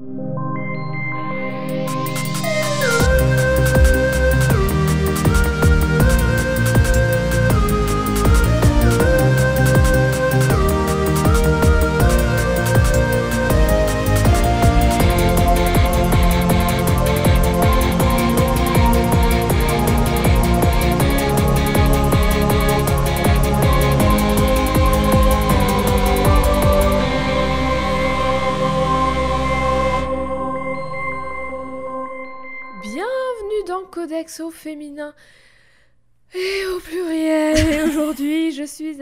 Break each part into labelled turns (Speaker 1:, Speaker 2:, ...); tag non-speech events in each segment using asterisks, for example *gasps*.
Speaker 1: Bienvenue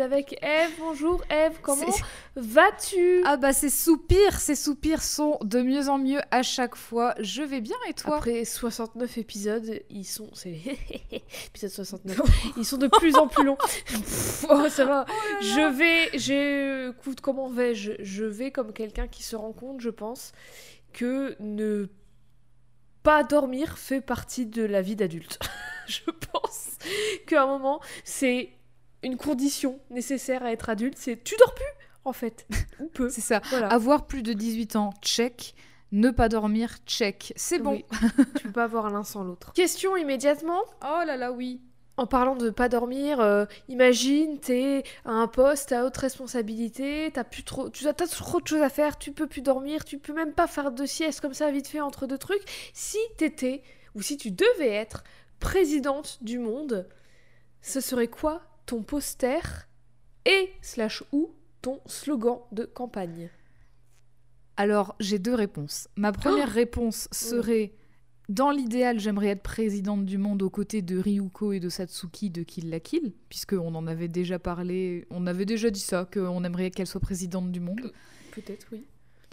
Speaker 1: avec Eve. Bonjour Eve, comment vas-tu
Speaker 2: Ah bah ces soupirs, ces soupirs sont de mieux en mieux à chaque fois. Je vais bien et toi?
Speaker 1: Après 69 épisodes, ils sont. C'est. *laughs* épisode 69. Ils sont de plus en plus longs. *laughs* oh, ça va. je vais. J'ai. Écoute, comment vais-je? Je vais comme quelqu'un qui se rend compte, je pense, que ne pas dormir fait partie de la vie d'adulte. *laughs* je pense qu'à un moment, c'est une condition nécessaire à être adulte. C'est tu dors plus, en fait. *laughs* Ou peu.
Speaker 2: C'est ça.
Speaker 1: Voilà.
Speaker 2: Avoir plus de 18 ans, check. Ne pas dormir, check. C'est bon.
Speaker 1: Oui. *laughs* tu peux pas avoir l'un sans l'autre. Question immédiatement.
Speaker 2: Oh là là, oui.
Speaker 1: En parlant de pas dormir, euh, imagine t'es à un poste à haute responsabilité, t'as plus trop, tu as trop de choses à faire, tu peux plus dormir, tu peux même pas faire de sieste comme ça vite fait entre deux trucs. Si t'étais ou si tu devais être présidente du monde, ce serait quoi ton poster et slash ou ton slogan de campagne
Speaker 2: Alors, j'ai deux réponses. Ma première réponse serait dans l'idéal, j'aimerais être présidente du monde aux côtés de Ryuko et de Satsuki de Kill la Kill, puisqu'on en avait déjà parlé, on avait déjà dit ça, qu'on aimerait qu'elle soit présidente du monde.
Speaker 1: Peut-être oui.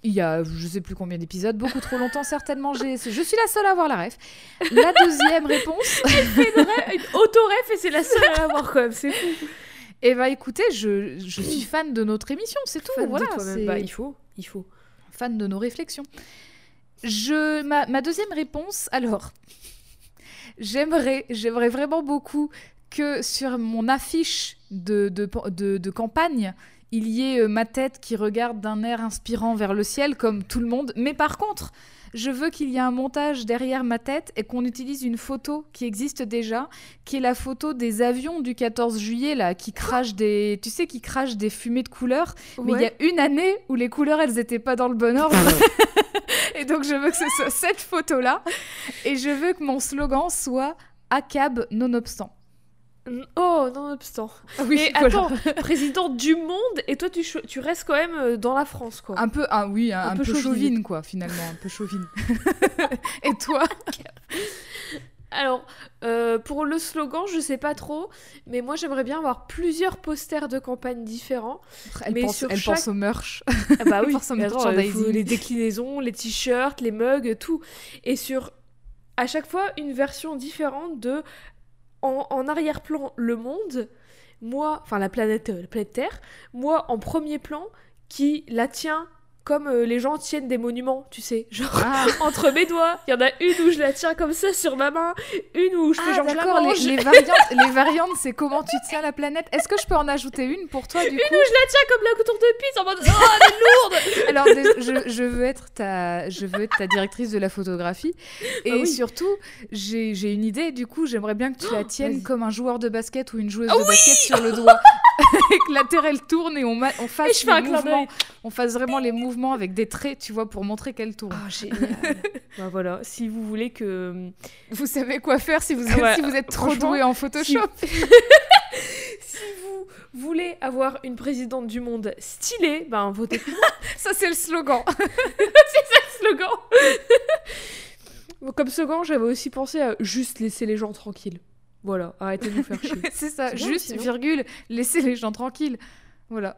Speaker 2: Il y a je sais plus combien d'épisodes, beaucoup trop longtemps certainement. J'ai, je suis la seule à avoir la ref. La deuxième réponse, *laughs*
Speaker 1: Une autoref et c'est la seule à l'avoir quand même, c'est fou.
Speaker 2: eh ben écoutez, je, je suis fan de notre émission, c'est tout.
Speaker 1: Fan
Speaker 2: voilà, c'est
Speaker 1: Bah, il faut, il faut.
Speaker 2: fan de nos réflexions. Je, ma, ma deuxième réponse, alors, j'aimerais, j'aimerais vraiment beaucoup que sur mon affiche de, de, de, de campagne, il y ait euh, ma tête qui regarde d'un air inspirant vers le ciel, comme tout le monde. Mais par contre, je veux qu'il y ait un montage derrière ma tête et qu'on utilise une photo qui existe déjà, qui est la photo des avions du 14 juillet, là, qui crachent des, tu sais, qui crachent des fumées de couleurs. Mais il y a une année où les couleurs, elles étaient pas dans le bon ordre. *laughs* *laughs* et donc, je veux que ce soit cette photo-là. Et je veux que mon slogan soit ACAB nonobstant.
Speaker 1: Oh, nonobstant.
Speaker 2: Oui,
Speaker 1: Mais *laughs* attends, président du monde, et toi tu, tu restes quand même euh, dans la France, quoi.
Speaker 2: Un peu, ah oui, un,
Speaker 1: Un
Speaker 2: un
Speaker 1: peu
Speaker 2: peu,
Speaker 1: chauvine.
Speaker 2: chauvine, quoi, finalement, un peu chauvine. *laughs* et toi?
Speaker 1: Alors, euh, pour le slogan, je sais pas trop, mais moi j'aimerais bien avoir plusieurs posters de campagne différents.
Speaker 2: Elle,
Speaker 1: Mais
Speaker 2: pense,
Speaker 1: sur
Speaker 2: elle
Speaker 1: chaque-
Speaker 2: pense au merch.
Speaker 1: Ah bah *laughs* oui, attends,
Speaker 2: merchandising.
Speaker 1: il faut les déclinaisons, les t-shirts, les mugs, tout. Et sur, à chaque fois, une version différente de, en, arrière-plan, le monde, moi, enfin la planète, euh, la planète Terre, moi en premier plan, qui la tient comme euh, les gens tiennent des monuments, tu sais, *laughs* genre
Speaker 2: Ah,
Speaker 1: entre mes doigts. Il y en a une où je la tiens comme ça sur ma main, une où je fais
Speaker 2: Ah,
Speaker 1: genre je la mange,
Speaker 2: les, les *laughs* variantes, les variantes, c'est comment tu tiens la planète. Est-ce que je peux en ajouter une pour toi, du coup
Speaker 1: une où je la tiens comme la tour de piste en mode oh elle est lourde. *laughs*
Speaker 2: Alors, je, je veux être ta, je veux être ta directrice de la photographie. Et
Speaker 1: Ah oui.
Speaker 2: surtout, j'ai une idée. Du coup, j'aimerais bien que tu la tiennes
Speaker 1: vas-y.
Speaker 2: comme un joueur de basket ou une joueuse
Speaker 1: Ah
Speaker 2: de basket sur le doigt. *laughs* et que la terre, elle tourne et on, fasse
Speaker 1: un
Speaker 2: mouvements. On vraiment les mouvements avec des traits, tu vois, pour montrer qu'elle tourne.
Speaker 1: Oh génial. *laughs* bah voilà, si vous voulez que
Speaker 2: Vous savez quoi faire si vous,
Speaker 1: ouais,
Speaker 2: si vous êtes trop doué en Photoshop. *laughs*
Speaker 1: si vous voulez avoir une présidente du monde stylée, ben votez pour
Speaker 2: Ça, c'est le slogan.
Speaker 1: ce slogan. Comme slogan, j'avais aussi pensé à juste laisser les gens tranquilles. Voilà, arrêtez de nous faire chier. *laughs*
Speaker 2: c'est ça,
Speaker 1: bien
Speaker 2: juste, virgule, laissez les gens tranquilles. Voilà,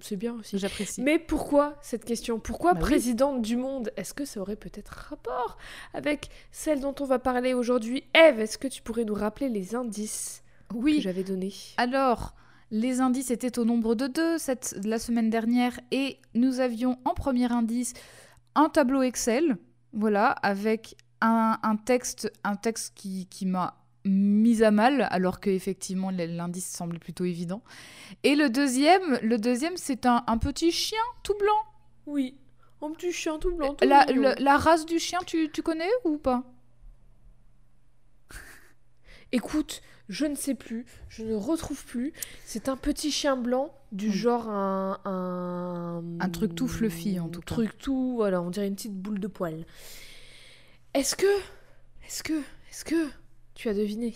Speaker 1: C'est bien aussi.
Speaker 2: j'apprécie.
Speaker 1: Mais pourquoi cette question? Pourquoi
Speaker 2: Bah oui.
Speaker 1: présidente du monde? Est-ce que ça aurait peut-être rapport avec celle dont on va parler aujourd'hui? Eve, est-ce que tu pourrais nous rappeler les indices que
Speaker 2: Oui,
Speaker 1: j'avais donnés?
Speaker 2: Alors, les indices étaient au nombre de deux cette, la semaine dernière et nous avions en premier indice un tableau Excel, voilà, avec un, un texte, un texte qui, qui m'a mise à mal, alors que effectivement l'indice semblait plutôt évident. Et le deuxième, le deuxième, c'est un, un petit chien tout blanc.
Speaker 1: Oui. Un petit chien tout blanc. tout
Speaker 2: La, la- la race du chien, tu, tu connais ou pas? *laughs*
Speaker 1: Écoute, je ne sais plus, je ne retrouve plus. C'est un petit chien blanc, du
Speaker 2: Mm.
Speaker 1: genre un, un.
Speaker 2: Un truc tout fluffy, en tout cas.
Speaker 1: Truc tout, voilà, on dirait une petite boule de poil. Est-ce que. Est-ce que. Est-ce que. Tu as deviné.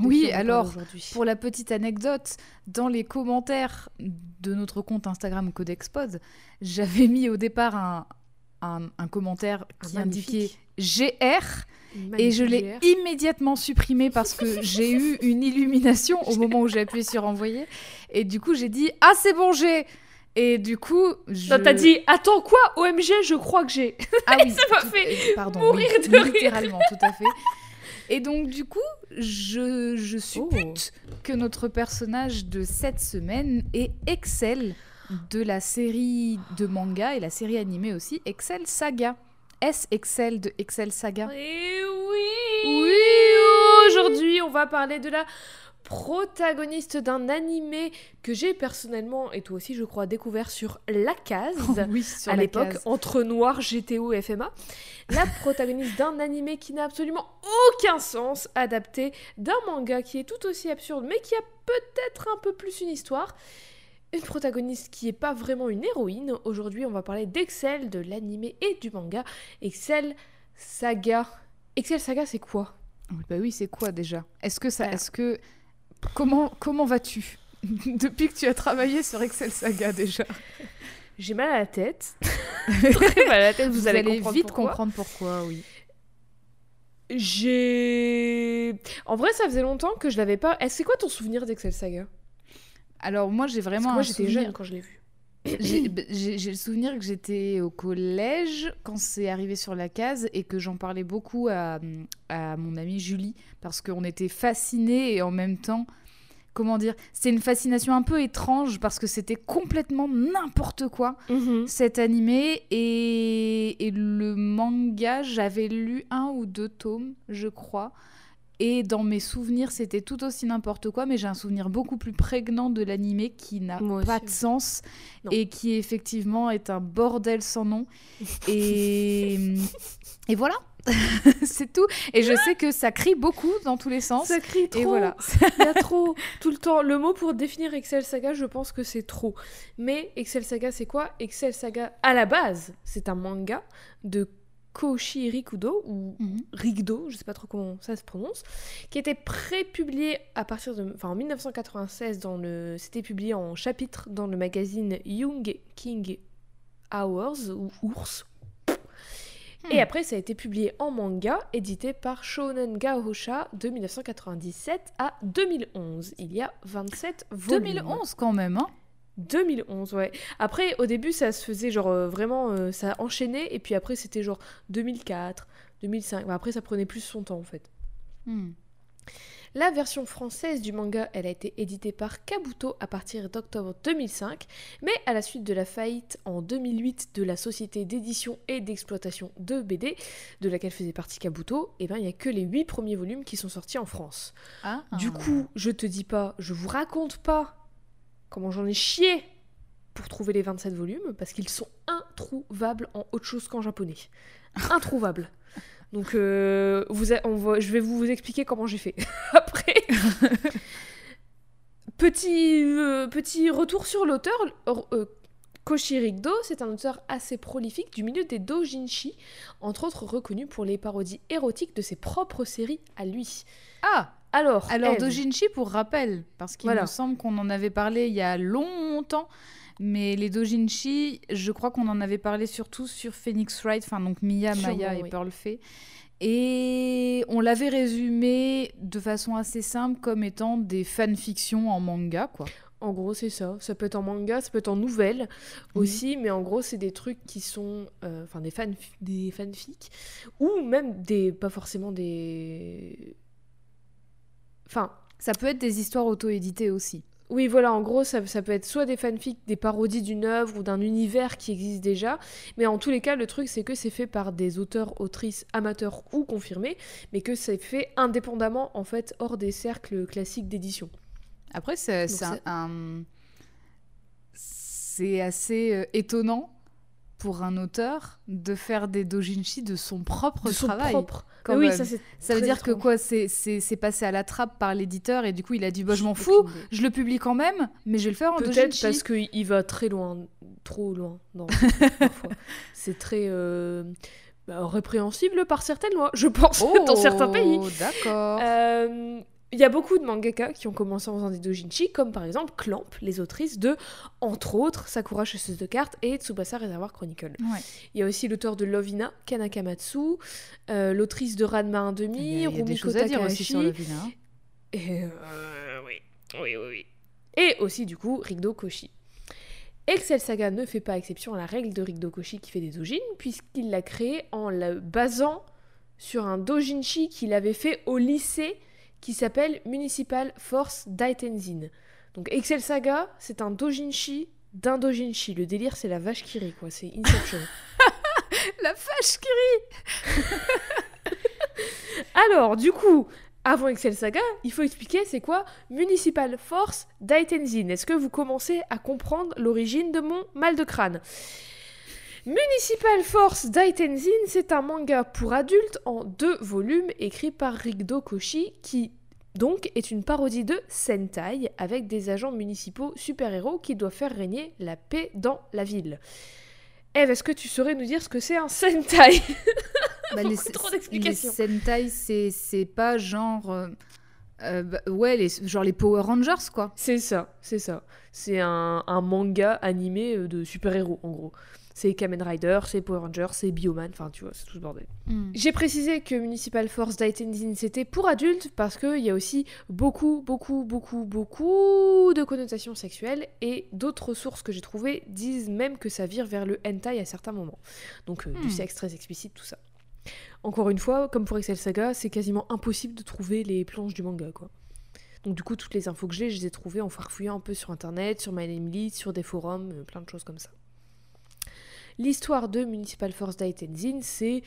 Speaker 1: De
Speaker 2: Oui, alors, Pour la petite anecdote, dans les commentaires de notre compte Instagram Codexpod, j'avais mis au départ un, un, un commentaire qui
Speaker 1: magnifique.
Speaker 2: indiquait GR et je l'ai immédiatement supprimé parce que *laughs* j'ai eu une illumination au moment où j'ai appuyé sur envoyer. Et du coup j'ai dit ah c'est bon j'ai et du coup je...
Speaker 1: T'as dit Attends, quoi? OMG, je crois que j'ai.
Speaker 2: ah oui *laughs*
Speaker 1: ça m'a fait
Speaker 2: pardon
Speaker 1: mourir
Speaker 2: oui,
Speaker 1: de rire.
Speaker 2: littéralement tout à fait et donc du coup je, je suppute que notre personnage de cette semaine est Excel de la série de manga et la série animée aussi Excel Saga est Excel de Excel Saga
Speaker 1: Et oui
Speaker 2: Oui.
Speaker 1: Aujourd'hui, on va parler de la protagoniste d'un animé que j'ai personnellement, et toi aussi je crois, découvert sur La Case. *laughs*
Speaker 2: oui sur
Speaker 1: à l'époque, entre Noir, GTO et FMA, la protagoniste d'un animé qui n'a absolument aucun sens, adapté d'un manga qui est tout aussi absurde, mais qui a peut-être un peu plus une histoire. Une protagoniste qui n'est pas vraiment une héroïne. Aujourd'hui, on va parler d'Excel, de l'animé et du manga. Excel Saga. Excel Saga, c'est quoi?
Speaker 2: Oui, Bah oui, c'est quoi déjà? Est-ce que ça
Speaker 1: Alors.
Speaker 2: est-ce que comment comment vas-tu *laughs* depuis que tu as travaillé sur Excel Saga déjà
Speaker 1: J'ai mal à la tête. *laughs* Très mal à la tête, vous,
Speaker 2: Vous,
Speaker 1: allez,
Speaker 2: allez
Speaker 1: comprendre
Speaker 2: vite
Speaker 1: pourquoi.
Speaker 2: comprendre pourquoi, oui.
Speaker 1: J'ai. En vrai, ça faisait longtemps que je l'avais pas. Eh, C'est quoi ton souvenir d'Excel Saga?
Speaker 2: Alors moi j'ai
Speaker 1: Parce
Speaker 2: vraiment
Speaker 1: que moi, j'étais
Speaker 2: souvenir
Speaker 1: jeune quand je l'ai vu.
Speaker 2: J'ai *clears throat* bah, j'ai- le souvenir que j'étais au collège quand c'est arrivé sur la case et que j'en parlais beaucoup à, à mon amie Julie parce qu'on était fascinés et en même temps, comment dire, c'est une fascination un peu étrange parce que c'était complètement n'importe quoi cet animé et, et le manga, j'avais lu un ou deux tomes, je crois. Et dans mes souvenirs, c'était tout aussi n'importe quoi, mais j'ai un souvenir beaucoup plus prégnant de l'animé qui n'a pas de sens
Speaker 1: Non.
Speaker 2: et qui effectivement est un bordel sans nom. *laughs* Et, et voilà, *laughs* c'est tout. Et je sais que ça crie beaucoup dans tous les sens.
Speaker 1: Ça crie trop.
Speaker 2: Et voilà.
Speaker 1: Il y a trop. Tout le temps. Le mot pour définir Excel Saga, je pense que c'est trop. Mais Excel Saga, c'est quoi? Excel Saga, à la base, c'est un manga de Koshi Rikudo, ou
Speaker 2: Mhm.
Speaker 1: Rigdo, je sais pas trop comment ça se prononce, qui était prépublié à partir de, enfin en 1996 dans le, c'était publié en chapitre dans le magazine Young King Hours ou Ours. Et
Speaker 2: Hmm.
Speaker 1: après, ça a été publié en manga, édité par Shonen Gahosha de 1997 à 2011. Il y a 27 volumes.
Speaker 2: 2011 quand même, hein
Speaker 1: 2011, ouais. Après, au début, ça se faisait genre euh, vraiment, euh, ça enchaînait, et puis après, c'était genre 2004, 2005. Bah, après, ça prenait plus son temps en fait.
Speaker 2: Hmm.
Speaker 1: La version française du manga, elle a été éditée par Kabuto à partir d'octobre 2005, mais à la suite de la faillite en 2008 de la société d'édition et d'exploitation de BD, de laquelle faisait partie Kabuto, et ben il n'y a que les 8 premiers volumes qui sont sortis en France.
Speaker 2: Ah.
Speaker 1: Du coup, je te dis pas, je vous raconte pas comment j'en ai chié pour trouver les 27 volumes, parce qu'ils sont introuvables en autre chose qu'en japonais. Introuvables. *laughs* Donc, euh, vous a- on va- je vais vous expliquer comment j'ai fait *laughs* après. *laughs* petit, euh, petit retour sur l'auteur. Euh, c'est un auteur assez prolifique du milieu des doujinshi, entre autres reconnu pour les parodies érotiques de ses propres séries à lui.
Speaker 2: Ah
Speaker 1: Alors,
Speaker 2: Alors, pour rappel, parce qu'il
Speaker 1: Voilà.
Speaker 2: me semble qu'on en avait parlé il y a longtemps, mais les Dojinshi, je crois qu'on en avait parlé surtout sur Phoenix Wright, enfin donc Mia,
Speaker 1: Sûrement,
Speaker 2: Maya et
Speaker 1: oui.
Speaker 2: Pearl Fay. Et on l'avait résumé de façon assez simple comme étant des fanfictions en manga, quoi.
Speaker 1: En gros, c'est ça. Ça peut être en manga, ça peut être en nouvelle
Speaker 2: Oui.
Speaker 1: aussi, mais en gros, c'est des trucs qui sont, euh, enfin, des fan, des fanfics ou même des, pas forcément des, enfin,
Speaker 2: Ça peut être des histoires auto-éditées aussi.
Speaker 1: oui, voilà. En gros, ça, ça peut être soit des fanfics, des parodies d'une œuvre ou d'un univers qui existe déjà, mais en tous les cas, le truc, c'est que c'est fait par des auteurs, autrices, amateurs ou confirmés, mais que c'est fait indépendamment, en fait, hors des cercles classiques d'édition.
Speaker 2: Après, un-
Speaker 1: c'est
Speaker 2: assez euh, étonnant pour un auteur de faire des dojinshi de son propre
Speaker 1: de son
Speaker 2: travail.
Speaker 1: propre.
Speaker 2: quand
Speaker 1: oui, ça
Speaker 2: veut dire que quoi C'est passé à la trappe par l'éditeur et du coup il a dit bah, je m'en fous, je le publie quand même, mais je vais le faire en
Speaker 1: Peut-être
Speaker 2: dojinshi.
Speaker 1: parce qu'il va très loin, trop loin. *laughs* C'est très euh, bah, répréhensible par certaines lois, je pense, *laughs* dans certains pays.
Speaker 2: Oh, D'accord.
Speaker 1: Euh, Il y a beaucoup de mangaka qui ont commencé en faisant des dojinshi, comme par exemple Clamp, les autrices de, entre autres, Sakura chasseuse de cartes et Tsubasa Reservoir Chronicle.
Speaker 2: Ouais.
Speaker 1: Il y a aussi l'auteur de Lovina, Kanakamatsu, euh, l'autrice de Ranma 1,5,
Speaker 2: Il y a, il y a des
Speaker 1: Rumiko
Speaker 2: choses à dire aussi
Speaker 1: Takahashi,
Speaker 2: sur le vin.
Speaker 1: et, euh, oui, oui, oui, oui. Et aussi, du coup, Rigdo Koshi. Excel Saga ne fait pas exception à la règle de Rigdo Koshi qui fait des dojins, puisqu'il l'a créé en la basant sur un dojinshi qu'il avait fait au lycée qui s'appelle Municipal Force Daitenzin. Donc Excel Saga, c'est un dojinshi d'un dojinshi. Le délire, c'est la vache qui rit, quoi. C'est Inception. *laughs*
Speaker 2: La vache qui *laughs*
Speaker 1: Alors, du coup, avant Excel Saga, il faut expliquer c'est quoi Municipal Force Daitenzin. Est-ce que vous commencez à comprendre l'origine de mon mal de crâne? Municipal Force Daitenzin, c'est un manga pour adultes en deux volumes écrit par Rigdo Koshi qui donc est une parodie de Sentai avec des agents municipaux super-héros qui doivent faire régner la paix dans la ville. Eve, est-ce que tu saurais nous dire ce que c'est un Sentai? *laughs*
Speaker 2: Bah, les,
Speaker 1: trop
Speaker 2: les
Speaker 1: d'explications.
Speaker 2: Sentai, c'est pas genre. euh, euh, bah, ouais, les, genre les Power Rangers, quoi.
Speaker 1: C'est ça, c'est ça. C'est un, un manga animé euh, de super-héros, en gros. C'est Kamen Rider, c'est Power Rangers, c'est Bioman, enfin tu vois, c'est tout ce bordel. J'ai précisé que Municipal Force Daitenzin c'était pour adultes parce qu'il y a aussi beaucoup, beaucoup, beaucoup, beaucoup de connotations sexuelles et d'autres sources que j'ai trouvées disent même que ça vire vers le hentai à certains moments. Donc euh, du
Speaker 2: Hmm.
Speaker 1: sexe très explicite, tout ça. Encore une fois, comme pour Excel Saga, c'est quasiment impossible de trouver les planches du manga, quoi. Donc du coup, toutes les infos que j'ai, je les ai trouvées en farfouillant un peu sur internet, sur MyNameList, sur des forums, euh, plein de choses comme ça. L'histoire de Municipal Force Daitenzin, c'est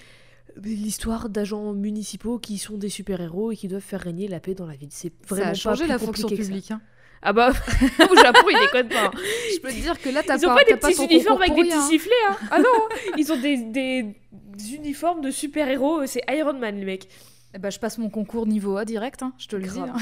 Speaker 1: euh, l'histoire d'agents municipaux qui sont des super-héros et qui doivent faire régner la paix dans la ville. C'est vraiment
Speaker 2: ça a changé
Speaker 1: pas
Speaker 2: la fonction publique. hein.
Speaker 1: Ah bah, *laughs* au Japon, ils déconnent pas. hein. *laughs*
Speaker 2: Je peux te dire que là, t'as
Speaker 1: Ils ont
Speaker 2: pas,
Speaker 1: pas des petits uniformes avec des
Speaker 2: pour
Speaker 1: petits
Speaker 2: hein.
Speaker 1: sifflets, hein. Ah non, *laughs* ils ont des, des- uniformes de super-héros, c'est Iron Man, les mecs.
Speaker 2: Eh bah, je passe mon concours niveau A direct, hein, je te le dis. Hein.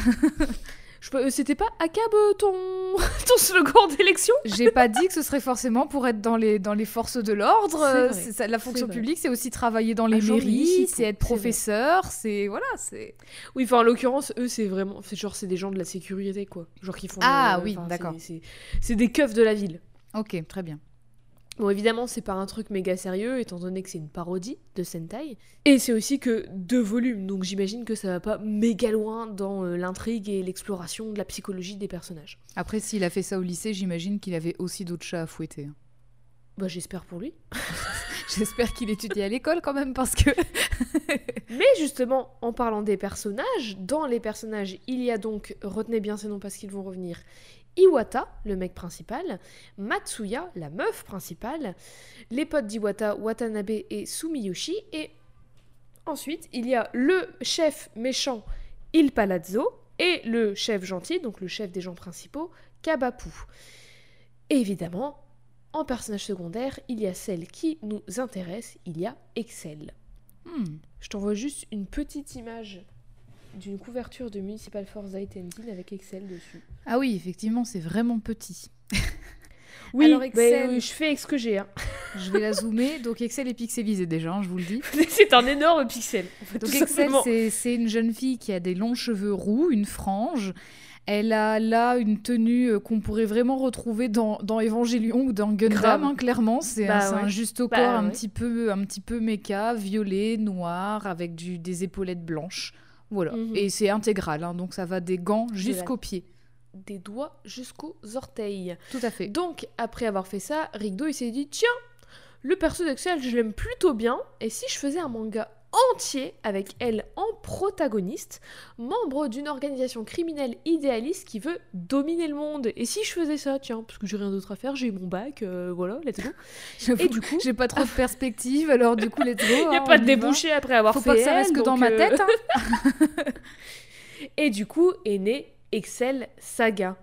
Speaker 1: Je euh, C'était pas ACAB euh, ton, *laughs* ton slogan d'élection?
Speaker 2: J'ai pas dit que ce serait forcément pour être dans les, dans les forces de l'ordre. Euh, la fonction publique, c'est aussi travailler dans les mairies, c'est être professeur, c'est. Voilà, c'est.
Speaker 1: Oui, enfin en l'occurrence, eux c'est vraiment, c'est genre c'est des gens de la sécurité quoi, genre qui font.
Speaker 2: Ah
Speaker 1: le-
Speaker 2: oui, d'accord.
Speaker 1: C'est c'est des keufs de la ville.
Speaker 2: Ok, très bien.
Speaker 1: Bon évidemment c'est pas un truc méga sérieux étant donné que c'est une parodie de Sentai et c'est aussi que deux volumes donc j'imagine que ça va pas méga loin dans euh, l'intrigue et l'exploration de la psychologie des personnages.
Speaker 2: Après, s'il a fait ça au lycée, j'imagine qu'il avait aussi d'autres chats à fouetter. hein.
Speaker 1: Bah j'espère pour lui. *laughs*
Speaker 2: J'espère qu'il étudie à l'école quand même, parce que. *laughs*
Speaker 1: Mais justement, en parlant des personnages, dans les personnages, il y a donc, retenez bien ces noms parce qu'ils vont revenir, Iwata, le mec principal, Matsuya, la meuf principale, les potes d'Iwata, Watanabe et Sumiyoshi, et ensuite, il y a le chef méchant, Il Palazzo, et le chef gentil, donc le chef des gens principaux, Kabapu. Et évidemment, en personnage secondaire, il y a celle qui nous intéresse, il y a Excel.
Speaker 2: Hmm.
Speaker 1: Je t'envoie juste une petite image d'une couverture de Municipal Force Daitenzin avec Excel dessus.
Speaker 2: Ah oui, effectivement, c'est vraiment petit. *laughs*
Speaker 1: Oui,
Speaker 2: Alors, Excel-
Speaker 1: je fais avec ce que j'ai. hein. *laughs*
Speaker 2: Je vais la zoomer. Donc, Excel est pixelisé déjà, hein, je vous le dis. *laughs*
Speaker 1: c'est un énorme pixel. en fait,
Speaker 2: Donc Excel, c'est une jeune fille qui a des longs cheveux roux, une frange. Elle a là une tenue euh, qu'on pourrait vraiment retrouver dans, dans Evangelion ou dans Gundam, hein, clairement. C'est
Speaker 1: Bah
Speaker 2: un, c'est un juste au
Speaker 1: Bah
Speaker 2: corps un
Speaker 1: ouais.
Speaker 2: petit peu un petit peu méca, violet, noir, avec du, des épaulettes blanches. Voilà.
Speaker 1: Mhm.
Speaker 2: Et c'est intégral, hein, donc ça va des gants jusqu'aux pieds.
Speaker 1: Des doigts jusqu'aux orteils.
Speaker 2: Tout à fait.
Speaker 1: Donc, après avoir fait ça, Rigdo il s'est dit tiens, le perso d'Excel, je l'aime plutôt bien. Et si je faisais un manga entier avec elle en protagoniste, membre d'une organisation criminelle idéaliste qui veut dominer le monde. Et si je faisais ça, tiens, parce que j'ai rien d'autre à faire, j'ai mon bac, euh, voilà, let's go. *laughs* Et du coup,
Speaker 2: J'ai pas trop de perspective, alors du coup, let's go. *laughs*
Speaker 1: il n'y a
Speaker 2: hein,
Speaker 1: pas de débouché après avoir
Speaker 2: Faut
Speaker 1: fait
Speaker 2: pas que ça reste que dans ma
Speaker 1: euh,
Speaker 2: tête. hein. *laughs*
Speaker 1: Et du coup est né Excel Saga.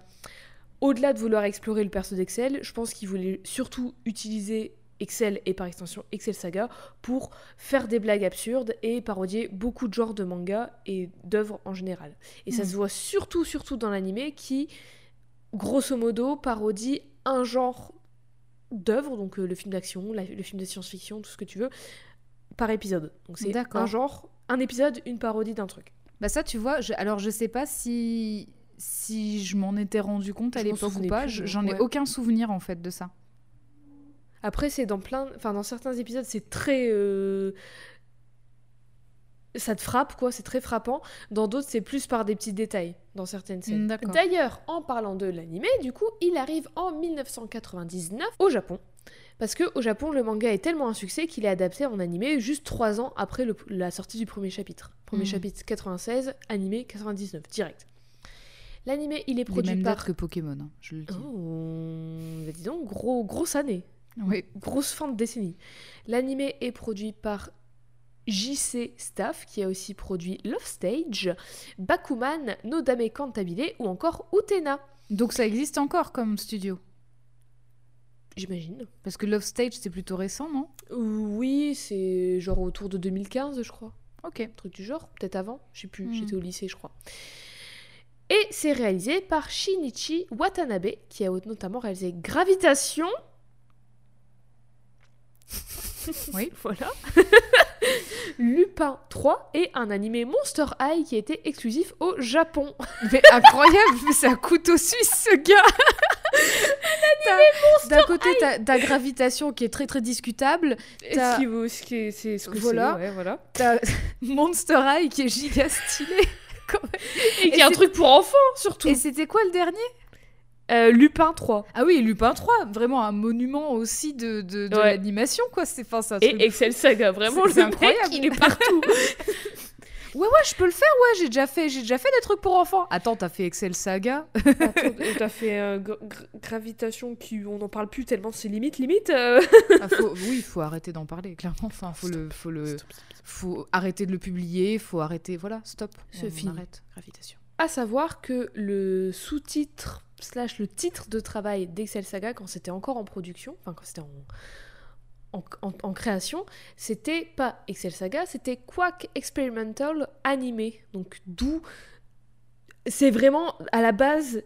Speaker 1: Au-delà de vouloir explorer le perso d'Excel, je pense qu'il voulait surtout utiliser Excel et par extension Excel Saga pour faire des blagues absurdes et parodier beaucoup de genres de manga et d'œuvres en général. Et ça
Speaker 2: Mm.
Speaker 1: se voit surtout, surtout dans l'animé qui, grosso modo, parodie un genre d'œuvre, donc euh, le film d'action, le film de science-fiction, tout ce que tu veux, par épisode. Donc c'est un genre, un épisode, une parodie d'un truc.
Speaker 2: Bah ça, tu vois, je- alors je sais pas si si je m'en étais rendu compte à l'époque ou pas. J'en ai aucun souvenir en fait de ça.
Speaker 1: Après, c'est dans plein. Enfin, dans certains épisodes, c'est très. euh, Ça te frappe, quoi, c'est très frappant. Dans d'autres, c'est plus par des petits détails, dans certaines scènes.
Speaker 2: Mm.
Speaker 1: D'ailleurs, en parlant de l'animé, du coup, il arrive en 1999 au Japon. Parce que au Japon, le manga est tellement un succès qu'il est adapté en animé juste trois ans après le- la sortie du premier chapitre. Premier
Speaker 2: Mm.
Speaker 1: chapitre 96, animé 99, direct. L'animé, il est produit par.
Speaker 2: que Pokémon, hein, je le dis.
Speaker 1: Oh, bah dis donc, gros, grosse année
Speaker 2: Oui.
Speaker 1: grosse fin de décennie. L'animé est produit par JC Staff, qui a aussi produit Love Stage, Bakuman, Nodame Cantabile ou encore Utena,
Speaker 2: Donc ça existe encore comme studio?
Speaker 1: j'imagine.
Speaker 2: Parce que Love Stage c'est plutôt récent, non?
Speaker 1: Oui, c'est genre autour de 2015, je crois.
Speaker 2: Ok.
Speaker 1: Un truc du genre, peut-être avant, je sais plus,
Speaker 2: Hmm.
Speaker 1: j'étais au lycée, je crois. Et c'est réalisé par Shinichi Watanabe, qui a notamment réalisé Gravitation.
Speaker 2: Oui. *laughs*
Speaker 1: voilà. *laughs* Lupin 3 et un animé Monster High qui était exclusif au Japon. *laughs*
Speaker 2: Mais incroyable, mais c'est un couteau suisse ce gars. D'un côté, t'as t'as gravitation qui est très très discutable. T'as-
Speaker 1: Ce qui vaut- ce qui est- c'est ce que
Speaker 2: Voilà.
Speaker 1: ouais, voilà.
Speaker 2: T'as Monster High qui est giga stylé.
Speaker 1: Et qui est un truc pour enfants surtout.
Speaker 2: Et c'était quoi le dernier?
Speaker 1: Euh, Lupin 3
Speaker 2: Ah oui, Lupin 3, vraiment un monument aussi de, de, de
Speaker 1: Ouais.
Speaker 2: l'animation quoi. C'est enfin, c'est un
Speaker 1: et Excel Saga, vraiment
Speaker 2: C'est-
Speaker 1: le mec,
Speaker 2: incroyable.
Speaker 1: il est partout. *laughs*
Speaker 2: Ouais ouais, je peux le faire. Ouais, j'ai déjà fait, j'ai déjà fait des trucs pour enfants. Attends, t'as fait Excel Saga?
Speaker 1: Attends, t'as fait euh, gra- gra- gravitation qui on n'en parle plus tellement c'est limite limite. euh.
Speaker 2: Ah, faut- *laughs* Oui, il faut arrêter d'en parler. Clairement, enfin, faut le, faut le, faut arrêter de le publier. Faut arrêter. Voilà, stop.
Speaker 1: C'est
Speaker 2: On
Speaker 1: fini.
Speaker 2: Arrête. Gravitation.
Speaker 1: À savoir que le sous-titre slash le titre de travail d'Excel Saga quand c'était encore en production, enfin quand c'était en, en, en- en création, c'était pas Excel Saga, c'était Quack Experimental Animé. Donc d'où c'est vraiment à la base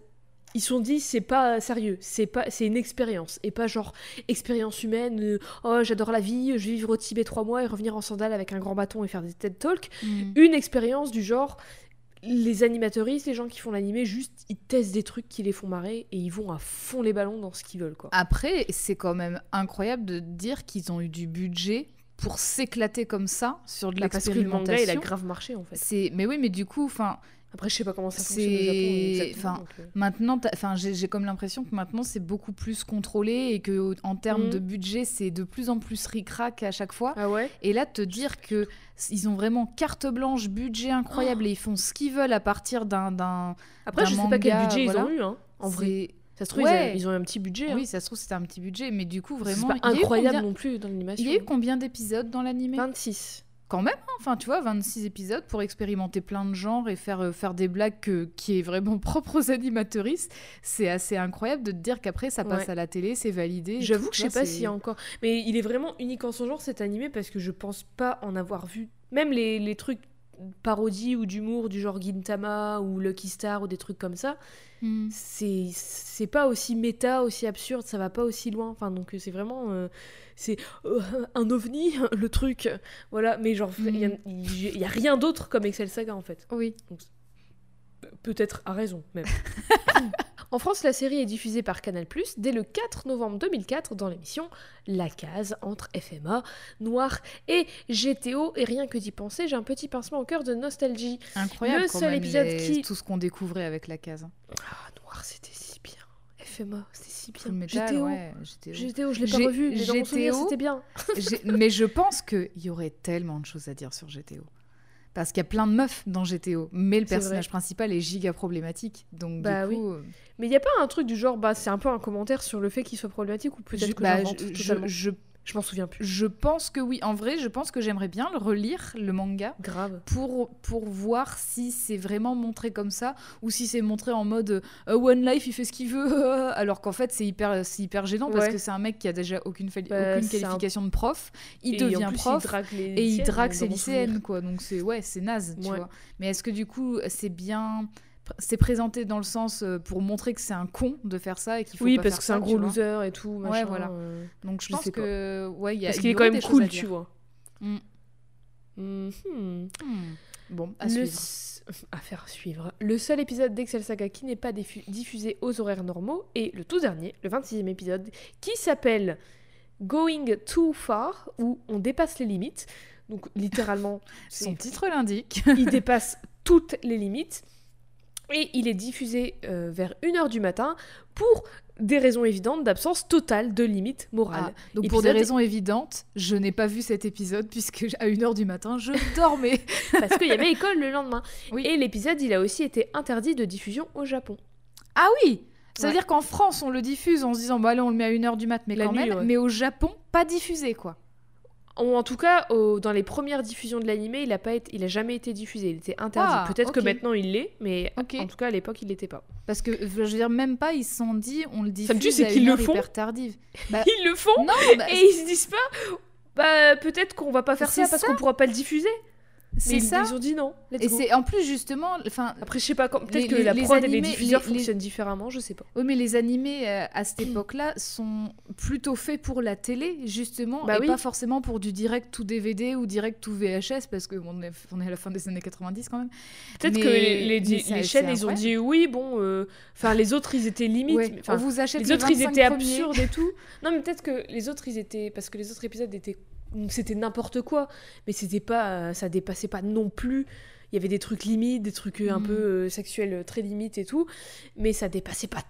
Speaker 1: ils se sont dit c'est pas sérieux, c'est pas c'est une expérience et pas genre expérience humaine. euh, oh j'adore la vie, je vais vivre au Tibet trois mois et revenir en sandales avec un grand bâton et faire des TED Talks une expérience du genre les animateuristes, les gens qui font l'animé, juste ils testent des trucs qui les font marrer et ils vont à fond les ballons dans ce qu'ils veulent quoi.
Speaker 2: Après, c'est quand même incroyable de dire qu'ils ont eu du budget pour s'éclater comme ça sur de
Speaker 1: Bah, parce que le manga il a
Speaker 2: l'expérimentation.
Speaker 1: grave marché en fait.
Speaker 2: C'est, mais oui, mais du coup, enfin,
Speaker 1: Après je sais pas comment ça fonctionne
Speaker 2: C'est-
Speaker 1: au Japon exactement.
Speaker 2: enfin,
Speaker 1: donc, euh.
Speaker 2: Maintenant, enfin, j'ai comme l'impression que maintenant c'est beaucoup plus contrôlé et que en termes
Speaker 1: Mhm.
Speaker 2: de budget, c'est de plus en plus ric-rac à chaque fois.
Speaker 1: Ah ouais?
Speaker 2: Et là, te dire que ils ont vraiment carte blanche, budget incroyable et ils font ce qu'ils veulent à partir d'un.
Speaker 1: Après je sais pas quel budget
Speaker 2: voilà.
Speaker 1: ils ont eu hein, en vrai.
Speaker 2: c'est-
Speaker 1: Ça se trouve
Speaker 2: Ouais.
Speaker 1: ils, a- ils ont eu un petit budget. hein.
Speaker 2: Oui, ça se trouve c'était un petit budget, mais du coup
Speaker 1: C'est
Speaker 2: vraiment,
Speaker 1: pas
Speaker 2: a eu
Speaker 1: incroyable
Speaker 2: combien-
Speaker 1: non plus dans l'animation.
Speaker 2: Il y a eu combien d'épisodes dans l'animé?
Speaker 1: 26.
Speaker 2: Quand même, hein. enfin tu vois, 26 épisodes pour expérimenter plein de genres et faire, euh, faire des blagues que- qui est vraiment *laughs* propre aux animateuristes. C'est assez incroyable de te dire qu'après ça passe
Speaker 1: Ouais.
Speaker 2: à la télé, c'est validé.
Speaker 1: J'avoue que je sais pas s'il y a encore. Mais il est vraiment unique en son genre cet animé parce que je pense pas en avoir vu. Même les, les trucs parodies ou d'humour du genre Gintama ou Lucky Star ou des trucs comme ça,
Speaker 2: Hmm.
Speaker 1: c'est pas aussi méta, aussi absurde, ça va pas aussi loin. Enfin donc euh, c'est vraiment euh, c'est euh, un ovni *laughs* le truc. Voilà, mais genre il y a-
Speaker 2: Mhm.
Speaker 1: il y, a rien d'autre comme Excel Saga en fait.
Speaker 2: Oui.
Speaker 1: Peut-être à raison, même. *laughs* en France, la série est diffusée par Canal+, dès le 4 novembre 2004 dans l'émission La Case, entre FMA, Noir et GTO. Et rien que d'y penser, j'ai un petit pincement au cœur de nostalgie.
Speaker 2: Incroyable
Speaker 1: Le
Speaker 2: quand
Speaker 1: seul
Speaker 2: même,
Speaker 1: épisode
Speaker 2: les-
Speaker 1: qui-
Speaker 2: tout ce qu'on découvrait avec la case.
Speaker 1: Ah, Noir, c'était si bien. FMA, c'était si bien. GTO,
Speaker 2: ouais, GTO.
Speaker 1: GTO, je l'ai pas revu, mais
Speaker 2: GTO,
Speaker 1: c'était bien.
Speaker 2: Mais je pense qu'il y aurait tellement de choses à dire sur GTO. Parce qu'il y a plein de meufs dans GTO, mais le personnage principal est giga problématique. Donc
Speaker 1: Bah
Speaker 2: du coup, euh,
Speaker 1: Mais il y a pas un truc du genre, bah c'est un peu un commentaire sur le fait qu'il soit problématique ou peut-être que
Speaker 2: bah, je- Je
Speaker 1: m'en souviens plus.
Speaker 2: Je pense que oui. En vrai, je pense que j'aimerais bien le relire, le manga,
Speaker 1: Grave.
Speaker 2: pour, pour voir si c'est vraiment montré comme ça ou si c'est montré en mode euh, One Life, il fait ce qu'il veut. *laughs* Alors qu'en fait, c'est hyper, hyper gênant parce que c'est un mec qui a déjà aucune,
Speaker 1: Bah,
Speaker 2: aucune
Speaker 1: un-
Speaker 2: qualification de prof. Il
Speaker 1: Et en
Speaker 2: devient
Speaker 1: plus,
Speaker 2: prof.
Speaker 1: il drague les
Speaker 2: et il drague ses lycéennes, quoi. Donc c'est ouais, c'est naze, tu vois. Mais est-ce que du coup, c'est bien, c'est présenté dans le sens euh, pour montrer que c'est un con de faire ça et qu'il faut
Speaker 1: Oui,
Speaker 2: pas
Speaker 1: parce
Speaker 2: faire
Speaker 1: que c'est un gros loser et tout. Machin,
Speaker 2: voilà.
Speaker 1: euh,
Speaker 2: Donc je,
Speaker 1: Je
Speaker 2: pense
Speaker 1: sais
Speaker 2: que ouais, y a
Speaker 1: Parce
Speaker 2: il
Speaker 1: qu'il est quand même cool, tu vois.
Speaker 2: Mm.
Speaker 1: Mhm.
Speaker 2: Hmm. Bon, à
Speaker 1: Le
Speaker 2: suivre.
Speaker 1: à faire suivre. Le seul épisode d'Excel Saga qui n'est pas diffu- diffusé aux horaires normaux est le tout dernier, le 26e épisode, qui s'appelle Going Too Far, où on dépasse les limites. Donc littéralement, *laughs*
Speaker 2: Son titre l'indique.
Speaker 1: il dépasse toutes les limites. Et il est diffusé euh, vers 1h du matin pour des raisons évidentes d'absence totale de limites morales.
Speaker 2: Ah, donc pour des raisons évidentes, je n'ai pas vu cet épisode puisque *laughs* à 1h du matin, je dormais. *laughs*
Speaker 1: Parce qu'il y avait école le lendemain.
Speaker 2: Oui.
Speaker 1: Et l'épisode, il a aussi été interdit de diffusion au Japon.
Speaker 2: ah oui ça veut
Speaker 1: Ouais.
Speaker 2: dire qu'en France, on le diffuse en se disant, bah allez, on le met à 1h du mat, mais
Speaker 1: La
Speaker 2: quand
Speaker 1: nuit,
Speaker 2: même.
Speaker 1: ouais.
Speaker 2: Mais au Japon, pas diffusé, quoi.
Speaker 1: Ou en tout cas, au- dans les premières diffusions de l'animé, il a pas été, il a jamais été diffusé. Il était interdit.
Speaker 2: Ah,
Speaker 1: Peut-être que maintenant il l'est, mais en tout cas à l'époque il l'était pas.
Speaker 2: Parce que, je veux dire, même pas, ils se sont dit, on le diffuse
Speaker 1: Ça me tue, c'est qu'ils le font.
Speaker 2: tardive. *laughs* Bah,
Speaker 1: Ils le font
Speaker 2: non, bah,
Speaker 1: et ils se disent pas. Bah peut-être qu'on va pas faire
Speaker 2: C'est
Speaker 1: ça parce
Speaker 2: ça.
Speaker 1: qu'on pourra pas le diffuser.
Speaker 2: C'est ça.
Speaker 1: ils ont dit non.
Speaker 2: Et c'est en plus, justement, enfin,
Speaker 1: Après je sais pas quand- peut-être que
Speaker 2: les-
Speaker 1: la prod et les
Speaker 2: animés-
Speaker 1: diffuseurs
Speaker 2: les- les-
Speaker 1: fonctionnent différemment, je sais pas.
Speaker 2: Oui, mais les animés euh, à cette époque-là sont plutôt faits pour la télé, justement,
Speaker 1: Bah
Speaker 2: et
Speaker 1: oui.
Speaker 2: pas forcément pour du direct ou DVD ou direct ou VHS, parce qu'on est, on est à la fin des années 90 quand même.
Speaker 1: Peut-être que les,
Speaker 2: ça-
Speaker 1: chaînes ils ont dit oui bon. euh, Enfin les autres ils étaient limite.
Speaker 2: Ouais, on vous achète
Speaker 1: les autres ils
Speaker 2: 25
Speaker 1: étaient
Speaker 2: premiers.
Speaker 1: absurdes et tout. Non mais peut-être que les autres ils étaient parce que les autres épisodes étaient c'était n'importe quoi mais c'était pas euh, ça dépassait pas non plus. Il y avait des trucs limites, des trucs euh, un
Speaker 2: Mm.
Speaker 1: peu euh, sexuels très limites et tout, mais ça dépassait pas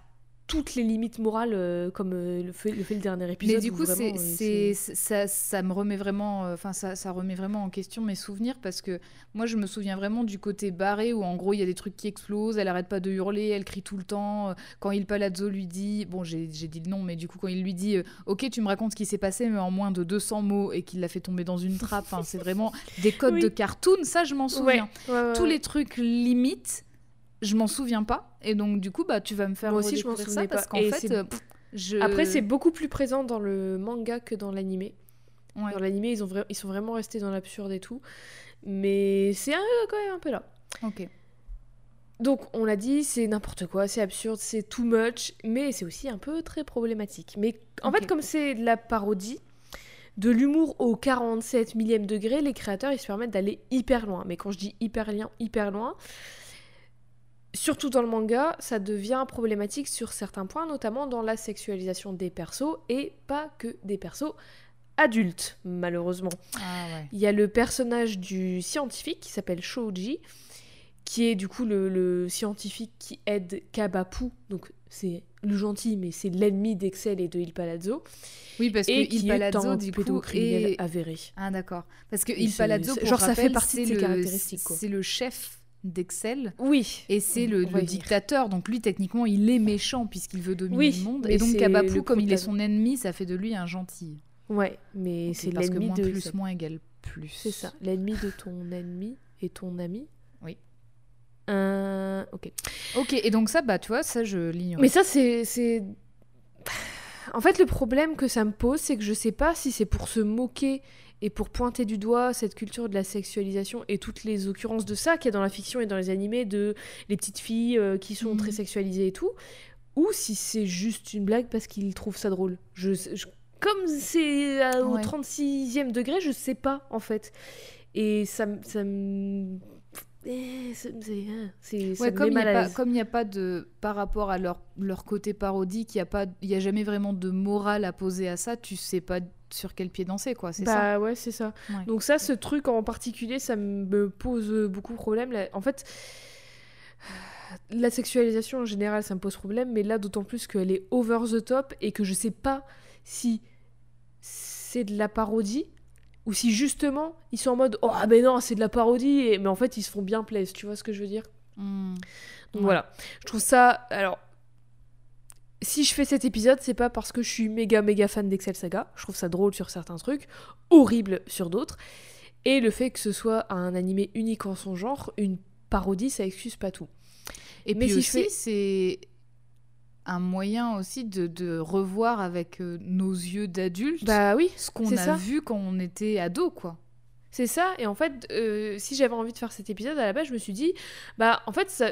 Speaker 1: toutes les limites morales euh, comme euh, le, fait, le fait le dernier épisode.
Speaker 2: Mais du coup,
Speaker 1: vraiment, euh,
Speaker 2: ça, ça me remet vraiment, enfin, ça, ça remet vraiment en question mes souvenirs parce que moi, je me souviens vraiment du côté barré où en gros, il y a des trucs qui explosent, elle arrête pas de hurler, elle crie tout le temps. Quand Il Palazzo lui dit, bon, j'ai, dit le nom, mais du coup, quand il lui dit, ok, tu me racontes ce qui s'est passé, mais en moins de 200 mots et qu'il l'a fait tomber dans une trappe, c'est vraiment des codes *laughs*
Speaker 1: Oui.
Speaker 2: de cartoon, ça, je m'en souviens.
Speaker 1: ouais, ouais,
Speaker 2: Tous les trucs limites, je m'en souviens pas. Et donc, du coup, bah, tu vas me faire
Speaker 1: Moi aussi, je m'en
Speaker 2: ça
Speaker 1: souvenais
Speaker 2: parce
Speaker 1: pas.
Speaker 2: qu'en fait, euh, je...
Speaker 1: Après, c'est beaucoup plus présent dans le manga que dans l'animé.
Speaker 2: Ouais.
Speaker 1: Dans l'animé, ils, ont vra- ils sont vraiment restés dans l'absurde et tout. Mais c'est un- quand même un peu là.
Speaker 2: Ok.
Speaker 1: Donc, on l'a dit, c'est n'importe quoi, c'est absurde, c'est too much, mais c'est aussi un peu très problématique. Mais en fait, comme c'est de la parodie, de l'humour au 47 millième degré, les créateurs, ils se permettent d'aller hyper loin. Mais quand je dis hyper loin, hyper loin, surtout dans le manga, ça devient problématique sur certains points, notamment dans la sexualisation des persos, et pas que des persos adultes, malheureusement.
Speaker 2: Ah ouais.
Speaker 1: Il y a le personnage du scientifique qui s'appelle Shoji, qui est du coup le, le scientifique qui aide Kabapu, donc c'est le gentil, mais c'est l'ennemi d'Excel et de Il Palazzo,
Speaker 2: Oui, parce
Speaker 1: et
Speaker 2: que Il
Speaker 1: est
Speaker 2: Palazzo,
Speaker 1: un
Speaker 2: du coup, est...
Speaker 1: avéré.
Speaker 2: Ah d'accord. Parce que Il Palazzo, pour
Speaker 1: genre, ça fait partie de ses
Speaker 2: le-
Speaker 1: caractéristiques.
Speaker 2: C'est le chef d'Excel.
Speaker 1: Oui,
Speaker 2: Et c'est le, dictateur, donc lui techniquement il est méchant puisqu'il veut dominer
Speaker 1: Oui,
Speaker 2: le monde. Et donc
Speaker 1: le
Speaker 2: comme il est son ennemi, ça fait de lui un gentil.
Speaker 1: ouais, mais c'est
Speaker 2: parce que
Speaker 1: l'ennemi
Speaker 2: moins
Speaker 1: de...
Speaker 2: plus moins égale plus.
Speaker 1: C'est ça, l'ennemi de ton ennemi et ton ami.
Speaker 2: Oui.
Speaker 1: Euh, ok.
Speaker 2: Ok, et donc ça, bah tu vois, ça je l'ignore.
Speaker 1: Mais ça, c'est. c'est- En fait, le problème que ça me pose, c'est que je sais pas si c'est pour se moquer et pour pointer du doigt cette culture de la sexualisation et toutes les occurrences de ça qu'il y a dans la fiction et dans les animés de les petites filles euh, qui sont
Speaker 2: Mhm.
Speaker 1: très sexualisées et tout, ou si c'est juste une blague parce qu'ils trouvent ça drôle. Je, je- Comme c'est au
Speaker 2: Ouais.
Speaker 1: 36e degré, je sais pas en fait. Et ça, me- ça me. Eh, c'est-
Speaker 2: Ouais,
Speaker 1: me
Speaker 2: comme il n'y a, pas-
Speaker 1: l'aise.
Speaker 2: comme il n'y a pas de. Par rapport à leur, leur côté parodique, il n'y a, pas- il y a jamais vraiment de morale à poser à ça, tu sais pas sur quel pied danser, quoi, c'est ça
Speaker 1: Bah ouais, c'est ça.
Speaker 2: Ouais.
Speaker 1: Donc ça, ce truc en particulier, ça me pose beaucoup de problèmes. En fait, la sexualisation en général, ça me pose problème, mais là, d'autant plus qu'elle est over the top et que je sais pas si c'est de la parodie ou si justement ils sont en mode oh ben non c'est de la parodie et... mais en fait ils se font bien plaisir tu vois ce que je veux dire?
Speaker 2: Hmm.
Speaker 1: donc
Speaker 2: Ouais.
Speaker 1: voilà je trouve ça alors si je fais cet épisode, c'est pas parce que je suis méga méga fan d'Excel Saga. Je trouve ça drôle sur certains trucs, horrible sur d'autres. Et le fait que ce soit un animé unique en son genre, une parodie, ça excuse pas tout.
Speaker 2: Et
Speaker 1: Mais
Speaker 2: puis
Speaker 1: si
Speaker 2: aussi,
Speaker 1: fais-
Speaker 2: c'est un moyen aussi de, de revoir avec euh, nos yeux d'adultes
Speaker 1: Bah oui,
Speaker 2: ce qu'on a
Speaker 1: ça.
Speaker 2: vu quand on était ado, quoi.
Speaker 1: c'est ça. Et en fait, euh, si j'avais envie de faire cet épisode, à la base, je me suis dit, bah en fait, ça.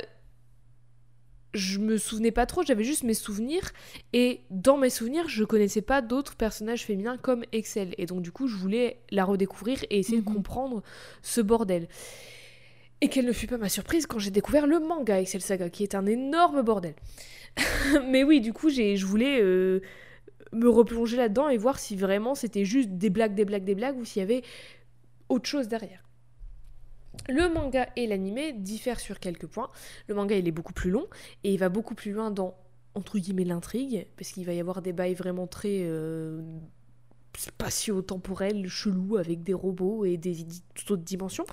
Speaker 1: Je me souvenais pas trop, j'avais juste mes souvenirs. Et dans mes souvenirs, je connaissais pas d'autres personnages féminins comme Excel. Et donc, du coup, je voulais la redécouvrir et essayer de
Speaker 2: Mhm.
Speaker 1: comprendre ce bordel. Et quelle ne fut pas ma surprise quand j'ai découvert le manga Excel Saga, qui est un énorme bordel. *laughs* Mais oui, du coup, j'ai, je voulais euh, me replonger là-dedans et voir si vraiment c'était juste des blagues, des blagues, des blagues, ou s'il y avait autre chose derrière. Le manga et l'animé diffèrent sur quelques points. Le manga, il est beaucoup plus long et il va beaucoup plus loin dans, entre guillemets, l'intrigue, parce qu'il va y avoir des bails vraiment très euh, spatio-temporels, chelous, avec des robots et des autres dimensions.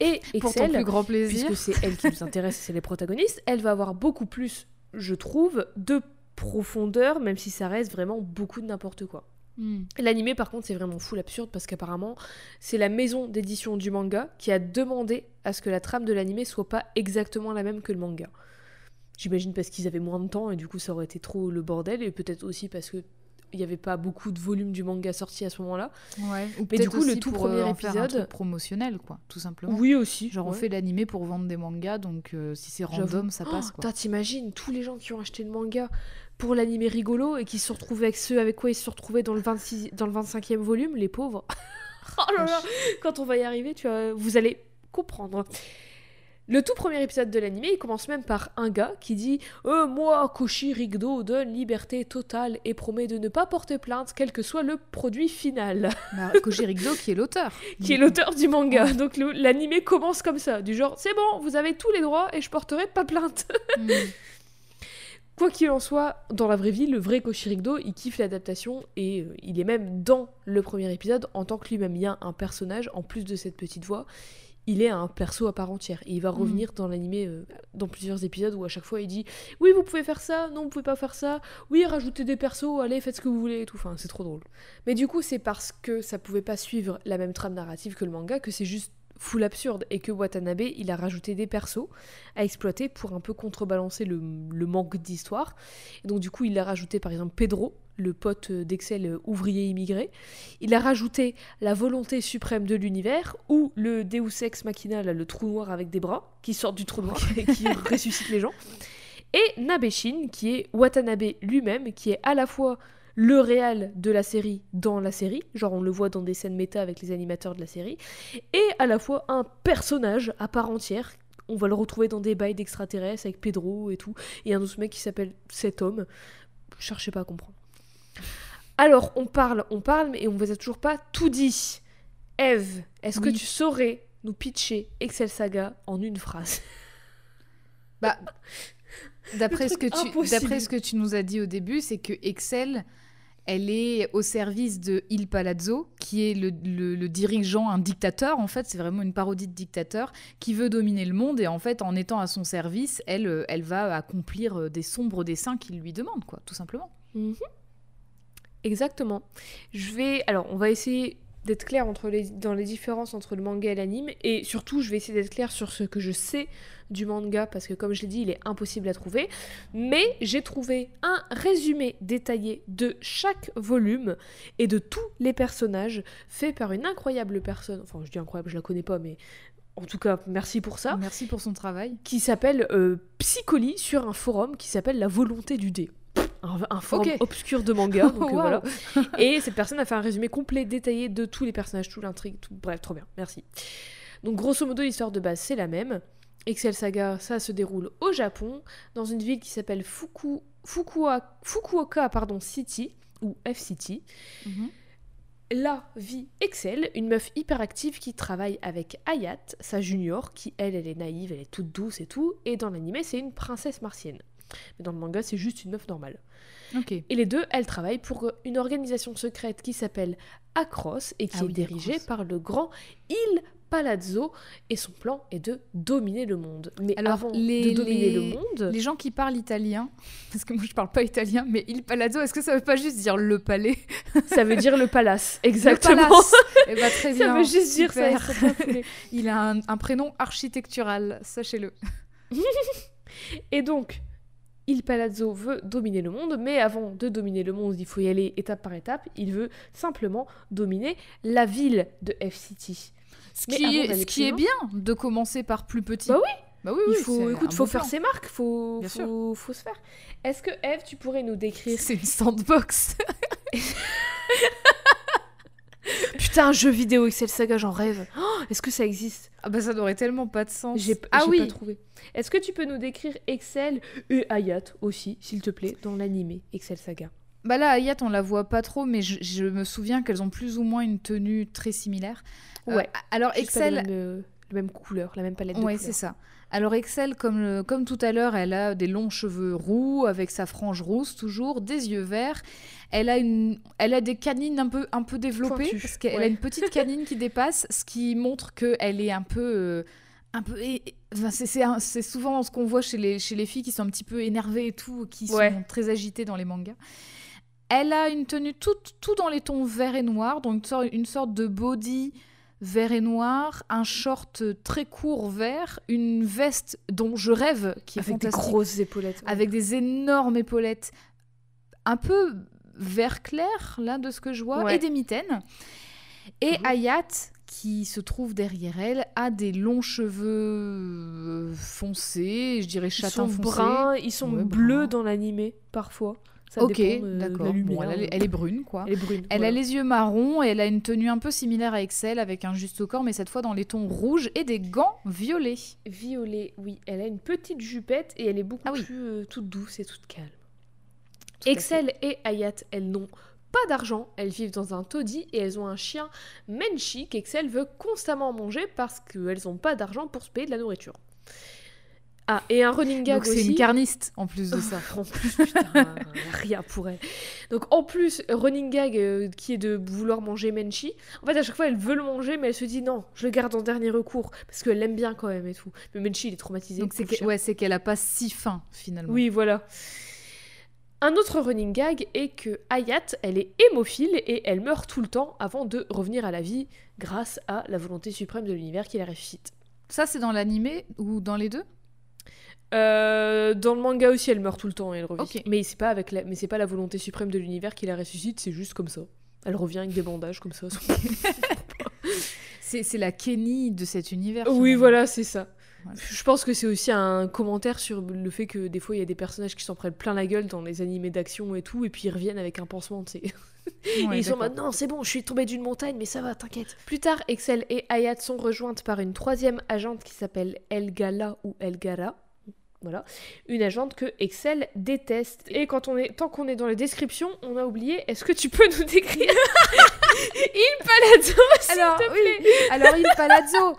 Speaker 1: Et
Speaker 2: Pour ton
Speaker 1: Excel,
Speaker 2: plus grand plaisir.
Speaker 1: puisque c'est elle qui nous intéresse, c'est les protagonistes, elle va avoir beaucoup plus, je trouve, de profondeur, même si ça reste vraiment beaucoup de n'importe quoi.
Speaker 2: Hmm.
Speaker 1: L'animé, par contre, c'est vraiment full absurde parce qu'apparemment, c'est la maison d'édition du manga qui a demandé à ce que la trame de l'animé soit pas exactement la même que le manga. J'imagine parce qu'ils avaient moins de temps et du coup, ça aurait été trop le bordel, et peut-être aussi parce que il n'y avait pas beaucoup de volume du manga sorti à ce moment-là.
Speaker 2: Ouais. Ou
Speaker 1: Mais du coup, le tout
Speaker 2: pour,
Speaker 1: premier
Speaker 2: euh, faire un
Speaker 1: épisode-
Speaker 2: truc promotionnel, quoi, tout simplement.
Speaker 1: Oui, aussi.
Speaker 2: Genre, on fait l'animé pour vendre des mangas, donc euh, si c'est random, ça passe,
Speaker 1: Oh,
Speaker 2: quoi.
Speaker 1: T'imagines tous les gens qui ont acheté le manga pour l'animé rigolo et qui se sont retrouvés avec ceux avec quoi ils se retrouvés dans le, 26, dans le 25e volume, les pauvres. *laughs* oh là là, quand on va y arriver, tu vois, vous allez comprendre. Le tout premier épisode de l'animé, il commence même par un gars qui dit Euh, Moi, Koshi Rigdo, donne liberté totale et promet de ne pas porter plainte, quel que soit le produit final. *laughs*
Speaker 2: Bah, Koji Rigdo, qui est l'auteur.
Speaker 1: qui est l'auteur du manga. Donc l'animé commence comme ça, du genre C'est bon, vous avez tous les droits et je porterai pas plainte.
Speaker 2: Hmm. *laughs*
Speaker 1: Quoi qu'il en soit, dans la vraie vie, le vrai Koshirigdo, il kiffe l'adaptation et euh, il est même dans le premier épisode en tant que lui-même. Il y a un personnage, en plus de cette petite voix, il est un perso à part entière. Et il va
Speaker 2: Mm.
Speaker 1: revenir dans l'animé euh, dans plusieurs épisodes où à chaque fois il dit Oui, vous pouvez faire ça, non, vous pouvez pas faire ça, oui, rajoutez des persos, allez, faites ce que vous voulez et tout. Enfin, c'est trop drôle. Mais du coup, c'est parce que ça pouvait pas suivre la même trame narrative que le manga que c'est juste full absurde et que Watanabe il a rajouté des persos à exploiter pour un peu contrebalancer le, le manque d'histoire et donc du coup il a rajouté par exemple Pedro le pote d'Excel euh, ouvrier immigré il a rajouté la volonté suprême de l'univers ou le Deus Ex Machina là, le trou noir avec des bras qui sort du trou noir *laughs* et qui ressuscite les gens et Nabeshin qui est Watanabe lui-même qui est à la fois le réal de la série dans la série, genre on le voit dans des scènes méta avec les animateurs de la série, et à la fois un personnage à part entière. On va le retrouver dans des bails d'extraterrestres avec Pedro et tout, et un autre mec qui s'appelle cet homme. Cherchez pas à comprendre. Alors, on parle, on parle, mais on vous a toujours pas tout dit. Eve, est-ce que tu saurais nous pitcher Excel Saga en une phrase?
Speaker 2: Bah, *laughs* d'après ce que tu, d'après ce que tu nous as dit au début, c'est que Excel, elle est au service de Il Palazzo, qui est le, le- le dirigeant, un dictateur. En fait, c'est vraiment une parodie de dictateur qui veut dominer le monde et en fait, en étant à son service, elle, euh, elle va accomplir euh, des sombres desseins qu'il lui demande, quoi, tout simplement.
Speaker 1: Exactement. Je vais. Alors, on va essayer d'être clair entre les... dans les différences entre le manga et l'anime. Et surtout, je vais essayer d'être clair sur ce que je sais du manga, parce que comme je l'ai dit, il est impossible à trouver. Mais j'ai trouvé un résumé détaillé de chaque volume et de tous les personnages, fait par une incroyable personne. Enfin, je dis incroyable, je la connais pas, mais. En tout cas, merci pour ça.
Speaker 2: Merci pour son travail.
Speaker 1: Qui s'appelle euh, Psycholi sur un forum qui s'appelle La volonté du dé. Un, un forum obscur de manga. Donc, *laughs* euh, voilà. Et cette personne a fait un résumé complet, détaillé de tous les personnages, toute l'intrigue, tout. Bref, trop bien, merci. Donc, grosso modo, l'histoire de base, c'est la même. Excel Saga, ça se déroule au Japon, dans une ville qui s'appelle Fuku... Fukua- Fukuoka pardon, City, ou F-City.
Speaker 2: Mhm.
Speaker 1: Là vit Excel, une meuf hyperactive qui travaille avec Ayat, sa junior, qui elle, elle est naïve, elle est toute douce et tout, et dans l'animé, c'est une princesse martienne. Mais dans le manga, c'est juste une meuf normale. Et les deux, elles travaillent pour une organisation secrète qui s'appelle Acros et qui
Speaker 2: Ah
Speaker 1: est
Speaker 2: oui,
Speaker 1: dirigée
Speaker 2: Acros.
Speaker 1: par le grand Il Palazzo et son plan est de dominer le monde. Mais
Speaker 2: Alors,
Speaker 1: avant
Speaker 2: les-
Speaker 1: de dominer
Speaker 2: les-
Speaker 1: le monde,
Speaker 2: Les gens qui parlent italien, *laughs* parce que moi je parle pas italien, mais il palazzo, est-ce que ça veut pas juste dire le palais?
Speaker 1: Ça veut dire le palace. *laughs*
Speaker 2: Le
Speaker 1: Exactement.
Speaker 2: palace Eh ben, très bien.
Speaker 1: Ça veut juste dire ça. *laughs*
Speaker 2: Il a un, un prénom architectural, sachez-le.
Speaker 1: Et donc, Il Palazzo veut dominer le monde, mais avant de dominer le monde, il faut y aller étape par étape. Il veut simplement dominer la ville de F-City.
Speaker 2: Ce
Speaker 1: Mais
Speaker 2: qui, est, ce qui bien de commencer par plus petit.
Speaker 1: Bah oui.
Speaker 2: Bah oui,
Speaker 1: Il
Speaker 2: oui,
Speaker 1: faut,
Speaker 2: c'est
Speaker 1: écoute, faut
Speaker 2: bon
Speaker 1: faire
Speaker 2: plan.
Speaker 1: ses marques, faut,
Speaker 2: Bien
Speaker 1: faut, faut se faire. Est-ce que Eve, tu pourrais nous décrire
Speaker 2: C'est une sandbox. *laughs*
Speaker 1: Putain, un jeu vidéo Excel Saga, j'en rêve. Oh, Est-ce que ça existe?
Speaker 2: Ah bah ça n'aurait tellement pas de sens.
Speaker 1: J'ai
Speaker 2: ah oui.
Speaker 1: pas trouvé. Est-ce que tu peux nous décrire Excel et Ayat aussi, s'il te plaît, dans l'animé Excel Saga?
Speaker 2: Bah là, Ayat, on la voit pas trop, mais je, je me souviens qu'elles ont plus ou moins une tenue très similaire. Euh,
Speaker 1: Ouais.
Speaker 2: alors Excel,
Speaker 1: la même, euh, la même couleur, la même palette de
Speaker 2: Ouais,
Speaker 1: couleurs.
Speaker 2: c'est ça. Alors Excel, comme, comme tout à l'heure, elle a des longs cheveux roux avec sa frange rousse toujours, des yeux verts. Elle a, une, elle a des canines un peu, un peu développées
Speaker 1: Pointues,
Speaker 2: parce qu'elle a une petite *laughs* canine qui dépasse, ce qui montre qu'elle est un peu... euh, un peu é- enfin, c'est- souvent ce qu'on voit chez les, chez les filles qui sont un petit peu énervées et tout, qui
Speaker 1: Ouais.
Speaker 2: sont très agitées dans les mangas. Elle a une tenue tout, tout dans les tons vert et noir, donc une sorte, une sorte de body vert et noir, un short très court vert, une veste dont je rêve, qui est
Speaker 1: Avec des grosses épaulettes.
Speaker 2: avec des énormes épaulettes, un peu vert clair, là, de ce que je vois,
Speaker 1: Ouais.
Speaker 2: et des mitaines. Et. Ayat, qui se trouve derrière elle, a des longs cheveux euh, foncés, je dirais
Speaker 1: Ils
Speaker 2: châtain
Speaker 1: sont
Speaker 2: foncé.
Speaker 1: bruns, ils sont
Speaker 2: Ouais,
Speaker 1: bleus
Speaker 2: bruns.
Speaker 1: dans l'animé, parfois. Ça
Speaker 2: ok, d'accord. Bon, elle, est- elle est brune, quoi.
Speaker 1: Elle est brune.
Speaker 2: Elle
Speaker 1: voilà.
Speaker 2: a les yeux marrons et elle a une tenue un peu similaire à Excel avec un juste au corps, mais cette fois dans les tons rouges et des gants violets.
Speaker 1: Violet, oui. Elle a une petite jupette et elle est beaucoup
Speaker 2: Ah oui.
Speaker 1: plus euh, toute douce et toute calme.
Speaker 2: Tout
Speaker 1: Excel et Ayat, elles n'ont pas d'argent, elles vivent dans un taudis et elles ont un chien Menchi qu'Excel veut constamment manger parce qu'elles n'ont pas d'argent pour se payer de la nourriture. Ah, et un running gag
Speaker 2: Donc c'est
Speaker 1: aussi.
Speaker 2: une carniste en plus de ça.
Speaker 1: en plus, putain, rien pour elle. Donc en plus, running gag euh, qui est de vouloir manger Menchi. En fait, à chaque fois, elle veut le manger, mais elle se dit non, je le garde en dernier recours parce qu'elle l'aime bien quand même et tout. Mais Menchi, il est traumatisé.
Speaker 2: Donc c'est
Speaker 1: pauvre
Speaker 2: que-
Speaker 1: chien.
Speaker 2: ouais, c'est qu'elle a pas si faim finalement.
Speaker 1: Oui, voilà. Un autre running gag est que Hayat, elle est hémophile et elle meurt tout le temps avant de revenir à la vie grâce à la volonté suprême de l'univers qui la ressuscite.
Speaker 2: Ça c'est dans l'animé ou dans les deux?
Speaker 1: Euh, dans le manga aussi, elle meurt tout le temps et elle revient. Mais c'est pas avec la, mais c'est pas la volonté suprême de l'univers qui la ressuscite, c'est juste comme ça. Elle revient avec des bandages comme ça. *laughs*
Speaker 2: C'est la Kenny de cet univers.
Speaker 1: oui,
Speaker 2: finalement.
Speaker 1: voilà, c'est ça.
Speaker 2: Ouais.
Speaker 1: Je pense que c'est aussi un commentaire sur le fait que des fois il y a des personnages qui s'en prennent plein la gueule dans les animés d'action et tout, et puis ils reviennent avec un pansement, tu sais.
Speaker 2: Ouais,
Speaker 1: et ils sont en mode non, c'est bon, je suis tombée d'une montagne, mais ça va, t'inquiète. Plus tard, Excel et Ayat sont rejointes par une troisième agente qui s'appelle Elgala ou Elgara. Voilà, une agente que Excel déteste. Et quand on est, tant qu'on est dans les descriptions, on a oublié. Est-ce que tu peux nous décrire *laughs* Il Palazzo, s'il
Speaker 2: Alors, oui. il Palazzo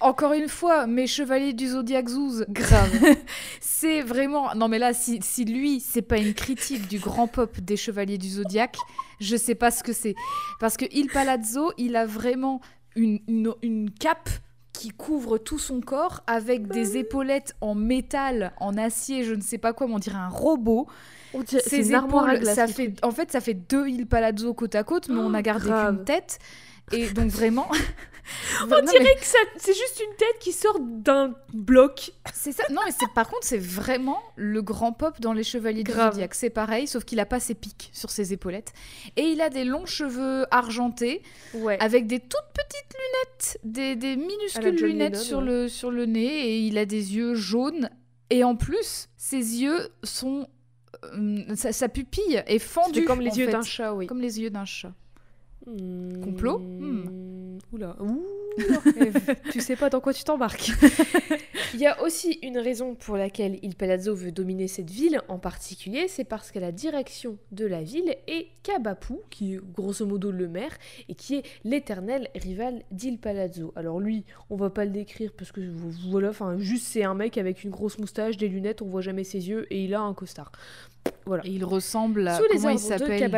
Speaker 2: Encore une fois, mes chevaliers du Zodiac Zouz, grave. *laughs* c'est vraiment. Non, mais là, si, si lui, c'est pas une critique du grand pop des chevaliers du Zodiac, je sais pas ce que c'est. Parce que Il Palazzo, il a vraiment une, une, une cape qui couvre tout son corps avec des épaulettes en métal, en acier, je ne sais pas quoi, mais on dirait un robot.
Speaker 1: On dirait-
Speaker 2: Ses épaules, ça fait, en fait, ça fait deux Il Palazzo côte à côte, mais on a gardé qu'une tête. Et donc vraiment. *laughs*
Speaker 1: On
Speaker 2: Non, mais-
Speaker 1: dirait que c'est juste une tête qui sort d'un bloc.
Speaker 2: C'est ça. Non, mais c'est par contre, c'est vraiment le grand pop dans les Chevaliers
Speaker 1: Grave.
Speaker 2: du Zodiac. C'est pareil, sauf qu'il a pas ses pics sur ses épaulettes. Et il a des longs cheveux argentés
Speaker 1: Ouais.
Speaker 2: avec des toutes petites lunettes, des, minuscules lunettes
Speaker 1: Lennon,
Speaker 2: sur,
Speaker 1: ouais.
Speaker 2: le, sur le nez. Et il a des yeux jaunes. Et en plus, ses yeux sont. euh, sa, sa pupille est fendue.
Speaker 1: Comme les
Speaker 2: en
Speaker 1: yeux d'un chat, oui.
Speaker 2: Comme les yeux d'un chat.
Speaker 1: Hmm.
Speaker 2: Complot Hmm.
Speaker 1: Oula. Ouh. Eve, *laughs* tu sais pas dans quoi tu t'embarques. *laughs* Il y a aussi une raison pour laquelle Il Palazzo veut dominer cette ville en particulier, c'est parce que la direction de la ville est Kabapu, qui est grosso modo le maire, et qui est l'éternel rival d'Il Palazzo. Alors lui, on va pas le décrire parce que voilà, enfin juste c'est un mec avec une grosse moustache, des lunettes, on voit jamais ses yeux, et il a un costard. Voilà.
Speaker 2: Et il ressemble à.
Speaker 1: Sous les
Speaker 2: comment il
Speaker 1: ordres de
Speaker 2: s'appelle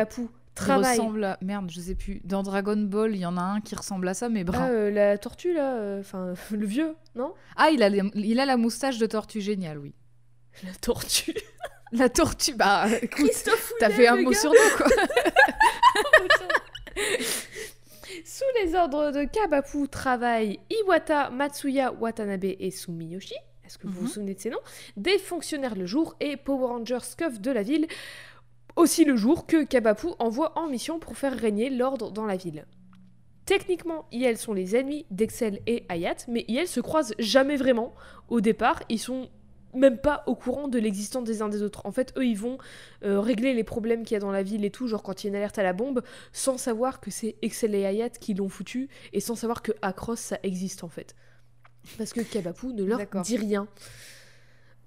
Speaker 1: Travail.
Speaker 2: ressemble à... Merde, je sais plus. Dans Dragon Ball, il y en a un qui ressemble à ça, mais
Speaker 1: Ah,
Speaker 2: brun.
Speaker 1: euh, la tortue, là, euh, enfin, *laughs* le vieux, non?
Speaker 2: Ah, il a, les- il a la moustache de tortue géniale, oui.
Speaker 1: La tortue. *laughs*
Speaker 2: La tortue, bah *laughs* écoute,
Speaker 1: Christophe
Speaker 2: t'as fait un mot
Speaker 1: gars.
Speaker 2: sur deux, quoi.
Speaker 1: Sous les ordres de Kabapu travaillent Iwata, Matsuya, Watanabe et Sumiyoshi. Est-ce que vous vous
Speaker 2: Mhm.
Speaker 1: souvenez de ces noms? Des fonctionnaires le jour et Power Rangers Scuff de la ville, aussi le jour que Kabapu envoie en mission pour faire régner l'ordre dans la ville. Techniquement, IL sont les ennemis d'Excel et Hayat, mais IL se croisent jamais vraiment. Au départ, ils sont même pas au courant de l'existence des uns des autres. En fait, eux, ils vont euh, régler les problèmes qu'il y a dans la ville et tout, genre quand il y a une alerte à la bombe, sans savoir que c'est Excel et Hayat qui l'ont foutu, et sans savoir que Across, ça existe en fait. Parce que Kabapu ne leur dit rien.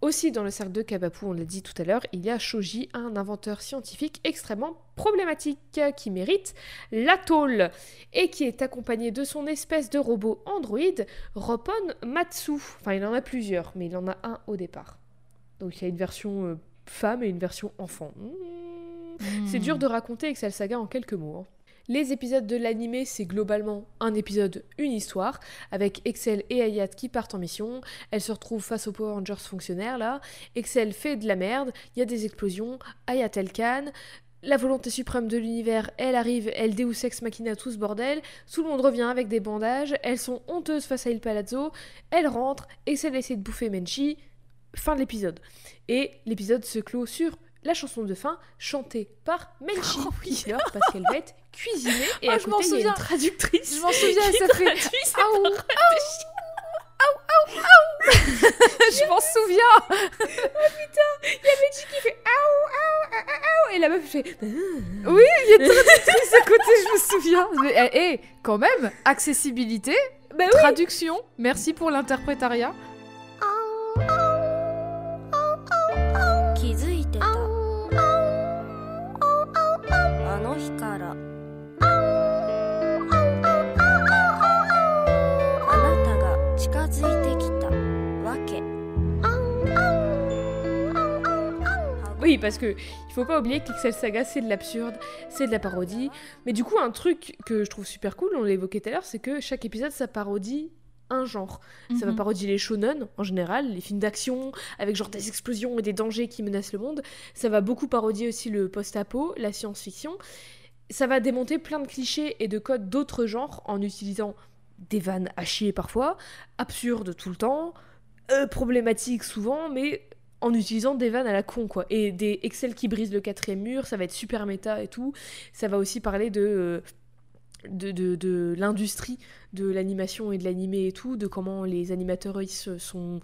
Speaker 1: Aussi, dans le cercle de Kabapu, on l'a dit tout à l'heure, il y a Shoji, un inventeur scientifique extrêmement problématique qui mérite la tôle et qui est accompagné de son espèce de robot androïde, Ropon Matsu. Enfin, il en a plusieurs, mais il en a un au départ. Donc il y a une version euh, femme et une version enfant. Hmm. C'est dur de raconter Excel Saga en quelques mots. hein. Les épisodes de l'animé, c'est globalement un épisode, une histoire, avec Excel et Hayat qui partent en mission. Elles se retrouvent face aux Power Rangers fonctionnaires là. Excel fait de la merde, il y a des explosions, Hayat elle canne. La volonté suprême de l'univers, elle arrive, elle deus ex machina tout ce bordel. Tout le monde revient avec des bandages. Elles sont honteuses face à Il Palazzo. Elles rentrent, Excel essaie de bouffer Menchi. Fin de l'épisode. Et l'épisode se clôt sur la chanson de fin chantée par Menchi *laughs*
Speaker 2: Oh oui.
Speaker 1: parce qu'elle va être cuisinée et
Speaker 2: Oh,
Speaker 1: à
Speaker 2: je m'en
Speaker 1: côté il y a une traductrice.
Speaker 2: Je m'en souviens, ça fait...
Speaker 1: ses
Speaker 2: Aouh,
Speaker 1: paroles.
Speaker 2: Je m'en souviens *laughs*
Speaker 1: Menchi qui fait aou aou aou aou et la meuf fait *laughs*
Speaker 2: Oui, il y a une traductrice à côté, je me souviens. Mais, eh, eh, quand même, accessibilité,
Speaker 1: bah oui
Speaker 2: traduction, merci pour l'interprétariat.
Speaker 3: 日からあなたが近づいてきたわけ
Speaker 1: Oui, parce que il faut pas oublier qu'Excel Saga c'est de l'absurde, c'est de la parodie. Mais du coup, un truc que je trouve super cool, on l'a évoqué tout à l'heure, c'est que chaque épisode ça parodie un genre. Ça va
Speaker 2: Mhm.
Speaker 1: parodier les shonen en général, les films d'action avec genre des explosions et des dangers qui menacent le monde. Ça va beaucoup parodier aussi le post-apo, la science-fiction. Ça va démonter plein de clichés et de codes d'autres genres en utilisant des vannes à chier parfois, absurdes tout le temps, euh, problématiques souvent, mais en utilisant des vannes à la con quoi. Et des Excel qui brisent le quatrième mur ça va être super méta et tout. Ça va aussi parler de euh, de, de, de l'industrie de l'animation et de l'animé et tout de comment les animateurs sont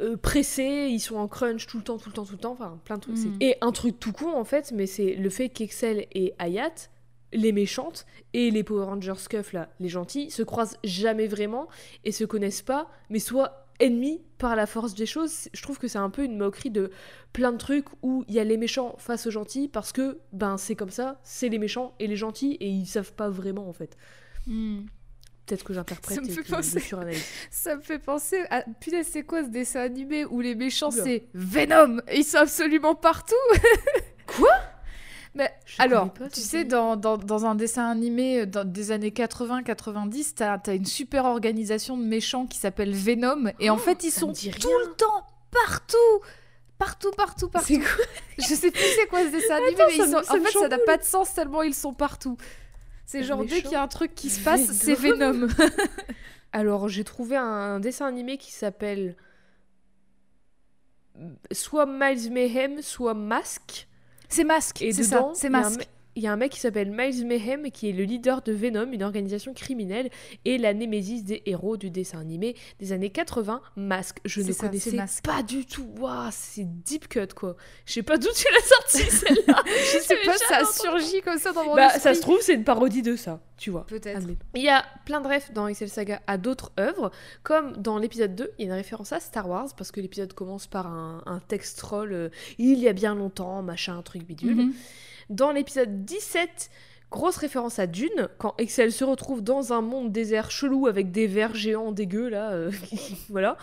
Speaker 1: euh, pressés ils sont en crunch tout le temps tout le temps tout le temps enfin plein de trucs
Speaker 2: Mm.
Speaker 1: et un truc tout con en fait mais c'est le fait qu'Excel et Hayat les méchantes et les Power Rangers Scuff là les gentils se croisent jamais vraiment et se connaissent pas mais soit ennemis par la force des choses. Je trouve que c'est un peu une moquerie de plein de trucs où il y a les méchants face aux gentils parce que ben c'est comme ça, c'est les méchants et les gentils et ils savent pas vraiment en fait.
Speaker 2: Hmm.
Speaker 1: Peut-être que j'interprète
Speaker 2: Ça me fait penser-. *laughs* Ça me fait penser à. Putain, c'est quoi ce dessin animé où les méchants c'est Venom et Ils sont absolument partout *laughs*
Speaker 1: Quoi?
Speaker 2: Mais alors,
Speaker 1: pas
Speaker 2: tu sais, dans, dans, dans un dessin animé euh, dans- des années 80-90, t'as as une super organisation de méchants qui s'appelle Venom et en
Speaker 1: Oh,
Speaker 2: fait ils sont tout le temps partout Partout, partout, partout.
Speaker 1: C'est quoi?
Speaker 2: Je sais plus c'est quoi ce dessin animé,
Speaker 1: Attends,
Speaker 2: mais ils sont... en fait ça n'a pas de sens tellement ils sont partout. C'est genre dès qu'il y a un truc qui se passe, *laughs* c'est Venom. *laughs*
Speaker 1: Alors j'ai trouvé un dessin animé qui s'appelle soit Miles Mayhem, soit Mask.
Speaker 2: c'est Masque,
Speaker 1: Et
Speaker 2: c'est ça, c'est Masque.
Speaker 1: Il y a un mec qui s'appelle Miles Mayhem qui est le leader de Venom, une organisation criminelle, et la némésis des héros du dessin animé des années 80, Mask. Je ne
Speaker 2: ça,
Speaker 1: connaissais pas du tout. Waouh, c'est deep cut quoi. Je sais pas d'où tu l'as sorti *laughs* celle-là.
Speaker 2: Je sais pas, ça a
Speaker 1: entendu.
Speaker 2: surgi comme ça dans mon
Speaker 1: Bah,
Speaker 2: esprit.
Speaker 1: ça se trouve, c'est une parodie de ça, tu vois.
Speaker 2: Peut-être.
Speaker 1: Il y a plein de refs dans Excel Saga à d'autres œuvres, comme dans l'épisode 2, il y a une référence à Star Wars, parce que l'épisode commence par un, un texte troll euh, il y a bien longtemps, machin, truc bidule.
Speaker 2: Mhm.
Speaker 1: Dans l'épisode 17, grosse référence à Dune, quand Excel se retrouve dans un monde désert chelou avec des vers géants dégueux, là, euh, *laughs* voilà.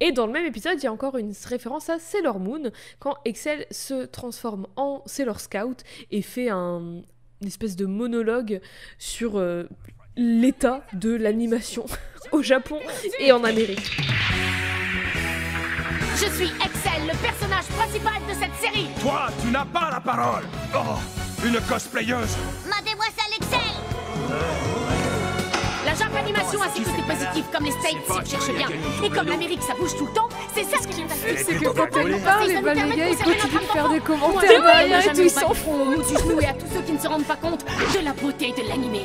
Speaker 1: Et dans le même épisode, il y a encore une référence à Sailor Moon, quand Excel se transforme en Sailor Scout et fait un une espèce de monologue sur euh, l'état de l'animation *laughs* au Japon et en Amérique.
Speaker 4: Je suis Excel, le personnage principal de cette série.
Speaker 5: Toi, tu n'as pas la parole Oh Une cosplayeuse
Speaker 4: Ma demoiselle Excel. La Jap animation a ses côtés positifs comme les States, si tu cherches bien. Et comme l'Amérique, ça bouge tout le temps, c'est ça ce qui nous a
Speaker 2: C'est que quand
Speaker 5: gaulé.
Speaker 2: parle, les gars, ils continuent de faire des commentaires derrière et tout, ils s'en font.
Speaker 4: du genou et à tous ceux qui ne se rendent pas compte de la beauté de l'animé.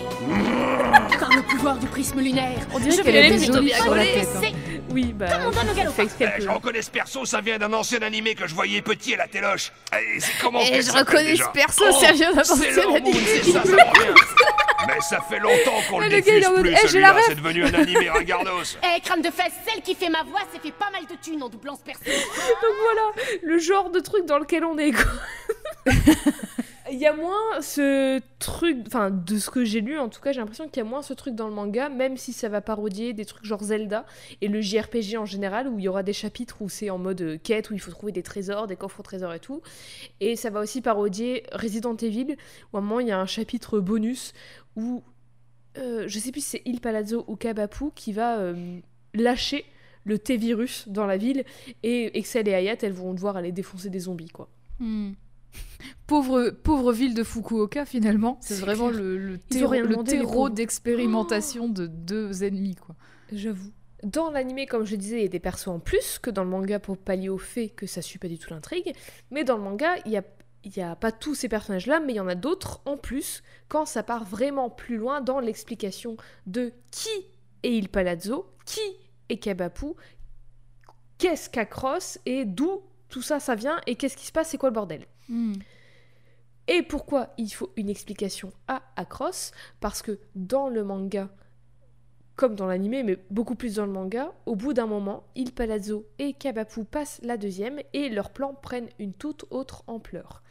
Speaker 4: Par le pouvoir du prisme lunaire,
Speaker 2: On dirait
Speaker 4: je
Speaker 2: qu'elle
Speaker 4: vais
Speaker 2: est jolie sur la tête, hein.
Speaker 1: Oui, bah,
Speaker 4: Comme on donne au galop.
Speaker 1: fait exprès
Speaker 5: Eh, je reconnais ce perso, ça vient d'un ancien animé que je voyais petit à la téloche. Eh, c'est comment
Speaker 2: Et
Speaker 5: qu'elle
Speaker 2: je reconnais ce perso,
Speaker 5: Oh,
Speaker 2: ça vient d'un
Speaker 5: c'est
Speaker 2: ancien animé.
Speaker 5: C'est ça, ça. Mais ça fait longtemps qu'on le
Speaker 2: Et le gars, il est
Speaker 5: diffuse
Speaker 2: en mode,
Speaker 5: plus,
Speaker 2: Eh,
Speaker 5: celui-là, c'est devenu un animé *laughs* ragardos.
Speaker 4: Eh, crâne de fesse, celle qui fait ma voix s'est fait pas mal de thunes en doublant ce perso. *laughs*
Speaker 1: Donc voilà, le genre de truc dans lequel on est. quoi. *laughs* Il y a moins ce truc, enfin de ce que j'ai lu en tout cas, j'ai l'impression qu'il y a moins ce truc dans le manga, même si ça va parodier des trucs genre Zelda et le JRPG en général, où il y aura des chapitres où c'est en mode euh, quête, où il faut trouver des trésors, des coffres au trésor et tout. Et ça va aussi parodier Resident Evil, où à un moment il y a un chapitre bonus où euh, je sais plus si c'est Il Palazzo ou Kabapu qui va euh, lâcher le T-virus dans la ville et Excel et Hayat elles vont devoir aller défoncer des zombies quoi.
Speaker 2: Hmm. Pauvre, pauvre ville de Fukuoka, finalement. C'est vraiment
Speaker 1: clair.
Speaker 2: le, le, terreau- le d'expérimentation de deux ennemis, quoi.
Speaker 1: J'avoue. Dans l'animé, comme je disais, il y a des persos en plus que dans le manga pour pallier au fait que ça suit pas du tout l'intrigue. Mais dans le manga, il y a, il y a pas tous ces personnages-là, mais il y en a d'autres en plus quand ça part vraiment plus loin dans l'explication de qui est Il Palazzo, qui est Kabapu, qu'est-ce qu'Across et d'où tout ça ça vient et qu'est-ce qui se passe, c'est quoi le bordel.
Speaker 2: Hmm.
Speaker 1: Et pourquoi il faut une explication à Across Parce que dans le manga, comme dans l'animé, mais beaucoup plus dans le manga, au bout d'un moment, Il Palazzo et Kabapu passent la deuxième et leurs plans prennent une toute autre ampleur.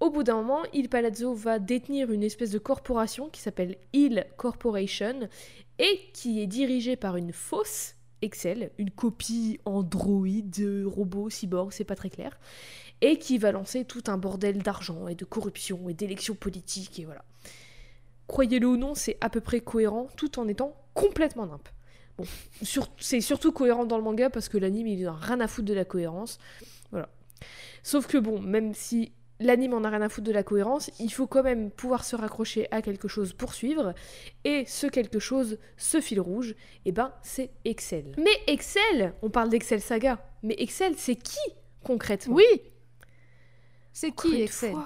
Speaker 1: Au bout d'un moment, Il Palazzo va détenir une espèce de corporation qui s'appelle Il Corporation et qui est dirigée par une fausse Excel, une copie androïde, euh, robot, cyborg, c'est pas très clair, et qui va lancer tout un bordel d'argent et de corruption et d'élections politiques et voilà. Croyez-le ou non, c'est à peu près cohérent tout en étant complètement nimp. Bon, c'est surtout cohérent dans le manga parce que l'anime il en a rien à foutre de la cohérence. Voilà. Sauf que bon, même si l'anime en a rien à foutre de la cohérence, il faut quand même pouvoir se raccrocher à quelque chose pour suivre. Et ce quelque chose, ce fil rouge, et ben c'est Excel. Mais Excel, on parle d'Excel Saga, mais Excel c'est qui concrètement?
Speaker 2: Oui C'est qui Excel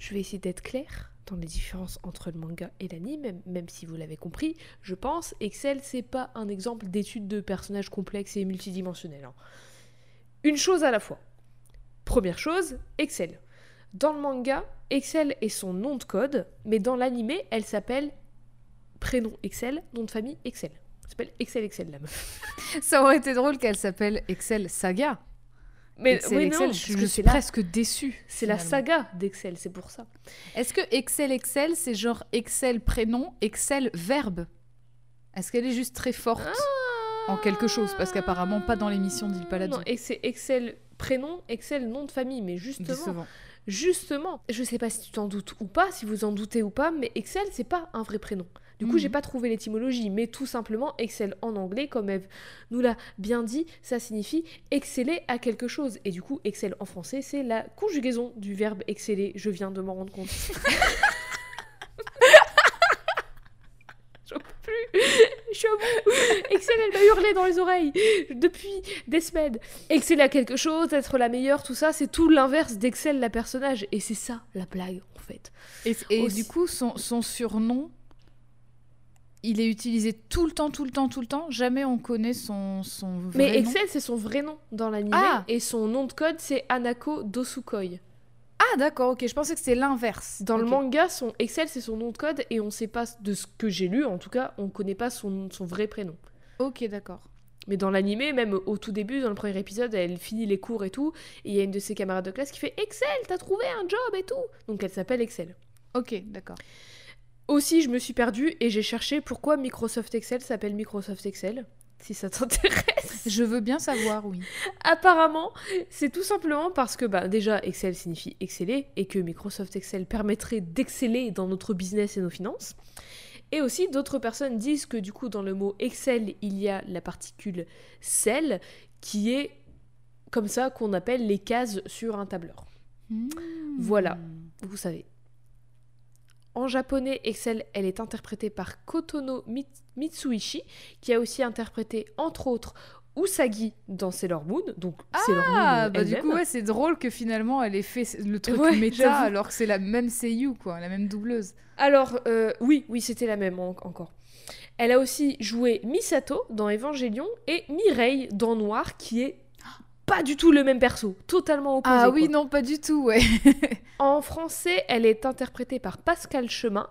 Speaker 1: je vais essayer d'être claire dans les différences entre le manga et l'anime, même, même si vous l'avez compris, je pense, Excel, c'est pas un exemple d'étude de personnages complexes et multidimensionnels. hein. Une chose à la fois. Première chose, Excel. Dans le manga, Excel est son nom de code, mais dans l'animé, elle s'appelle prénom Excel, nom de famille Excel. Elle s'appelle Excel Excel la meuf.
Speaker 2: Ça aurait été drôle qu'elle s'appelle Excel Saga.
Speaker 1: Mais
Speaker 2: Excel,
Speaker 1: oui,
Speaker 2: Excel,
Speaker 1: non,
Speaker 2: je, suis
Speaker 1: la,
Speaker 2: presque déçue.
Speaker 1: c'est la saga d'Excel, c'est pour ça.
Speaker 2: Est-ce que Excel Excel, c'est genre Excel prénom, Excel verbe? Est-ce qu'elle est juste très forte en quelque chose? Parce qu'apparemment pas dans l'émission d'Il Palazzo.
Speaker 1: Non, et c'est Excel prénom, Excel nom de famille, mais justement,
Speaker 2: Décevant.
Speaker 1: justement, je sais pas si tu t'en doutes ou pas, si vous en doutez ou pas, mais Excel c'est pas un vrai prénom. Du coup,
Speaker 2: Mhm.
Speaker 1: j'ai pas trouvé l'étymologie, mais tout simplement Excel en anglais, comme Eve nous l'a bien dit, ça signifie exceller à quelque chose. Et du coup, Excel en français, c'est la conjugaison du verbe exceller. Je viens de m'en rendre compte. *laughs* J'en peux plus. Je suis à bout. Excel, elle m'a hurlé dans les oreilles depuis des semaines. Exceller à quelque chose, être la meilleure, tout ça, c'est tout l'inverse d'Excel, la personnage. Et c'est ça, la blague, en fait.
Speaker 2: Et, du coup, son, son surnom, il est utilisé tout le temps, tout le temps, tout le temps. Jamais on connaît son, son vrai
Speaker 1: Mais. Excel, c'est son vrai nom dans l'anime.
Speaker 2: Ah.
Speaker 1: Et son nom de code, c'est Anako Dosukoi.
Speaker 2: Ah d'accord, ok. Je pensais que c'était l'inverse.
Speaker 1: Dans le manga, son Excel, c'est son nom de code. Et on sait pas, de ce que j'ai lu, en tout cas, on connaît pas son, son vrai prénom.
Speaker 2: Ok, d'accord.
Speaker 1: Mais dans l'animé, même au tout début, dans le premier épisode, elle finit les cours et tout. Et il y a une de ses camarades de classe qui fait Excel, t'as trouvé un job et tout. Donc elle s'appelle Excel.
Speaker 2: Ok, d'accord.
Speaker 1: Aussi, je me suis perdue et j'ai cherché pourquoi Microsoft Excel s'appelle Microsoft Excel. si ça t'intéresse. *laughs*
Speaker 2: Je veux bien savoir, oui.
Speaker 1: Apparemment, c'est tout simplement parce que bah, déjà Excel signifie exceller et que Microsoft Excel permettrait d'exceller dans notre business et nos finances. Et aussi, d'autres personnes disent que du coup, dans le mot Excel, il y a la particule cell qui est comme ça qu'on appelle les cases sur un tableur. Voilà. Vous savez. En japonais, Excel, elle est interprétée par Kotono Mi- Mitsuishi, qui a aussi interprété, entre autres, Usagi dans Sailor Moon. Donc, Sailor Moon
Speaker 2: Ah, bah du coup, ouais, c'est drôle que finalement elle ait fait le truc
Speaker 1: Ouais,
Speaker 2: méta alors que c'est la même seiyuu, quoi, la même doubleuse.
Speaker 1: Alors, euh, oui, oui, c'était la même en- encore. Elle a aussi joué Misato dans Evangelion et Mireille dans Noir, qui est pas du tout le même perso, totalement opposé.
Speaker 2: Ah oui,
Speaker 1: quoi.
Speaker 2: non, pas du tout, ouais. *laughs*
Speaker 1: En français, elle est interprétée par Pascal Chemin,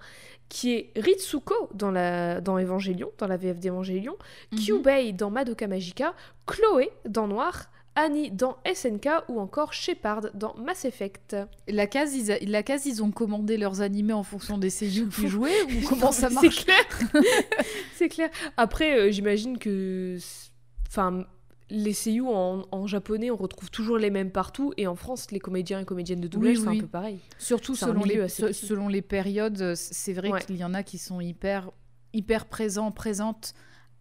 Speaker 1: qui est Ritsuko dans, la, dans Evangelion, dans la VF d'Evangelion,
Speaker 2: Mhm.
Speaker 1: Kyubei dans Madoka Magica, Chloé dans Noir, Annie dans SNK ou encore Shepard dans Mass Effect.
Speaker 2: La case, ils, la case, ils ont commandé leurs animés en fonction des seiyuu qui *laughs* jouaient ou comment ça
Speaker 1: C'est
Speaker 2: marche
Speaker 1: clair. *laughs* c'est clair. Après, euh, j'imagine que. Enfin. Les seiyuu en, en japonais, on retrouve toujours les mêmes partout, et en France, les comédiens et comédiennes de doublage,
Speaker 2: Oui,
Speaker 1: c'est un peu pareil.
Speaker 2: Surtout selon les, se- selon les périodes, c'est vrai
Speaker 1: Ouais.
Speaker 2: qu'il y en a qui sont hyper, hyper présents, présentes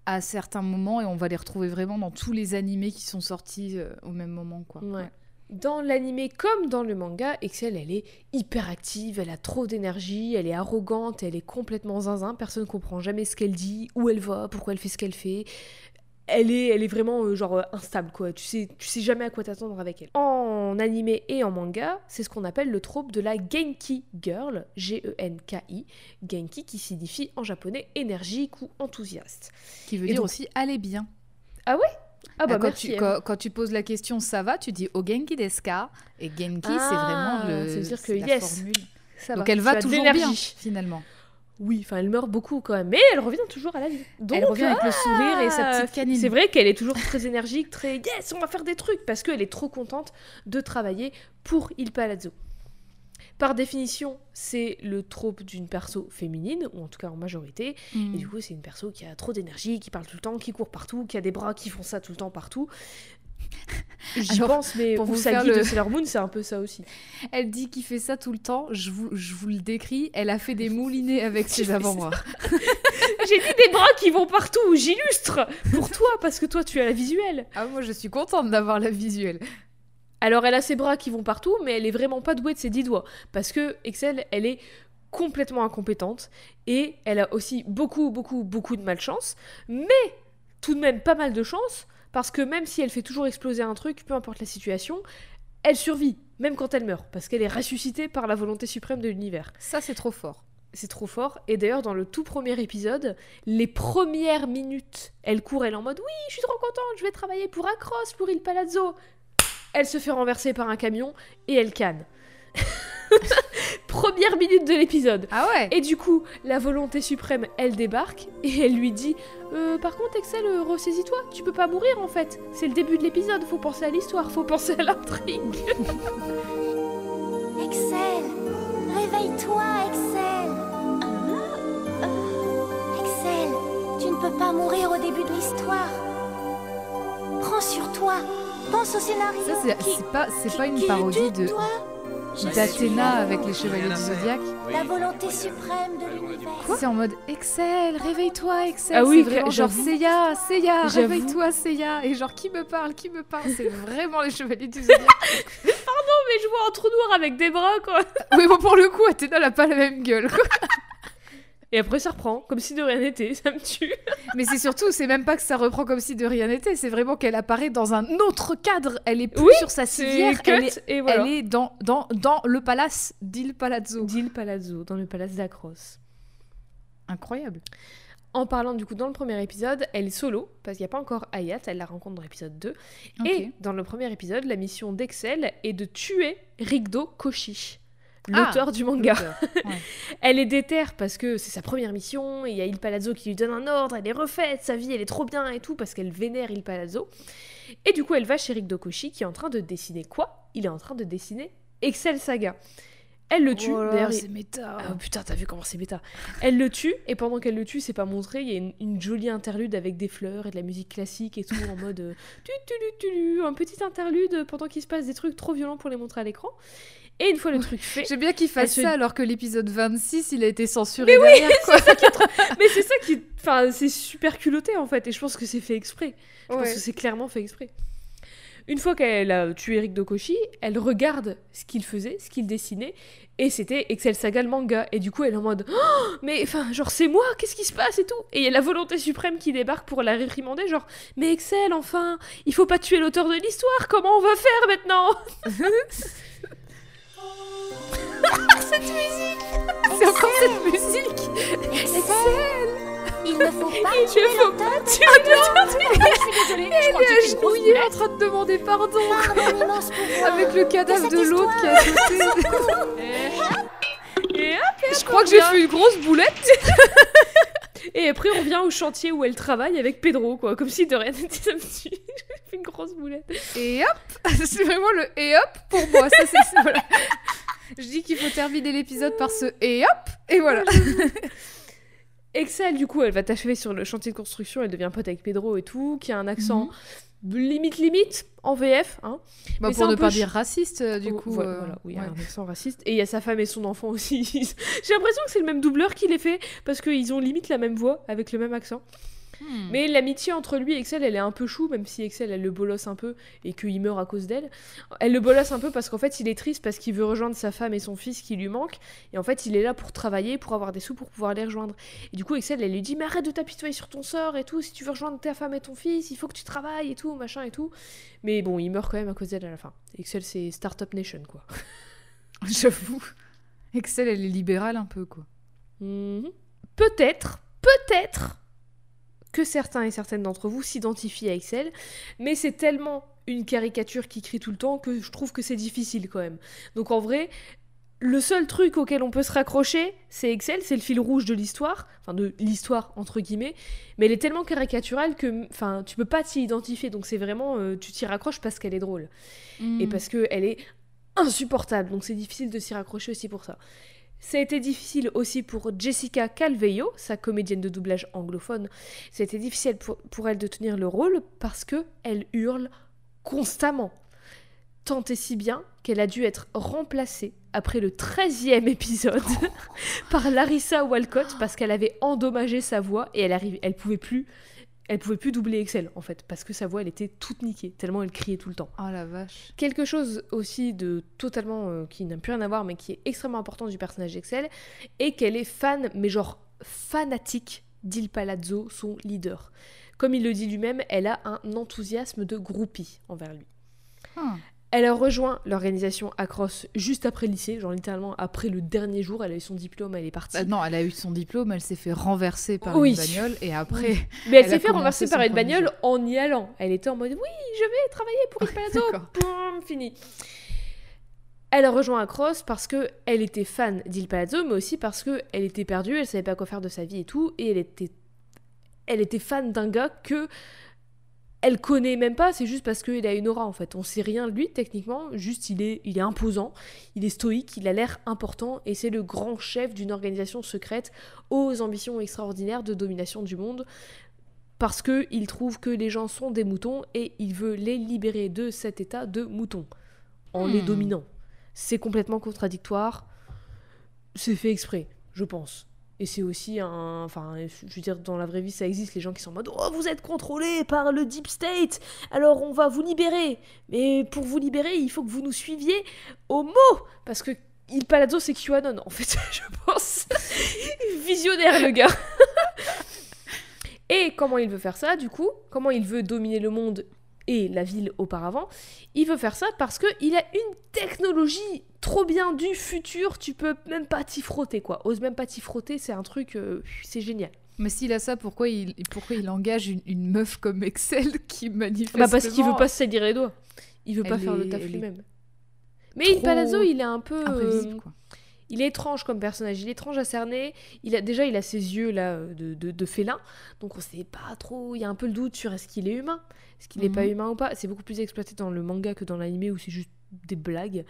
Speaker 2: à certains moments et on va les retrouver vraiment dans tous les animés qui sont sortis euh, au même moment. Quoi.
Speaker 1: Ouais. Dans l'animé comme dans le manga, Excel, elle est hyper active, elle a trop d'énergie, elle est arrogante, elle est complètement zinzin, personne ne comprend jamais ce qu'elle dit, où elle va, pourquoi elle fait ce qu'elle fait. Elle est, elle est vraiment euh, genre euh, instable quoi, tu sais, tu sais jamais à quoi t'attendre avec elle. En animé et en manga, c'est ce qu'on appelle le trope de la Genki Girl, G-E-N-K-I, Genki qui signifie en japonais énergique ou enthousiaste.
Speaker 2: Qui veut
Speaker 1: Et
Speaker 2: dire
Speaker 1: donc-
Speaker 2: aussi aller bien.
Speaker 1: Ah bah
Speaker 2: Ah, quand,
Speaker 1: merci.
Speaker 2: tu,
Speaker 1: elle.
Speaker 2: quand, quand tu poses la question ça va, tu dis o genki desu ka? Et genki, c'est
Speaker 1: Ah,
Speaker 2: vraiment le.
Speaker 1: veut dire que
Speaker 2: c'est la
Speaker 1: yes,
Speaker 2: formule.
Speaker 1: Ça
Speaker 2: Donc
Speaker 1: va,
Speaker 2: elle
Speaker 1: tu
Speaker 2: va toujours bien
Speaker 1: l'énergie.
Speaker 2: finalement.
Speaker 1: Oui, enfin elle meurt beaucoup quand même, mais elle revient toujours à la vie. Donc,
Speaker 2: elle revient avec le sourire et sa
Speaker 1: ah,
Speaker 2: petite canine.
Speaker 1: C'est vrai qu'elle est toujours très énergique, très yes, on va faire des trucs parce qu'elle est trop contente de travailler pour Il Palazzo. Par définition, c'est le trope d'une perso féminine, ou en tout cas en majorité.
Speaker 2: Mm.
Speaker 1: Et du coup, c'est une perso qui a trop d'énergie, qui parle tout le temps, qui court partout, qui a des bras qui font ça tout le temps partout. J'y pense, mais
Speaker 2: pour vous faire le-
Speaker 1: de Sailor Moon, c'est un peu ça aussi.
Speaker 2: Elle dit qu'il fait ça tout le temps. Je vous, je vous le décris. Elle a fait des moulinets avec *laughs* ses avant-bras. *laughs*
Speaker 1: J'ai dit des bras qui vont partout, j'illustre pour toi, parce que toi tu as la visuelle.
Speaker 2: Ah, moi, je suis contente d'avoir la visuelle.
Speaker 1: Alors elle a ses bras qui vont partout, mais elle est vraiment pas douée de ses dix doigts. Parce que Excel, elle est complètement incompétente et elle a aussi beaucoup, beaucoup, beaucoup de malchance, mais tout de même pas mal de chance, parce que même si elle fait toujours exploser un truc, peu importe la situation, elle survit, même quand elle meurt, parce qu'elle est ressuscitée par la volonté suprême de l'univers.
Speaker 2: Ça, c'est trop fort.
Speaker 1: C'est trop fort. Et d'ailleurs, dans le tout premier épisode, les premières minutes, elle court, elle est en mode Oui, je suis trop contente, je vais travailler pour Across, pour Il Palazzo. Elle se fait renverser par un camion et elle canne. *laughs* *laughs* première minute de l'épisode.
Speaker 2: Ah ouais
Speaker 1: Et du coup, la volonté suprême, elle débarque et elle lui dit Euh, Par contre, Excel, euh, ressaisis-toi, tu peux pas mourir en fait. C'est le début de l'épisode, faut penser à l'histoire, faut penser à l'intrigue. *laughs*
Speaker 3: Excel Réveille-toi, Excel Excel, tu ne peux pas mourir au début de l'histoire. Prends sur toi. Pense au scénario.
Speaker 2: Ça, c'est
Speaker 3: qui-
Speaker 2: pas,
Speaker 3: qui-
Speaker 2: pas une
Speaker 3: qui
Speaker 2: parodie de
Speaker 3: toi
Speaker 2: d'Athéna avec les chevaliers du zodiaque.
Speaker 3: La volonté suprême de l'univers.
Speaker 2: C'est en mode Excel, réveille-toi, Excel.
Speaker 1: Ah oui,
Speaker 2: vraiment genre. Seiya, Seiya, réveille-toi, Seiya. Et genre, qui me parle, qui me parle C'est vraiment les chevaliers du zodiaque. *laughs*
Speaker 1: Mais je vois un trou noir avec des bras, quoi.
Speaker 2: oui, bon, pour le coup, Athéna, elle a pas la même gueule. quoi. *laughs*
Speaker 1: Et après, ça reprend, comme si de rien n'était, ça me tue. *laughs*
Speaker 2: Mais c'est surtout, c'est même pas que ça reprend comme si de rien n'était, c'est vraiment qu'elle apparaît dans un autre cadre. Elle est plus
Speaker 1: Oui,
Speaker 2: sur sa civière, elle est,
Speaker 1: et voilà.
Speaker 2: elle est dans, dans, dans le palace d'Il Palazzo.
Speaker 1: d'Il Palazzo, dans le palace d'Acros.
Speaker 2: Incroyable.
Speaker 1: En parlant du coup dans le premier épisode, elle est solo, parce qu'il n'y a pas encore Ayat, elle la rencontre dans l'épisode 2.
Speaker 2: Ok.
Speaker 1: Et dans le premier épisode, la mission d'Excel est de tuer Rigdo Koshi,
Speaker 2: Ah,
Speaker 1: l'auteur du manga.
Speaker 2: Ouais. *laughs*
Speaker 1: Elle est déterre parce que c'est sa première mission, et il y a Il Palazzo qui lui donne un ordre, elle est refaite, sa vie elle est trop bien et tout, parce qu'elle vénère Il Palazzo. Et du coup, elle va chez Rigdo Koshi qui est en train de dessiner quoi? Il est en train de dessiner Excel Saga. Elle le tue.
Speaker 2: Oh
Speaker 1: il-
Speaker 2: c'est méta.
Speaker 1: Ah, putain, t'as vu comment c'est méta. Elle le tue, et pendant qu'elle le tue, c'est pas montré, il y a une, une jolie interlude avec des fleurs et de la musique classique et tout, en mode euh, tu, tu, tu, tu, un petit interlude pendant qu'il se passe des trucs trop violents pour les montrer à l'écran. Et une fois le truc fait,
Speaker 2: J'aime bien qu'il fasse
Speaker 1: se-
Speaker 2: ça alors que l'épisode 26, il a été censuré derrière, quoi.
Speaker 1: mais c'est ça qui, enfin, c'est super culotté en fait, et je pense que c'est fait exprès. Je pense que c'est clairement fait exprès. Une fois qu'elle a tué Eric Dokoshi, elle regarde ce qu'il faisait, ce qu'il dessinait, et c'était Excel Saga le manga. Et du coup, elle est en mode Oh, Mais enfin, genre, c'est moi, qu'est-ce qui se passe et tout? Et il y a la volonté suprême qui débarque pour la réprimander, genre Mais Excel, enfin, il faut pas tuer l'auteur de l'histoire, comment on va faire maintenant? *laughs* *laughs*
Speaker 2: C'est encore cette musique
Speaker 3: Excel Il ne faut pas
Speaker 1: Il
Speaker 3: tuer
Speaker 1: faut pas tuer
Speaker 4: Je suis désolée, je crois que j'ai
Speaker 2: Agenouillée en train de demander pardon avec le cadavre
Speaker 3: cette
Speaker 2: de l'autre qui a sauté. *laughs*
Speaker 1: Et hop,
Speaker 2: Je crois que j'ai fait une grosse boulette.
Speaker 1: Et après, on revient au chantier où elle travaille avec Pedro, quoi. Comme si de rien n'était. Tue. *laughs* J'ai fait une grosse boulette.
Speaker 2: Et hop C'est vraiment le et hop pour moi. Ça, c'est, c'est- voilà. Je dis qu'il faut terminer l'épisode par ce et hop et voilà. *laughs*
Speaker 1: Excel, du coup, elle va t'achever sur le chantier de construction. Elle devient pote avec Pedro et tout, qui a un accent limite limite en VF. Hein.
Speaker 2: Bah,
Speaker 1: Mais
Speaker 2: pour ne pas dire raciste, euh, du
Speaker 1: Oh,
Speaker 2: coup.
Speaker 1: voilà,
Speaker 2: euh,
Speaker 1: voilà, oui,
Speaker 2: ouais.
Speaker 1: un accent raciste. Et il y a sa femme et son enfant aussi. *laughs* J'ai l'impression que c'est le même doubleur qui les fait parce qu'ils ont limite la même voix avec le même accent.
Speaker 2: Hmm.
Speaker 1: Mais l'amitié entre lui et Excel, elle est un peu chou, même si Excel, elle le bolosse un peu et qu'il meurt à cause d'elle. Elle le bolosse un peu parce qu'en fait, il est triste parce qu'il veut rejoindre sa femme et son fils qui lui manquent. Et en fait, il est là pour travailler, pour avoir des sous, pour pouvoir les rejoindre. Et du coup, Excel, elle lui dit Mais arrête de t'apitoyer sur ton sort et tout. Si tu veux rejoindre ta femme et ton fils, il faut que tu travailles et tout, machin et tout. Mais bon, il meurt quand même à cause d'elle à la fin. Excel, c'est Startup Nation, quoi. *laughs*
Speaker 2: J'avoue. Excel, elle est libérale un peu, quoi.
Speaker 1: Mhm. Peut-être, peut-être que certains et certaines d'entre vous s'identifient à Excel, mais c'est tellement une caricature qui crie tout le temps que je trouve que c'est difficile quand même. Donc en vrai, le seul truc auquel on peut se raccrocher, c'est Excel, c'est le fil rouge de l'histoire, enfin de l'histoire entre guillemets, mais elle est tellement caricaturale que enfin tu peux pas t'y identifier, donc c'est vraiment euh, tu t'y raccroches parce qu'elle est drôle et
Speaker 2: Hmm.
Speaker 1: parce qu'elle est insupportable. Donc c'est difficile de s'y raccrocher aussi pour ça. Ça a été difficile aussi pour Jessica Calveio, sa comédienne de doublage anglophone. Ça a été difficile pour, pour elle de tenir le rôle parce que elle hurle constamment. Tant et si bien qu'elle a dû être remplacée après le 13e épisode *laughs* par Larissa Walcott parce qu'elle avait endommagé sa voix et elle arrive, elle pouvait plus elle pouvait plus doubler Excel en fait parce que sa voix elle était toute niquée tellement elle criait tout le temps.
Speaker 2: Oh la vache.
Speaker 1: Quelque chose aussi de totalement euh, qui n'a plus rien à voir mais qui est extrêmement important du personnage d'Excel est qu'elle est fan mais genre fanatique d'Il Palazzo, son leader. Comme il le dit lui-même, elle a un enthousiasme de groupie envers lui.
Speaker 2: Ah.
Speaker 1: Elle a rejoint l'organisation Across juste après le lycée, genre littéralement après le dernier jour, elle a eu son diplôme, elle est partie.
Speaker 2: Bah non, elle a eu son diplôme, elle s'est fait renverser par
Speaker 1: Oui.
Speaker 2: une bagnole et après.
Speaker 1: Mais elle,
Speaker 2: elle
Speaker 1: s'est fait renverser par une bagnole
Speaker 2: jour.
Speaker 1: en y allant. Elle était en mode oui, je vais travailler pour Il Palazzo. *laughs* Boum, fini. Elle a rejoint Across parce que elle était fan d'Il Palazzo, mais aussi parce que elle était perdue, elle savait pas quoi faire de sa vie et tout, et elle était, elle était fan d'un gars que elle connaît même pas. C'est juste parce qu'il a une aura en fait. On sait rien de lui techniquement, juste il est, il est imposant, il est stoïque, il a l'air important, et c'est le grand chef d'une organisation secrète aux ambitions extraordinaires de domination du monde parce que il trouve que les gens sont des moutons et il veut les libérer de cet état de moutons en les
Speaker 2: Hmm.
Speaker 1: dominant. C'est complètement contradictoire. C'est fait exprès, je pense. Et c'est aussi un. Enfin, je veux dire, dans la vraie vie, ça existe, les gens qui sont en mode Oh, vous êtes contrôlés par le Deep State, alors on va vous libérer. Mais pour vous libérer, il faut que vous nous suiviez au mot Parce que Il Palazzo, c'est QAnon, en fait, *laughs* je pense. Visionnaire, le gars. *laughs* Et comment il veut faire ça, du coup? Comment il veut dominer le monde et la ville auparavant Il veut faire ça parce qu'il a une technologie trop bien du futur, tu peux même pas t'y frotter, quoi. Ose même pas t'y frotter, c'est un truc, euh, c'est génial.
Speaker 2: Mais s'il a ça, pourquoi il, pourquoi il engage une, une meuf comme Excel qui manifestement...
Speaker 1: Bah parce qu'il veut pas se salir les doigts. Il veut pas faire le taf lui-même. Mais Il Palazzo, il est un peu...
Speaker 2: Imprévisible,
Speaker 1: euh. Il est étrange comme personnage, il est étrange à cerner. Il a déjà il a ses yeux là de, de, de félin, donc on sait pas trop. Il y a un peu le doute sur est-ce qu'il est humain, est-ce qu'il est pas
Speaker 2: Mhm.
Speaker 1: humain ou pas. C'est beaucoup plus exploité dans le manga que dans l'animé où c'est juste des blagues.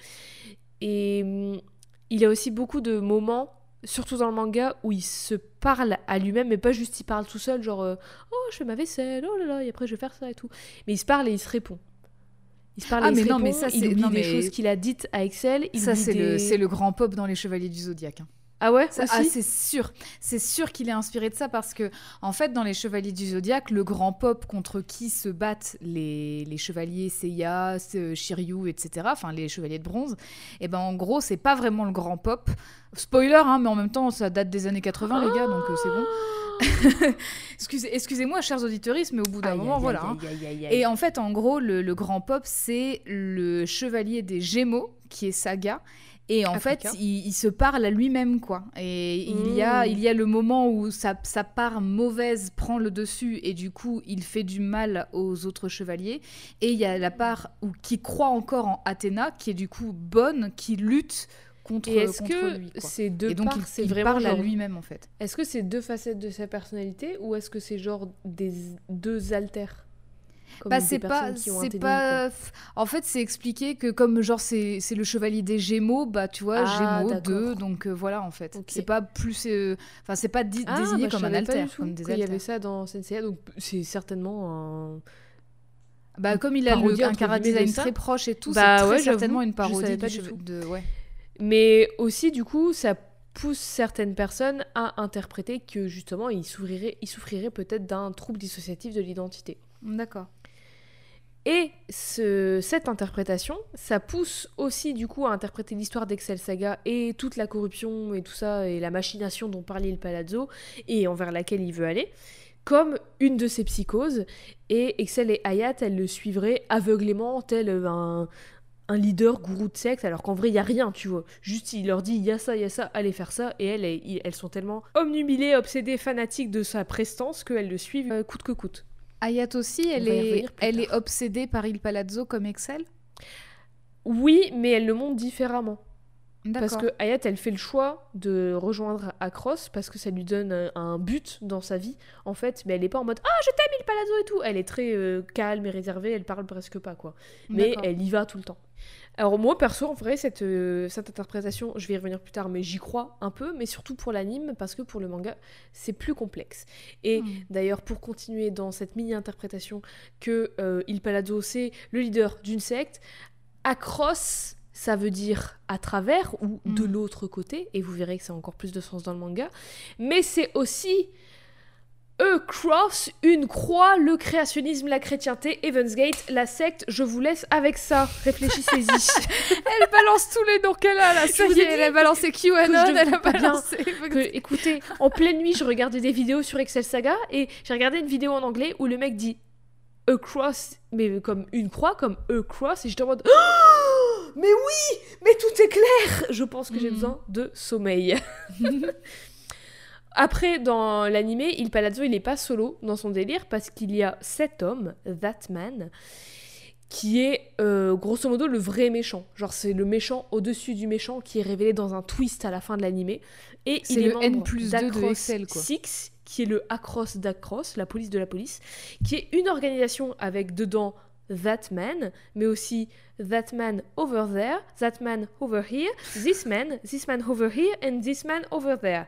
Speaker 1: Et hum, il y a aussi beaucoup de moments, surtout dans le manga, où il se parle à lui-même, mais pas juste il parle tout seul, genre euh, Oh, je fais ma vaisselle, oh là là, et après je vais faire ça et tout. Mais il se parle et il se répond. Il se parle
Speaker 2: Ah,
Speaker 1: il
Speaker 2: mais non,
Speaker 1: répond,
Speaker 2: mais ça,
Speaker 1: il
Speaker 2: c'est-
Speaker 1: oublie
Speaker 2: non,
Speaker 1: des
Speaker 2: mais-
Speaker 1: choses qu'il a dites à Excel. il
Speaker 2: Ça, c'est le,
Speaker 1: des-
Speaker 2: c'est le grand pop dans les Chevaliers du Zodiaque. hein.
Speaker 1: Ah ouais
Speaker 2: Ça- ah, c'est sûr. C'est sûr qu'il est inspiré de ça parce que, en fait, dans les Chevaliers du Zodiaque, le grand pop contre qui se battent les, les chevaliers Seiya, Shiryu, etc., enfin les chevaliers de bronze, et ben en gros, c'est pas vraiment le grand pop. Spoiler, hein, mais en même temps, ça date des années 80, les gars, donc euh, c'est bon. *laughs* Excusez, excusez-moi, chers auditeurs, mais au bout d'un moment,
Speaker 1: aïe,
Speaker 2: voilà. hein.
Speaker 1: aïe, aïe, aïe.
Speaker 2: Et en fait, en gros, le, le grand pop, c'est le chevalier des Gémeaux, qui est Saga. Et en fait, il, il se parle à lui-même, quoi. Et il, y a,
Speaker 1: Mm.
Speaker 2: il y a le moment où sa, sa part mauvaise prend le dessus et du coup, il fait du mal aux autres chevaliers. Et il y a la part où, qui croit encore en Athéna, qui est du coup bonne, qui lutte contre,
Speaker 1: Et est-ce
Speaker 2: contre
Speaker 1: que
Speaker 2: lui.
Speaker 1: ces deux
Speaker 2: Et donc,
Speaker 1: parts,
Speaker 2: il,
Speaker 1: c'est
Speaker 2: il
Speaker 1: vraiment
Speaker 2: parle à lui-même, en fait.
Speaker 1: Est-ce que c'est deux facettes de sa personnalité ou est-ce que c'est genre des deux alters Comme
Speaker 2: Bah c'est pas, c'est pas. En fait, c'est expliqué que comme genre c'est le chevalier des Gémeaux, bah tu vois
Speaker 1: Ah,
Speaker 2: Gémeaux
Speaker 1: d'accord.
Speaker 2: 2, donc euh, voilà en fait.
Speaker 1: Ok.
Speaker 2: C'est pas plus, euh, enfin c'est pas.
Speaker 1: Ah,
Speaker 2: désigné
Speaker 1: bah,
Speaker 2: comme un alter, comme des
Speaker 1: qu'il y avait ça dans Senseiya, donc c'est certainement un...
Speaker 2: Bah comme il a le, un
Speaker 1: entre
Speaker 2: chara
Speaker 1: guillemets, de
Speaker 2: design
Speaker 1: ça.
Speaker 2: très proche et tout,
Speaker 1: Bah
Speaker 2: c'est très
Speaker 1: ouais, j'avoue,
Speaker 2: certainement une parodie
Speaker 1: pas du
Speaker 2: de ouais.
Speaker 1: Mais aussi, du coup, ça pousse certaines personnes à interpréter que justement, ils souffriraient, ils souffriraient peut-être d'un trouble dissociatif de l'identité.
Speaker 2: D'accord.
Speaker 1: Et ce- cette interprétation, ça pousse aussi du coup à interpréter l'histoire d'Excel Saga et toute la corruption et tout ça et la machination dont parlait le Palazzo et envers laquelle il veut aller comme une de ses psychoses. Et Excel et Hayat elles le suivraient aveuglément tel un, un leader gourou de secte alors qu'en vrai il y a rien tu vois. Juste il leur dit il y a ça il y a ça allez faire ça et elles elles, elles sont tellement omnubilées obsédées fanatiques de sa prestance qu'elles le suivent euh, coûte que coûte
Speaker 2: Ayat aussi, elle est, elle est obsédée par Il Palazzo comme Excel?
Speaker 1: oui mais elle le montre différemment Parce que Hayat, elle fait le choix de rejoindre Across parce que ça lui donne un, un but dans sa vie, en fait. Mais elle est pas en mode Ah, je t'aime, il palazzo et tout. Elle est très euh, calme et réservée, elle parle presque pas, quoi. Mais elle y va tout le temps. Alors, moi, perso, en vrai, cette, euh, cette interprétation, je vais y revenir plus tard, mais j'y crois un peu, mais surtout pour l'anime, parce que pour le manga, c'est plus complexe. Et
Speaker 2: Hmm.
Speaker 1: D'ailleurs, pour continuer dans cette mini-interprétation que euh, Il Palazzo, c'est le leader d'une secte, Across, ça veut dire à travers ou de
Speaker 2: Mm.
Speaker 1: l'autre côté, et vous verrez que ça a encore plus de sens dans le manga, mais c'est aussi Across, une croix, le créationnisme, la chrétienté, Evansgate, la secte, je vous laisse avec ça, réfléchissez-y. *laughs*
Speaker 2: Elle balance tous les noms qu'elle a là.
Speaker 1: Je
Speaker 2: Ça y est, elle a balancé QAnon,
Speaker 1: je
Speaker 2: elle a balancé.
Speaker 1: que, écoutez, en pleine nuit, je regardais des vidéos sur Excel Saga et j'ai regardé une vidéo en anglais où le mec dit across, mais comme une croix, comme across, et j'étais en mode Oh *gasps* Mais oui Mais tout est clair Je pense que j'ai
Speaker 2: Mhm.
Speaker 1: besoin de sommeil. *laughs* Après, dans l'animé, Il Palazzo, il n'est pas solo dans son délire parce qu'il y a cet homme, That Man, qui est euh, grosso modo le vrai méchant. Genre, c'est le méchant au-dessus du méchant qui est révélé dans un twist à la fin de l'animé. Et il est
Speaker 2: le
Speaker 1: membre
Speaker 2: N plus deux de
Speaker 1: d'Across
Speaker 2: Excel, quoi.
Speaker 1: Six, qui est le Across d'Across, la police de la police, qui est une organisation avec dedans That Man, mais aussi That Man over there, That Man over here, This Man, This Man over here, and This Man over there.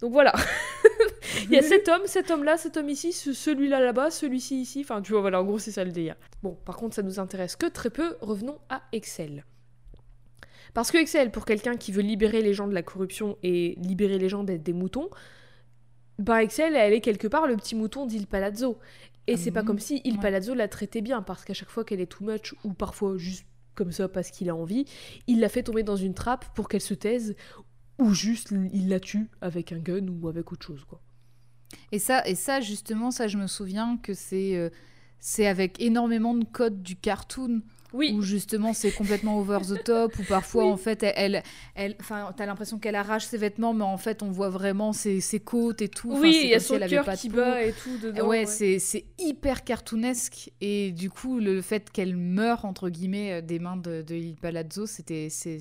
Speaker 1: Donc voilà. *laughs* Il y a cet homme, cet homme-là, cet homme ici, ce- celui-là là-bas, celui-ci ici. Enfin, tu vois, voilà, en gros, c'est ça le délire. Bon, par contre, ça nous intéresse que très peu. Revenons à Excel. Parce que Excel, pour quelqu'un qui veut libérer les gens de la corruption et libérer les gens d'être des moutons, bah Excel, elle est quelque part le petit mouton d'Il Palazzo. Et c'est pas
Speaker 2: Mhm.
Speaker 1: comme si Il
Speaker 2: Ouais.
Speaker 1: Palazzo la traitait bien, parce qu'à chaque fois qu'elle est too much, ou parfois juste comme ça parce qu'il a envie, il la fait tomber dans une trappe pour qu'elle se taise, ou juste il la tue avec un gun ou avec autre chose, quoi.
Speaker 2: Et ça, et ça, justement, ça, je me souviens que c'est euh, c'est avec énormément de codes du cartoon
Speaker 1: Oui,
Speaker 2: où justement c'est complètement over the top, ou parfois
Speaker 1: Oui.
Speaker 2: en fait elle, elle, enfin t'as l'impression qu'elle arrache ses vêtements, mais en fait on voit vraiment ses, ses côtes et tout.
Speaker 1: Oui, il y a son cœur qui bat et tout dedans.
Speaker 2: ouais, c'est c'est hyper cartoonesque et du coup le fait qu'elle meure entre guillemets euh, des mains de, de Il Palazzo, c'était c'est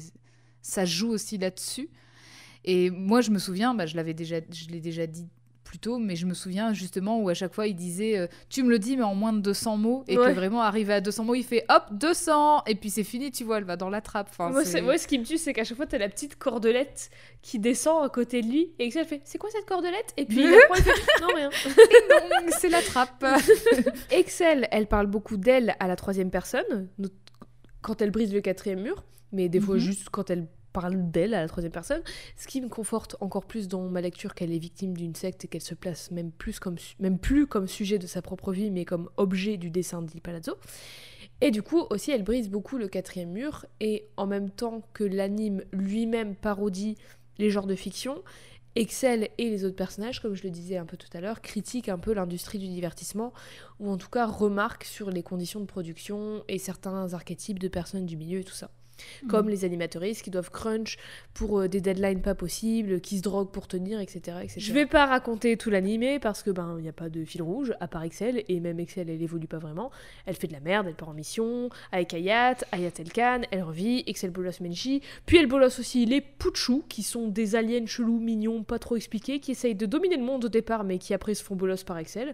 Speaker 2: ça joue aussi là-dessus. Et moi je me souviens, bah, je l'avais déjà, je l'ai déjà dit plus tôt, mais je me souviens justement où à chaque fois il disait euh, Tu me le dis, mais en moins de 200 mots. Et
Speaker 1: Ouais.
Speaker 2: que vraiment, arrivé à 200 mots, il fait Hop, 200 Et puis c'est fini, tu vois, elle va dans la trappe. Enfin,
Speaker 1: Moi,
Speaker 2: c'est-
Speaker 1: c'est- moi, ce qui me tue, c'est qu'à chaque fois, t'as la petite cordelette qui descend à côté de lui et Excel fait C'est quoi cette cordelette? Et puis il la prend et fait Non, rien. *laughs*
Speaker 2: Non, c'est la trappe. *laughs*
Speaker 1: Excel, elle parle beaucoup d'elle à la troisième personne, quand elle brise le quatrième mur, mais des fois
Speaker 2: Mhm.
Speaker 1: juste quand elle parle d'elle à la troisième personne, ce qui me conforte encore plus dans ma lecture qu'elle est victime d'une secte et qu'elle se place même plus comme plus comme sujet de sa propre vie, mais comme objet du dessin de Di Palazzo. Et du coup aussi, elle brise beaucoup le quatrième mur et en même temps que l'anime lui-même parodie les genres de fiction. Excel et les autres personnages, comme je le disais un peu tout à l'heure, critiquent un peu l'industrie du divertissement ou en tout cas remarquent sur les conditions de production et certains archétypes de personnes du milieu et tout ça. Comme les animatoristes qui doivent crunch pour euh, des deadlines pas possibles, qui se droguent pour tenir, etc. etc. Je vais pas raconter tout l'animé parce que ben il n'y a pas de fil rouge à part Excel et même Excel elle évolue pas vraiment. Elle fait de la merde, elle part en mission avec Ayat, Ayat Elkan, elle revit, Excel bolos Menchi, puis elle bolos aussi les Pouchou qui sont des aliens chelous, mignons, pas trop expliqués, qui essayent de dominer le monde au départ mais qui après se font bolos par Excel.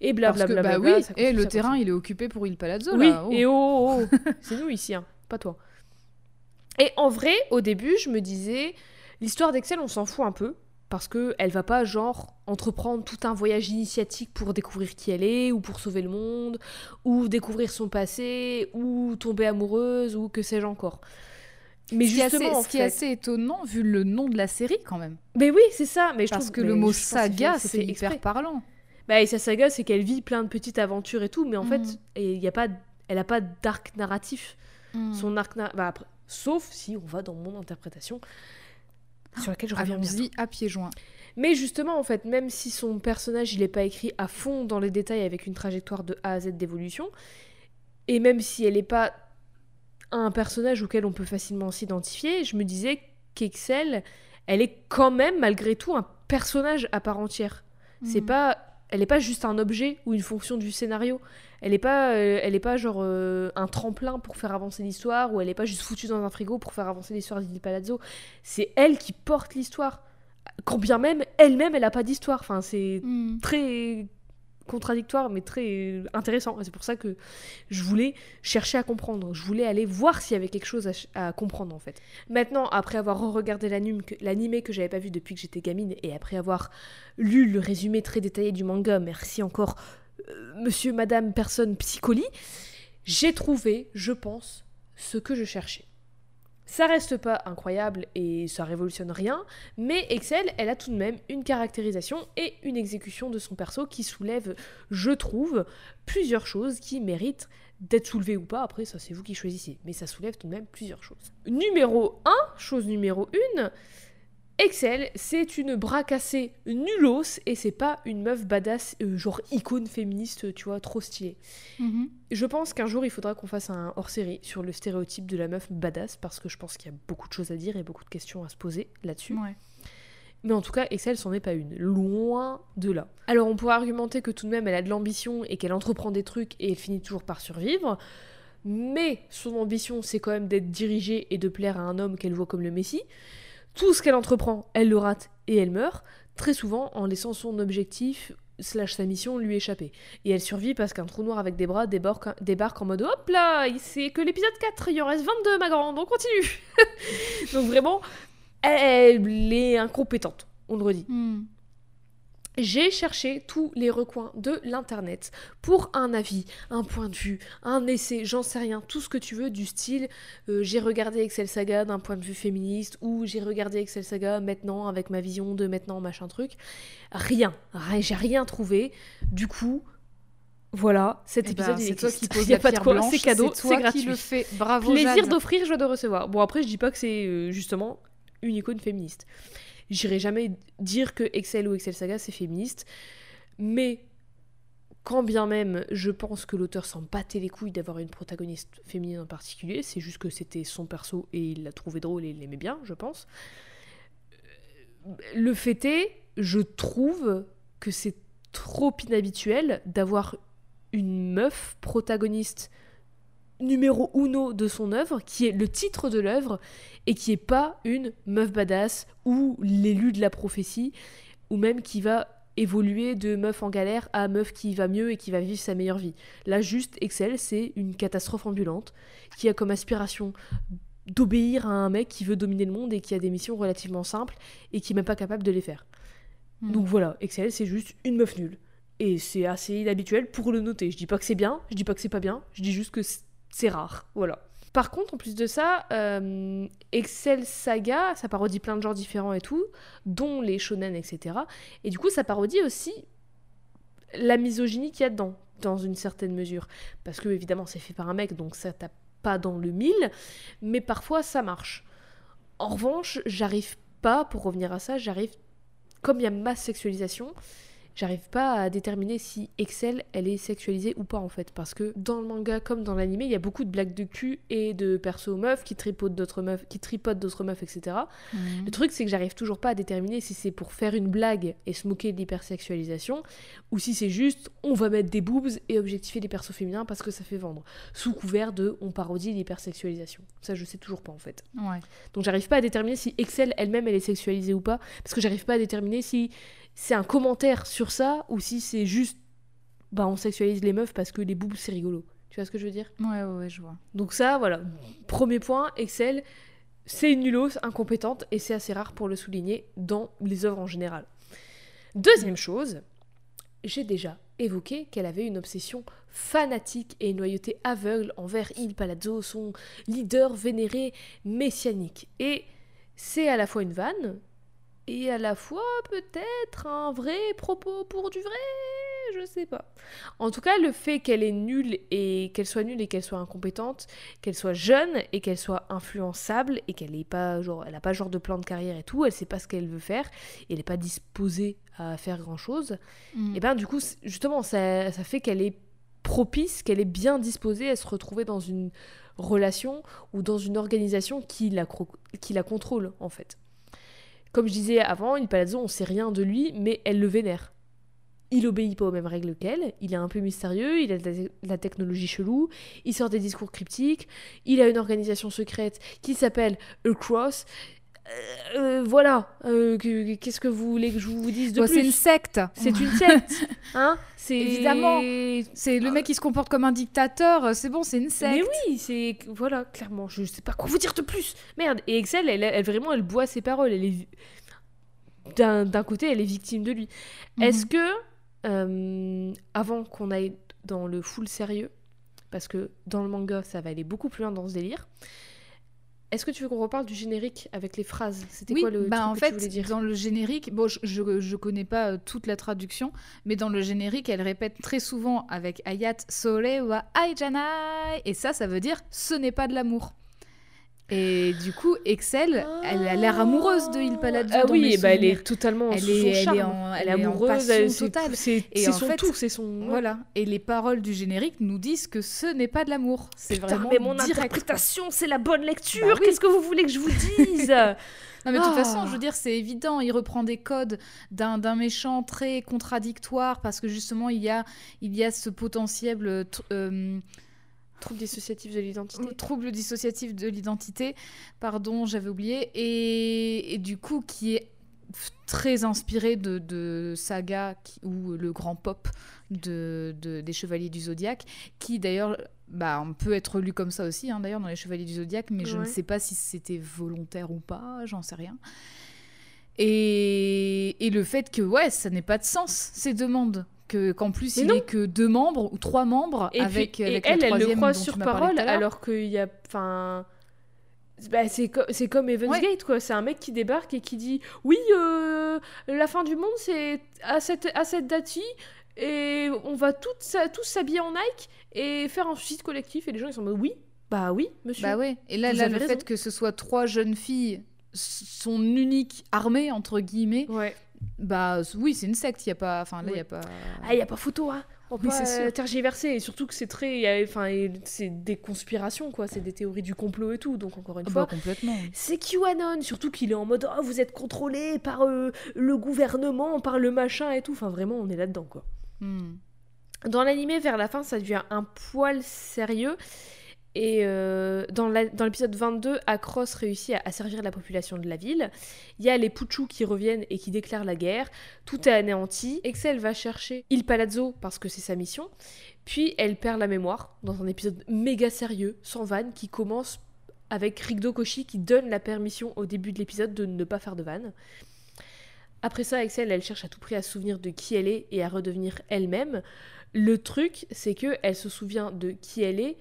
Speaker 1: Et blablabla.
Speaker 2: bah oui, et le terrain, il est occupé pour Il Palazzo.
Speaker 1: Oui,
Speaker 2: là. oh.
Speaker 1: et oh, oh, oh. *laughs* c'est nous ici, hein, pas toi. Et en vrai, au début, je me disais, l'histoire d'Excel, on s'en fout un peu, parce que elle va pas, genre, entreprendre tout un voyage initiatique pour découvrir qui elle est, ou pour sauver le monde, ou découvrir son passé, ou tomber amoureuse, ou que sais-je encore. Mais
Speaker 2: ce
Speaker 1: justement,
Speaker 2: assez,
Speaker 1: en
Speaker 2: ce qui est
Speaker 1: fait-
Speaker 2: assez étonnant, vu le nom de la série, quand même.
Speaker 1: Mais oui, c'est ça. Mais je
Speaker 2: Parce
Speaker 1: trouve
Speaker 2: que le mot saga,
Speaker 1: c'est fait
Speaker 2: hyper parlant.
Speaker 1: Bah, et sa saga, c'est qu'elle vit plein de petites aventures et tout, mais en fait,
Speaker 2: Mhm.
Speaker 1: il y a pas, elle a pas d'arc narratif.
Speaker 2: Mm.
Speaker 1: Son arc na- bah, après, sauf si on va dans mon interprétation, sur laquelle je reviens.
Speaker 2: Allons-y à pieds joints.
Speaker 1: Mais justement, en fait, même si son personnage, il n'est pas écrit à fond dans les détails avec une trajectoire de A à Z d'évolution, et même si elle n'est pas un personnage auquel on peut facilement s'identifier, je me disais qu'Excel, elle est quand même, malgré tout, un personnage à part entière. C'est
Speaker 2: Mm.
Speaker 1: pas, elle n'est pas juste un objet ou une fonction du scénario. Elle n'est pas, euh, elle est pas genre euh, un tremplin pour faire avancer l'histoire ou elle n'est pas juste foutue dans un frigo pour faire avancer l'histoire d'Idi Palazzo. C'est elle qui porte l'histoire. Quand bien même, elle-même, elle n'a pas d'histoire. Enfin, c'est
Speaker 2: Mm.
Speaker 1: très contradictoire, mais très intéressant. C'est pour ça que je voulais chercher à comprendre. Je voulais aller voir s'il y avait quelque chose à, comprendre, en fait. Maintenant, après avoir regardé l'anime que j'avais pas vu depuis que j'étais gamine, et après avoir lu le résumé très détaillé du manga, merci encore, euh, monsieur, madame, personne, psycholi, j'ai trouvé, je pense, ce que je cherchais. Ça reste pas incroyable et ça révolutionne rien, mais Excel, elle a tout de même une caractérisation et une exécution de son perso qui soulève, je trouve, plusieurs choses qui méritent d'être soulevées ou pas. Après, ça c'est vous qui choisissez, mais ça soulève tout de même plusieurs choses. Numéro 1, chose numéro 1, Excel, c'est une bras cassée nulos et c'est pas une meuf badass, euh, genre icône féministe, tu vois, trop stylée.
Speaker 2: Mhm.
Speaker 1: Je pense qu'un jour il faudra qu'on fasse un hors-série sur le stéréotype de la meuf badass parce que je pense qu'il y a beaucoup de choses à dire et beaucoup de questions à se poser là-dessus.
Speaker 2: Ouais.
Speaker 1: Mais en tout cas, Excel c'en est pas une, loin de là. Alors on pourrait argumenter que tout de même elle a de l'ambition et qu'elle entreprend des trucs et elle finit toujours par survivre. Mais son ambition c'est quand même d'être dirigée et de plaire à un homme qu'elle voit comme le messie. Tout ce qu'elle entreprend, elle le rate et elle meurt, très souvent en laissant son objectif slash sa mission lui échapper. Et elle survit parce qu'un trou noir avec des bras débarque, débarque en mode hop là, c'est que l'épisode 4, il en reste 22 ma grande, on continue. *laughs* Donc vraiment, elle est incompétente, on le redit.
Speaker 2: Mm.
Speaker 1: J'ai cherché tous les recoins de l'internet pour un avis, un point de vue, un essai, j'en sais rien, tout ce que tu veux du style euh, j'ai regardé Excel Saga d'un point de vue féministe ou j'ai regardé Excel Saga maintenant avec ma vision de maintenant machin truc. Rien, rien j'ai rien trouvé. Du coup, voilà, cet
Speaker 2: Eh ben,
Speaker 1: épisode il
Speaker 2: c'est toi qui *laughs*
Speaker 1: a
Speaker 2: la
Speaker 1: pas de quoi, c'est cadeau,
Speaker 2: c'est
Speaker 1: gratuit.
Speaker 2: qui le fais. Bravo
Speaker 1: Plaisir d'offrir, joie de recevoir. Bon, après, je dis pas que c'est euh, justement une icône féministe. J'irai jamais dire que Excel ou Excel Saga c'est féministe, mais quand bien même je pense que l'auteur s'en battait les couilles d'avoir une protagoniste féminine en particulier, c'est juste que c'était son perso et il l'a trouvé drôle et il l'aimait bien, je pense. Euh, Le fait est, je trouve que c'est trop inhabituel d'avoir une meuf protagoniste numéro uno de son œuvre, qui est le titre de l'œuvre, et qui est pas une meuf badass ou l'élu de la prophétie, ou même qui va évoluer de meuf en galère à meuf qui va mieux et qui va vivre sa meilleure vie. Là, juste, Excel, c'est une catastrophe ambulante qui a comme aspiration d'obéir à un mec qui veut dominer le monde et qui a des missions relativement simples et qui n'est même pas capable de les faire.
Speaker 2: Hmm.
Speaker 1: Donc voilà, Excel, c'est juste une meuf nulle. Et c'est assez inhabituel pour le noter. Je dis pas que c'est bien, je dis pas que c'est pas bien, je dis juste que c'est- rare. Voilà. Par contre, en plus de ça, euh, Excel Saga, ça parodie plein de genres différents et tout, dont les shonen, etc. Et du coup, ça parodie aussi la misogynie qu'il y a dedans, dans une certaine mesure. Parce que, évidemment, c'est fait par un mec, donc ça tape pas dans le mille, mais parfois ça marche. En revanche, j'arrive pas, pour revenir à ça, j'arrive, comme il y a masse sexualisation, j'arrive pas à déterminer si Excel, elle est sexualisée ou pas en fait. Parce que dans le manga comme dans l'animé, il y a beaucoup de blagues de cul et de persos meufs qui tripotent d'autres meufs, qui tripotent d'autres meufs, etc.
Speaker 2: Mhm.
Speaker 1: Le truc, c'est que j'arrive toujours pas à déterminer si c'est pour faire une blague et se moquer de l'hypersexualisation, ou si c'est juste on va mettre des boobs et objectifier les persos féminins parce que ça fait vendre, sous couvert de on parodie l'hypersexualisation. Ça, je sais toujours pas en fait.
Speaker 2: Ouais.
Speaker 1: Donc j'arrive pas à déterminer si Excel elle-même elle est sexualisée ou pas, parce que j'arrive pas à déterminer si c'est un commentaire sur ça ou si c'est juste bah on sexualise les meufs parce que les boobs c'est rigolo. Tu vois ce que je veux dire?
Speaker 2: Ouais, ouais, ouais, je vois.
Speaker 1: donc ça, voilà. Premier point, Excel, c'est une nulos incompétente et c'est assez rare pour le souligner dans les œuvres en général. Deuxième chose, j'ai déjà évoqué qu'elle avait une obsession fanatique et une loyauté aveugle envers Il Palazzo, son leader vénéré messianique. Et c'est à la fois une vanne et à la fois peut-être un vrai propos pour du vrai, je sais pas. En tout cas, le fait qu'elle est nulle et qu'elle soit nulle et qu'elle soit incompétente, qu'elle soit jeune et qu'elle soit influençable et qu'elle ait pas genre elle a pas genre de plan de carrière et tout, elle sait pas ce qu'elle veut faire, et elle est pas disposée à faire grand-chose.
Speaker 2: Mm.
Speaker 1: Et ben du coup, justement, ça, ça fait qu'elle est propice, qu'elle est bien disposée à se retrouver dans une relation ou dans une organisation qui la, qui la contrôle en fait. Comme je disais avant, Il Palazzo, on sait rien de lui, mais elle le vénère. Il obéit pas aux mêmes règles qu'elle, il est un peu mystérieux, il a de la, technologie chelou, il sort des discours cryptiques, il a une organisation secrète qui s'appelle A Cross. Euh, euh, voilà, Euh, que- qu'est-ce que vous voulez que je vous dise de
Speaker 2: Ouais,
Speaker 1: plus
Speaker 2: c'est une secte.
Speaker 1: c'est une secte, *laughs* hein C'est
Speaker 2: Évidemment. C'est le mec qui se comporte comme un dictateur. C'est bon, c'est une secte.
Speaker 1: Mais oui, c'est voilà, clairement, je sais pas quoi vous dire de plus. Merde. Et Excel, elle, elle vraiment, elle boit ses paroles. Elle est d'un d'un côté, elle est victime de lui.
Speaker 2: Mhm.
Speaker 1: Est-ce que euh, avant qu'on aille dans le full sérieux, parce que dans le manga, ça va aller beaucoup plus loin dans ce délire. Est-ce que tu veux qu'on reparle du générique avec les phrases? C'était
Speaker 2: Oui,
Speaker 1: quoi le
Speaker 2: bah
Speaker 1: truc
Speaker 2: en
Speaker 1: que
Speaker 2: fait,
Speaker 1: tu voulais dire?
Speaker 2: dans le générique, bon, je, je, je connais pas euh, toute la traduction, mais dans le générique, elle répète très souvent avec Ayat Sole wa Aijanai, et ça, ça veut dire ce n'est pas de l'amour. Et du coup, Excel, elle a l'air amoureuse de Il Palazzo.
Speaker 1: Ah
Speaker 2: dans
Speaker 1: oui,
Speaker 2: mes
Speaker 1: et bah, elle
Speaker 2: souvenirs.
Speaker 1: est totalement
Speaker 2: Elle est-
Speaker 1: son
Speaker 2: elle est en-
Speaker 1: elle
Speaker 2: elle est en
Speaker 1: amoureuse,
Speaker 2: passion
Speaker 1: elle- c'est-
Speaker 2: totale.
Speaker 1: c'est
Speaker 2: en
Speaker 1: son
Speaker 2: fait,
Speaker 1: tout, c'est son
Speaker 2: Voilà. Et les paroles du générique nous disent que ce n'est pas de l'amour. C'est vraiment
Speaker 1: mais mon
Speaker 2: direct,
Speaker 1: interprétation, c'est la bonne lecture.
Speaker 2: Bah oui.
Speaker 1: Qu'est-ce que vous voulez que je vous dise? *laughs*
Speaker 2: Non, mais de toute
Speaker 1: Ah.
Speaker 2: façon, je veux dire, c'est évident. Il reprend des codes d'un d'un méchant très contradictoire parce que justement, il y a, il y a ce potentiel euh, euh,
Speaker 1: Trouble dissociatif de l'identité.
Speaker 2: trouble dissociatif de l'identité. Pardon, j'avais oublié. Et, et du coup, qui est très inspiré de, de saga qui- ou le grand pop de, de- des Chevaliers du Zodiaque, qui d'ailleurs bah, on peut être lu comme ça aussi, hein, d'ailleurs, dans les Chevaliers du Zodiaque, mais je ne sais pas si c'était volontaire ou pas, j'en sais rien. Et, et le fait que, ouais, ça n'ait pas de sens, ces demandes. Que, qu'en plus,
Speaker 1: Mais
Speaker 2: il
Speaker 1: non.
Speaker 2: est que deux membres ou trois membres
Speaker 1: Et,
Speaker 2: avec,
Speaker 1: puis, et
Speaker 2: avec
Speaker 1: elle, elle le croit sur parole, alors qu'il y a. Enfin. Bah, c'est, co- c'est comme Evans
Speaker 2: Ouais.
Speaker 1: Gate, quoi. C'est un mec qui débarque et qui dit Oui, euh, la fin du monde, c'est à cette, à cette date-ci, et on va toutes, tous s'habiller en Nike et faire un suicide collectif. Et les gens, ils sont en mode Oui, bah oui, monsieur.
Speaker 2: Bah ouais. Et là, le
Speaker 1: raison.
Speaker 2: fait que ce soit trois jeunes filles, son unique armée, entre guillemets,
Speaker 1: Ouais.
Speaker 2: Bah oui, c'est une secte. Il y a pas... Enfin, là, il y a pas...
Speaker 1: Ah, il n'y a pas photo, hein. On peut euh, tergiverser. Et surtout que c'est très. y Enfin, c'est des conspirations, quoi. C'est des théories du complot et tout. Donc, encore une
Speaker 2: Ah
Speaker 1: fois.
Speaker 2: bah, complètement.
Speaker 1: C'est QAnon, surtout qu'il est en mode oh, vous êtes contrôlé par euh, le gouvernement, par le machin et tout. Enfin, vraiment, on est là-dedans, quoi.
Speaker 2: Hmm.
Speaker 1: Dans l'animé, vers la fin, ça devient un poil sérieux. Et euh, dans l'épisode 22, Across réussit à, à servir la population de la ville. Il y a les Puchus qui reviennent et qui déclarent la guerre. Tout est anéanti. Excel va chercher Il Palazzo parce que c'est sa mission. Puis elle perd la mémoire dans un épisode méga sérieux, sans vanne, qui commence avec Rigdo Koshi qui donne la permission au début de l'épisode de ne pas faire de vanne. Après ça, Excel, elle cherche à tout prix à se souvenir de qui elle est et à redevenir elle-même. Le truc, c'est que elle se souvient de qui elle est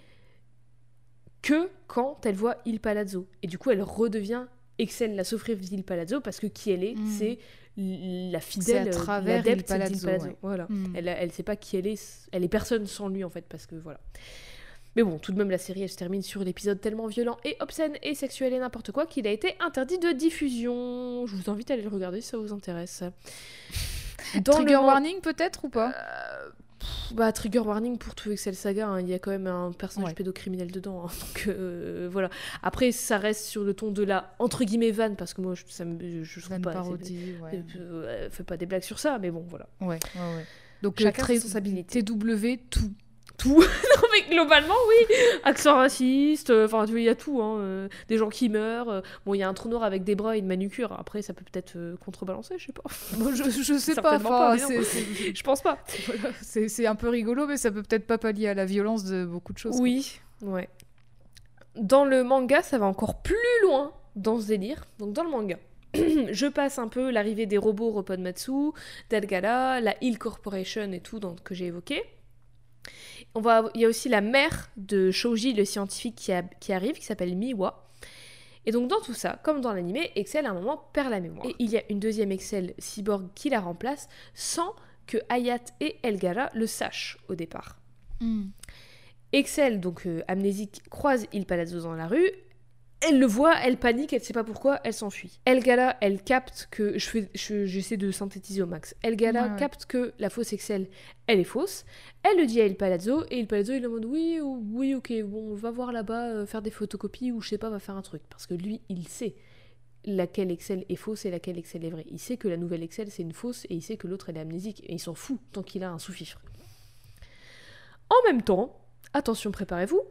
Speaker 1: que quand elle voit Il Palazzo. Et du coup, elle redevient Excel, la Sofrif d'Il Palazzo, parce que qui elle est,
Speaker 2: Mm.
Speaker 1: c'est la fidèle,
Speaker 2: à travers
Speaker 1: l'adepte
Speaker 2: Il Palazzo,
Speaker 1: Palazzo.
Speaker 2: ouais.
Speaker 1: Voilà.
Speaker 2: Mm.
Speaker 1: Elle, elle sait pas qui elle est, elle est personne sans lui en fait, parce que voilà. Mais bon, tout de même, la série, elle se termine sur l'épisode tellement violent et obscène et sexuel et n'importe quoi qu'il a été interdit de diffusion. Je vous invite à aller le regarder si ça vous intéresse. *laughs* Dans
Speaker 2: Trigger
Speaker 1: le
Speaker 2: warning peut-être ou pas?
Speaker 1: Pff, Bah, trigger warning pour tout Excel Saga, hein, il y a quand même un personnage
Speaker 2: Ouais.
Speaker 1: pédocriminel dedans. hein, *laughs* donc euh, voilà. Après, ça reste sur le ton de la entre guillemets vanne, parce que moi, je, ça me, je trouve pas.
Speaker 2: parodie,
Speaker 1: c'est-
Speaker 2: ouais.
Speaker 1: euh, euh, fais pas des blagues sur ça, mais bon, voilà.
Speaker 2: Ouais, ouais, ouais. Donc
Speaker 1: Chacun responsabilités.
Speaker 2: TW tout.
Speaker 1: Tout. *laughs* non, mais globalement, oui. Accent raciste, euh, enfin, tu vois, il y a tout. Hein, euh, des gens qui meurent. euh, bon, il y a un trou noir avec des bras et une manucure. Après, ça peut peut-être contrebalancer, je sais pas. *laughs*
Speaker 2: Je, je sais pas,
Speaker 1: pas, non. *laughs* je pense pas.
Speaker 2: voilà, c'est un peu rigolo, mais ça peut peut-être pas pallier à la violence de beaucoup de choses. quoi.
Speaker 1: Oui, ouais. Dans le manga, ça va encore plus loin dans ce délire. Donc dans le manga, *clears throat* je passe un peu l'arrivée des robots Ropponmatsu, Delgada, la Hill Corporation et tout donc, que j'ai évoqué. On va, il y a aussi la mère de Shoji, le scientifique, qui, a- qui arrive, qui s'appelle Miwa. Et donc dans tout ça, comme dans l'animé, Excel à un moment perd la mémoire. Et il y a une deuxième Excel cyborg qui la remplace sans que Hayat et Elgara le sachent au départ.
Speaker 2: Hmm.
Speaker 1: Excel, donc euh, amnésique, croise Il Palazzo dans la rue. Elle le voit, elle panique, elle sait pas pourquoi, elle s'enfuit. Elgala, elle capte que. je fais- je- J'essaie de synthétiser au max. Elgala
Speaker 2: Ouais, ouais.
Speaker 1: capte que la fausse Excel, elle est fausse. Elle le dit à Il Palazzo, et Il Palazzo, il mode oui, ou- oui, ok, bon, va voir là-bas, euh, faire des photocopies, ou je sais pas, va faire un truc. Parce que lui, il sait laquelle Excel est fausse et laquelle Excel est vraie. Il sait que la nouvelle Excel, c'est une fausse, et il sait que l'autre, elle est amnésique, et il s'en fout tant qu'il a un sous-fifre. En même temps, attention, préparez-vous,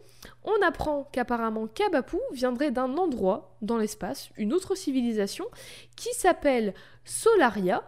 Speaker 1: on apprend qu'apparemment Kabapu viendrait d'un endroit dans l'espace, une autre civilisation, qui s'appelle Solaria,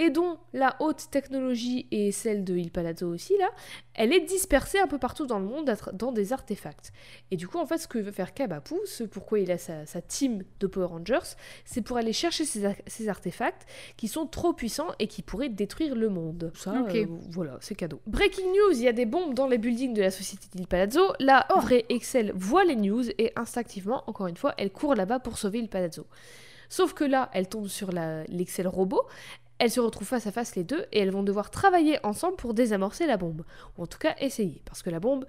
Speaker 1: et dont la haute technologie et celle de Il Palazzo aussi, là, elle est dispersée un peu partout dans le monde dans des artefacts. Et du coup, en fait, ce que veut faire Kabapu, ce pourquoi il a sa, sa team de Power Rangers, c'est pour aller chercher ces, ces artefacts qui sont trop puissants et qui pourraient détruire le monde. Ça, euh, voilà, c'est cadeau. Breaking news, il y a des bombes dans les buildings de la société d'Il Palazzo. La vraie Excel voit les news et instinctivement, encore une fois, elle court là-bas pour sauver Il Palazzo. Sauf que là, elle tombe sur l'Excel robot, elles se retrouvent face à face les deux et elles vont devoir travailler ensemble pour désamorcer la bombe. Ou en tout cas essayer, parce que la bombe,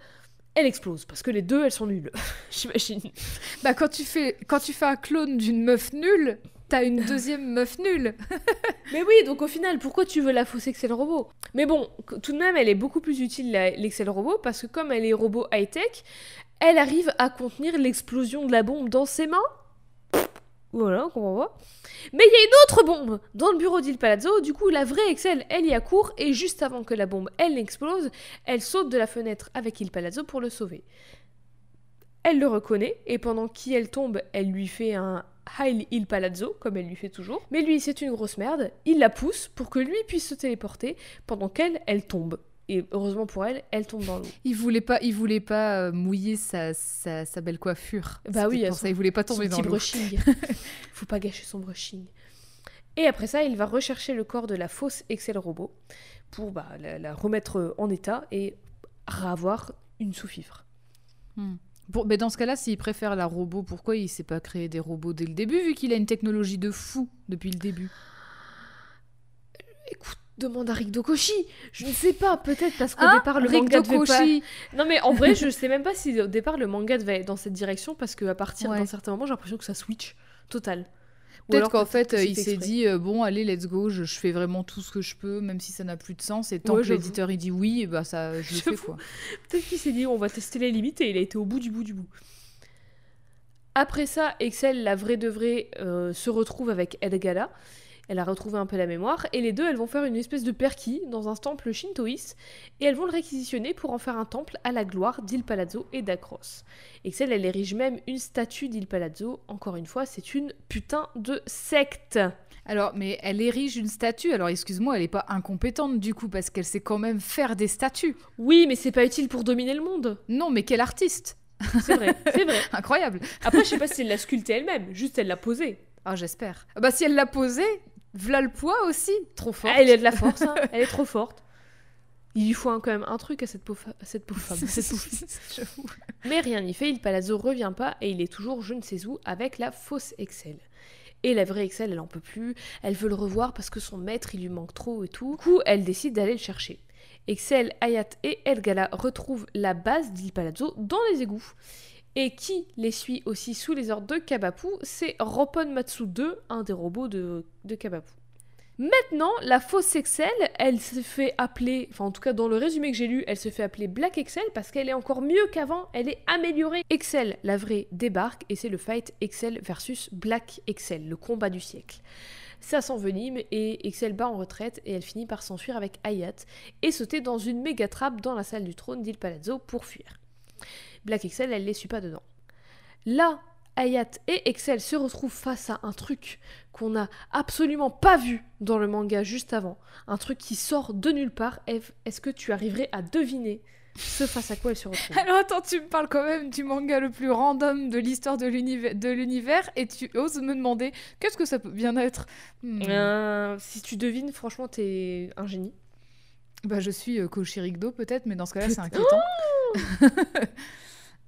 Speaker 1: elle explose, parce que les deux, elles sont nulles, *laughs* j'imagine.
Speaker 2: Bah quand tu fais quand tu fais un clone d'une meuf nulle, t'as une deuxième *laughs* meuf nulle.
Speaker 1: Mais oui, donc au final, pourquoi tu veux la fausse Excel robot? Mais bon, tout de même, elle est beaucoup plus utile, l'Excel robot, parce que comme elle est robot high-tech, elle arrive à contenir l'explosion de la bombe dans ses mains. Voilà, on comprend pas. Mais il y a une autre bombe dans le bureau d'Il Palazzo, du coup la vraie Excel, elle y accourt, et juste avant que la bombe, elle n'explose, elle saute de la fenêtre avec Il Palazzo pour le sauver. Elle le reconnaît, et pendant qu'elle tombe, elle lui fait un Heil Il Palazzo, comme elle lui fait toujours. Mais lui, c'est une grosse merde, il la pousse pour que lui puisse se téléporter, pendant qu'elle, elle tombe. Et heureusement pour elle, elle tombe dans l'eau.
Speaker 2: Il voulait pas il voulait pas euh, mouiller sa, sa, sa belle coiffure.
Speaker 1: Bah oui,
Speaker 2: pour
Speaker 1: son-
Speaker 2: ça il voulait pas
Speaker 1: Son
Speaker 2: tomber dans
Speaker 1: petit
Speaker 2: l'eau.
Speaker 1: brushing. *laughs* Faut pas gâcher son brushing. Et après ça, il va rechercher le corps de la fausse Excel robot pour bah, la, la remettre en état et avoir une sous-fifre.
Speaker 2: Bon, mais dans ce cas-là, s'il préfère la robot, pourquoi il s'est pas créé des robots dès le début, vu qu'il a une technologie de fou depuis le début?
Speaker 1: Écoute, demande à Rick Dokoshi. Je ne sais pas, peut-être parce qu'au
Speaker 2: Hein
Speaker 1: départ le
Speaker 2: Rick
Speaker 1: manga devait pas.
Speaker 2: Dokoshi
Speaker 1: Non mais en vrai, je sais même pas si au départ le manga devait aller dans cette direction parce qu'à partir
Speaker 2: Ouais.
Speaker 1: d'un certain moment, j'ai l'impression que ça switch total.
Speaker 2: Peut-être qu'en fait, il s'est dit euh, bon, allez, let's go, je, je fais vraiment tout ce que je peux, même si ça n'a plus de sens. Et tant
Speaker 1: Ouais,
Speaker 2: que l'éditeur il dit oui, bah ça, je le fais quoi. *laughs*
Speaker 1: Peut-être qu'il s'est dit on va tester les limites et il a été au bout du bout du bout. Après ça, Excel, la vraie de vraie, euh, se retrouve avec Edgala. Elle a retrouvé un peu la mémoire et les deux, elles vont faire une espèce de perquis dans un temple shintoïste et elles vont le réquisitionner pour en faire un temple à la gloire d'Il Palazzo et d'Acros. Excel, elle érige même une statue d'Il Palazzo. Encore une fois, c'est une putain de secte.
Speaker 2: Alors, mais elle érige une statue. Alors, excuse-moi, elle est pas incompétente du coup, parce qu'elle sait quand même faire des statues.
Speaker 1: Oui, mais c'est pas utile pour dominer le monde.
Speaker 2: Non, mais quel artiste?
Speaker 1: C'est vrai, c'est vrai. *laughs*
Speaker 2: Incroyable.
Speaker 1: Après, je sais pas si elle l'a sculpté elle-même, juste elle l'a posé.
Speaker 2: Ah, j'espère. Ah Bah, si elle l'a posé, v'là le poids aussi. Trop fort.
Speaker 1: Elle a de la force, hein. elle est trop *laughs* forte. Il lui faut quand même un truc à cette pauvre, à cette pauvre femme. *laughs* cette *laughs* pauvre. Mais rien n'y fait, il Palazzo revient pas et il est toujours je ne sais où avec la fausse Excel. Et la vraie Excel, elle en peut plus, elle veut le revoir parce que son maître, il lui manque trop et tout. Du coup, elle décide d'aller le chercher. Excel, Hayat et Elgala retrouvent la base d'Il Palazzo dans les égouts. Et qui les suit aussi sous les ordres de Kabapu, c'est Ropon Matsu 2, un des robots de, Kabapu. Maintenant, la fausse Excel, elle se fait appeler, enfin en tout cas dans le résumé que j'ai lu, elle se fait appeler Black Excel parce qu'elle est encore mieux qu'avant, elle est améliorée. Excel, la vraie, débarque et c'est le fight Excel versus Black Excel, le combat du siècle. Ça s'envenime et Excel bat en retraite et elle finit par s'enfuir avec Hayat et sauter dans une méga trappe dans la salle du trône d'Il Palazzo pour fuir. Black Excel, elle les suit pas dedans. Là, Hayat et Excel se retrouvent face à un truc qu'on n'a absolument pas vu dans le manga juste avant. Un truc qui sort de nulle part. Eve, est-ce que tu arriverais à deviner ce face à quoi elle se retrouve?
Speaker 2: Alors attends, tu me parles quand même du manga le plus random de l'histoire de l'univers- de l'univers et tu oses me demander qu'est-ce que ça peut bien être? Hmm.
Speaker 1: Euh, Si tu devines, franchement, t'es un génie.
Speaker 2: Bah je suis euh, Koshirigdo peut-être, mais dans ce cas-là c'est inquiétant. *laughs*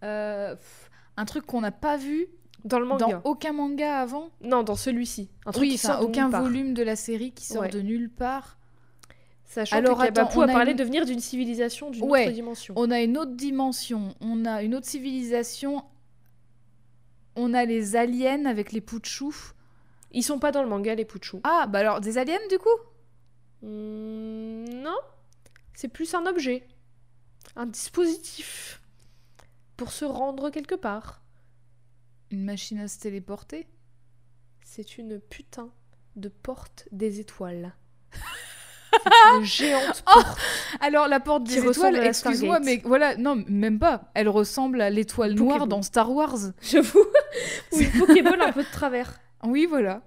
Speaker 2: Euh, pff, un truc qu'on n'a pas vu
Speaker 1: Dans le manga.
Speaker 2: dans aucun manga avant.
Speaker 1: Non, dans celui-ci. Un truc
Speaker 2: Oui,
Speaker 1: qui sort de
Speaker 2: aucun
Speaker 1: nulle part.
Speaker 2: volume de la série qui sort
Speaker 1: Ouais.
Speaker 2: de nulle part.
Speaker 1: Sachant
Speaker 2: Alors,
Speaker 1: que
Speaker 2: attends,
Speaker 1: a
Speaker 2: a
Speaker 1: parlé
Speaker 2: une-
Speaker 1: de venir d'une civilisation, d'une
Speaker 2: Ouais.
Speaker 1: autre dimension.
Speaker 2: On a une autre dimension, on a une autre civilisation, on a les aliens avec les Putchou.
Speaker 1: Ils sont pas dans le manga, les Puchu.
Speaker 2: Ah, bah alors des aliens du coup?
Speaker 1: Hmm, non, c'est plus un objet. Un dispositif. Pour se rendre quelque part.
Speaker 2: Une machine à se téléporter?
Speaker 1: C'est une putain de porte des étoiles. *laughs* Une géante porte.
Speaker 2: Alors la porte des étoiles, excuse-moi, mais voilà, non, même pas. Elle ressemble à l'étoile noire dans Star Wars.
Speaker 1: J'avoue. Ou une Pokéball un peu de travers.
Speaker 2: Oui, voilà.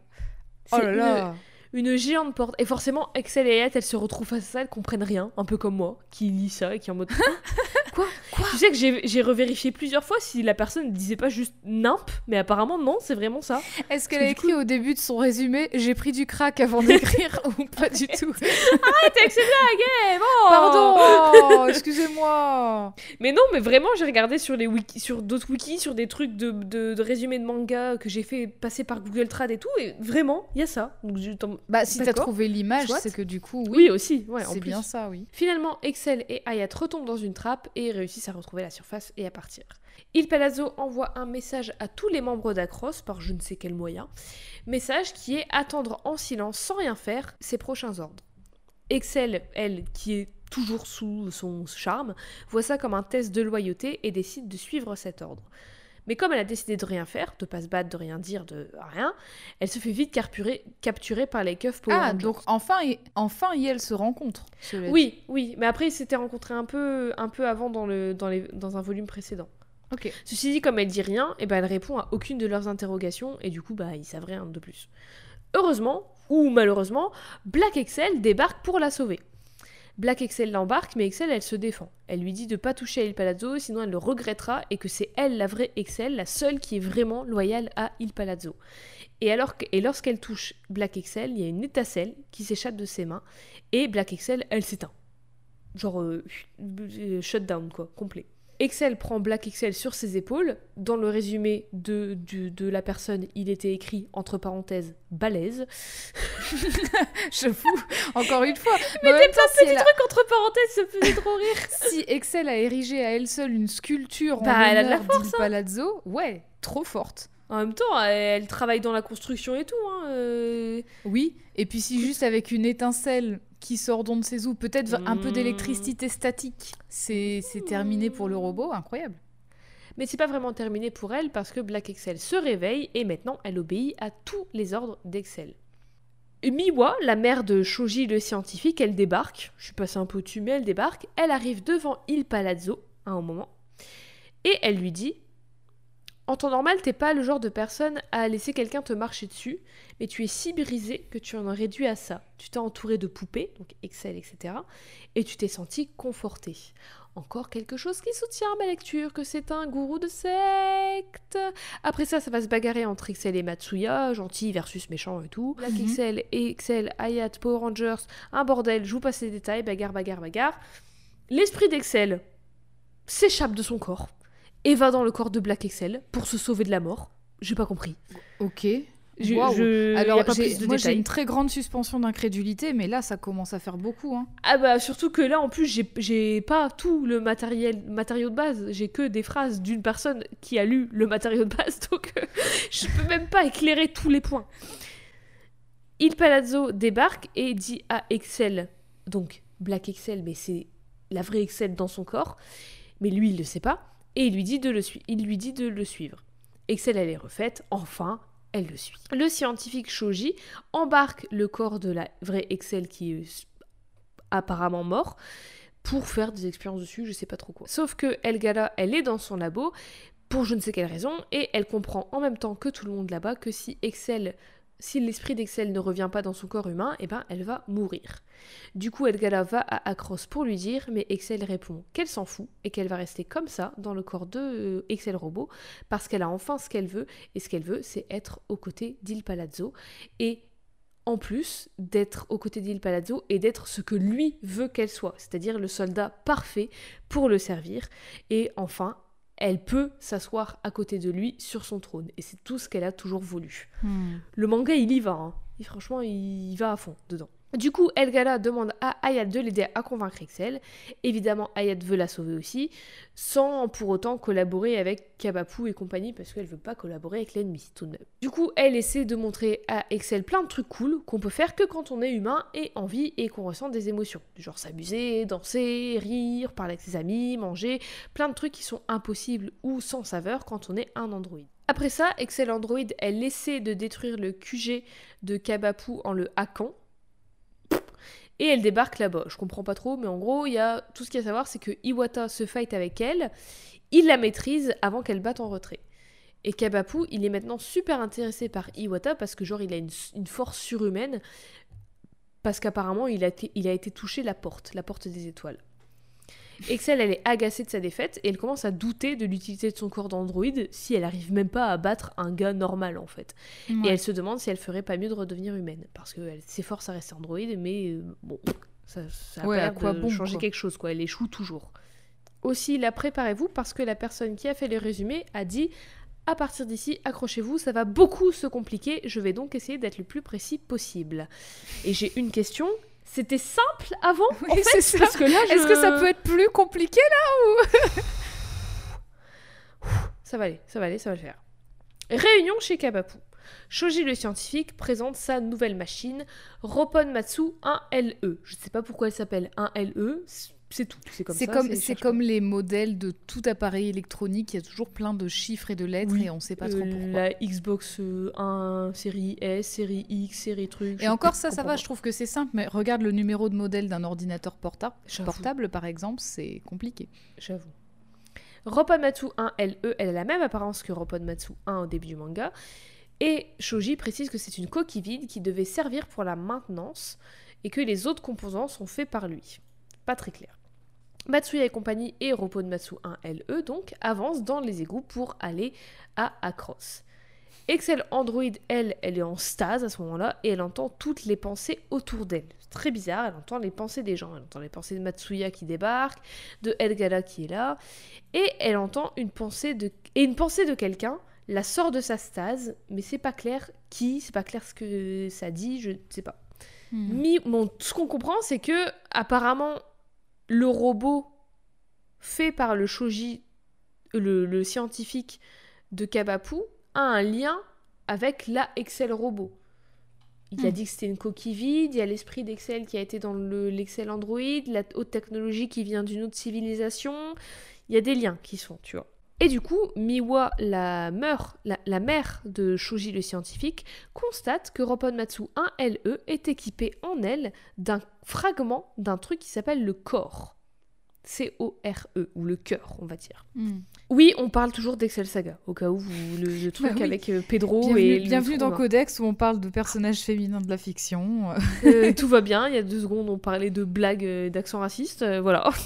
Speaker 2: Oh là là.
Speaker 1: Une, une géante porte. Et forcément, Excel et Hayat, elles se retrouvent face à ça, elles comprennent rien. Un peu comme moi, qui lit ça et qui est en mode. *laughs* Quoi Quoi Tu sais que j'ai revérifié plusieurs fois si la personne disait pas juste nimp, mais apparemment non, c'est vraiment ça.
Speaker 2: Est-ce qu'elle a écrit au début de son résumé J'ai pris du crack avant *laughs* d'écrire ou pas du tout
Speaker 1: Arrête avec ces blagues, eh, bon
Speaker 2: Pardon oh, Excusez-moi
Speaker 1: Mais non, mais vraiment, j'ai regardé sur les wiki, sur d'autres wikis, sur des trucs de, de, de résumés de manga que j'ai fait passer par Google Trad et tout, et vraiment, il y a ça. Donc,
Speaker 2: Bah, si t'as trouvé l'image, c'est que du coup,
Speaker 1: oui.
Speaker 2: oui,
Speaker 1: aussi, ouais,
Speaker 2: c'est bien ça, oui.
Speaker 1: Finalement, Excel et Hayat retombent dans une trappe et réussissent à retrouver la surface et à partir. Il Palazzo envoie un message à tous les membres d'Acros par je ne sais quel moyen. Message qui est attendre en silence sans rien faire ses prochains ordres. Excel, elle, qui est toujours sous son charme, voit ça comme un test de loyauté et décide de suivre cet ordre. Mais comme elle a décidé de rien faire, de pas se battre, de rien dire, de rien, elle se fait vite capturer, capturer par les keufs Power
Speaker 2: Ah,
Speaker 1: Rangers.
Speaker 2: donc enfin, et, enfin, et elles se rencontrent.
Speaker 1: Oui, oui, mais après ils s'étaient rencontrés un peu, un peu avant dans, le, dans, les, dans un volume précédent.
Speaker 2: Ok.
Speaker 1: Ceci dit, comme elle dit rien, et ben elle répond à aucune de leurs interrogations et du coup bah ils savent rien de plus. Heureusement, ou malheureusement, Black Excel débarque pour la sauver. Black Excel l'embarque, mais Excel elle se défend. Elle lui dit de pas toucher à Il Palazzo, sinon elle le regrettera et que c'est elle la vraie Excel, la seule qui est vraiment loyale à Il Palazzo. Et, et lorsqu'elle touche Black Excel, il y a une étincelle qui s'échappe de ses mains et Black Excel, elle s'éteint. Genre euh, euh, shutdown quoi, complet. Excel prend Black Excel sur ses épaules. Dans le résumé de, de la personne, il était écrit entre parenthèses balèze. *laughs*
Speaker 2: Je fous, encore une fois.
Speaker 1: Mais t'es
Speaker 2: même temps, si, elle a-
Speaker 1: Truc entre parenthèses, ça faisait trop rire. *laughs*
Speaker 2: si Excel a érigé à elle seule une sculpture
Speaker 1: Bah,
Speaker 2: en
Speaker 1: elle a de la
Speaker 2: l'honneur d'Il Palazzo, ouais, trop forte.
Speaker 1: En même temps, elle, elle travaille dans la construction et tout. Hein, euh.
Speaker 2: Oui, et puis si juste avec une étincelle qui sort d'on ne sait où, peut-être un peu
Speaker 1: Mm.
Speaker 2: d'électricité statique, c'est c'est terminé pour le robot, incroyable.
Speaker 1: Mais c'est pas vraiment terminé pour elle parce que Black Excel se réveille et maintenant elle obéit à tous les ordres d'Excel. Miwa, la mère de Shoji le scientifique, elle débarque. Je suis passée un peu au-dessus, mais elle débarque. Elle arrive devant Il Palazzo à un moment. Et elle lui dit En temps normal, t'es pas le genre de personne à laisser quelqu'un te marcher dessus, mais tu es si brisé que tu en as réduit à ça. Tu t'es entouré de poupées, donc Excel, etc. Et tu t'es senti conforté. Encore quelque chose qui soutient ma lecture que c'est un gourou de secte. Après ça, ça va se bagarrer entre Excel et Matsuya, gentil versus méchant et tout. Black
Speaker 2: Mhm.
Speaker 1: Excel et Excel, Hayat, Power Rangers, un bordel, je vous passe les détails, bagarre, bagarre, bagarre. L'esprit d'Excel s'échappe de son corps et va dans le corps de Black Excel pour se sauver de la mort. J'ai pas compris.
Speaker 2: Ok.
Speaker 1: Je,
Speaker 2: Waouh.
Speaker 1: je- y a
Speaker 2: Alors,
Speaker 1: pas plus de
Speaker 2: moi j'ai une très grande suspension d'incrédulité, mais là ça commence à faire beaucoup. Hein.
Speaker 1: Ah bah surtout que là en plus j'ai- j'ai pas tout le matériel matériau de base, j'ai que des phrases d'une personne qui a lu le matériau de base *laughs* donc euh, je peux même pas éclairer tous les points. Il Palazzo débarque et dit à Excel, donc Black Excel mais c'est la vraie Excel dans son corps, mais lui il le sait pas et il lui dit de le, suivre. Excel elle est refaite, enfin elle le suit. Le scientifique Shoji embarque le corps de la vraie Excel qui est apparemment mort pour faire des expériences dessus, je sais pas trop quoi. Sauf que Elgala, elle est dans son labo pour je ne sais quelle raison et elle comprend en même temps que tout le monde là-bas que si Excel si l'esprit d'Excel ne revient pas dans son corps humain, eh ben elle va mourir. Du coup, Elgala va à Acros pour lui dire, mais Excel répond qu'elle s'en fout et qu'elle va rester comme ça dans le corps de euh, Excel robot parce qu'elle a enfin ce qu'elle veut et ce qu'elle veut, c'est être aux côtés d'Il Palazzo et en plus d'être aux côtés d'Il Palazzo et d'être ce que lui veut qu'elle soit, c'est-à-dire le soldat parfait pour le servir. Et enfin, elle peut s'asseoir à côté de lui sur son trône. Et c'est tout ce qu'elle a toujours voulu.
Speaker 2: Hmm.
Speaker 1: Le manga, il y va. hein. Et franchement, il va à fond dedans. Du coup, Elgala demande à Ayat de l'aider à convaincre Excel. Évidemment, Ayat veut la sauver aussi, sans pour autant collaborer avec Kabapu et compagnie, parce qu'elle veut pas collaborer avec l'ennemi, tout de. Du coup, elle essaie de montrer à Excel plein de trucs cool qu'on peut faire que quand on est humain et en vie et qu'on ressent des émotions. Du genre s'amuser, danser, rire, parler avec ses amis, manger, plein de trucs qui sont impossibles ou sans saveur quand on est un androïde. Après ça, Excel Android, elle essaie de détruire le QG de Kabapu en le hackant. Et elle débarque là-bas. Je comprends pas trop, mais en gros, il y a tout ce qu'il y a à savoir, c'est que Iwata se fight avec elle, il la maîtrise avant qu'elle batte en retrait. Et Kabapu, il est maintenant super intéressé par Iwata parce que genre il a une, force surhumaine parce qu'apparemment il il a été touché la porte, la porte des étoiles. Excel, elle est agacée de sa défaite et elle commence à douter de l'utilité de son corps d'androïde si elle arrive même pas à battre un gars normal en fait. Et elle se demande si elle ferait pas mieux de redevenir humaine. Parce qu'elle s'efforce à rester androïde, mais euh, bon, ça, ça a
Speaker 2: Ouais,
Speaker 1: pas
Speaker 2: à quoi
Speaker 1: de
Speaker 2: bon,
Speaker 1: changer
Speaker 2: quoi.
Speaker 1: quelque chose, quoi. Elle échoue toujours. Aussi, la préparez-vous parce que la personne qui a fait le résumé a dit à partir d'ici, accrochez-vous, ça va beaucoup se compliquer. Je vais donc essayer d'être le plus précis possible. Et j'ai une question. C'était simple avant
Speaker 2: Oui,
Speaker 1: en fait,
Speaker 2: c'est ça.
Speaker 1: parce que là,
Speaker 2: Est-ce que ça
Speaker 1: je-
Speaker 2: peut être plus compliqué là *laughs*
Speaker 1: Ça va aller, ça va aller, ça va le faire. Réunion chez Kabapu. Shoji le scientifique présente sa nouvelle machine, Ropon Matsu 1LE. Je ne sais pas pourquoi elle s'appelle 1LE, c'est tout. C'est comme
Speaker 2: C'est
Speaker 1: ça.
Speaker 2: comme,
Speaker 1: c'est-
Speaker 2: c'est
Speaker 1: cherche
Speaker 2: comme les modèles de tout appareil électronique, il y a toujours plein de chiffres et de lettres
Speaker 1: Oui.
Speaker 2: et on sait pas trop
Speaker 1: Euh,
Speaker 2: pourquoi.
Speaker 1: La Xbox euh, 1, série S, série X, série truc.
Speaker 2: Et encore ça, ça va, je trouve que c'est simple, mais regarde le numéro de modèle d'un ordinateur porta- portable par exemple, c'est compliqué.
Speaker 1: J'avoue. Ropon Matsu 1LE, elle a la même apparence que Ropon Matsu 1 au début du manga. Et Shoji précise que c'est une coquille vide qui devait servir pour la maintenance et que les autres composants sont faits par lui. Pas très clair. Matsuya et compagnie et Ropon Matsu 1LE donc avancent dans les égouts pour aller à Acros. Excel Android, elle, elle est en stase à ce moment-là et elle entend toutes les pensées autour d'elle. C'est très bizarre, elle entend les pensées des gens. Elle entend les pensées de Matsuya qui débarque, de Elgala qui est là, et elle entend une pensée de et une pensée de quelqu'un la sort de sa stase, mais c'est pas clair qui, c'est pas clair ce que ça dit, je ne sais pas. Mi- bon, ce qu'on comprend, c'est que apparemment le robot fait par le shoji, le, le scientifique de Kabapu, a un lien avec la Excel robot. Il a
Speaker 2: Hmm.
Speaker 1: dit que c'était une coquille vide, il y a l'esprit d'Excel qui a été dans le- l'Excel Android, la haute technologie qui vient d'une autre civilisation. Il y a des liens qui sont, tu vois. Et du coup, Miwa, la, mère, la, la mère de Shoji le scientifique, constate que Ropponmatsu 1LE est équipé en elle d'un fragment d'un truc qui s'appelle le corps. C-O-R-E, ou le cœur, on va dire.
Speaker 2: Hmm.
Speaker 1: Oui, on parle toujours d'Excel Saga, au cas où vous- le, le truc
Speaker 2: Bah oui.
Speaker 1: avec euh, Pedro
Speaker 2: Bienvenue,
Speaker 1: et...
Speaker 2: bienvenue dans
Speaker 1: Lutron,
Speaker 2: Codex où on parle de personnages féminins de la fiction.
Speaker 1: Euh, tout va bien. Il y a deux secondes, on parlait de blagues euh, d'accent raciste. euh, voilà. *laughs*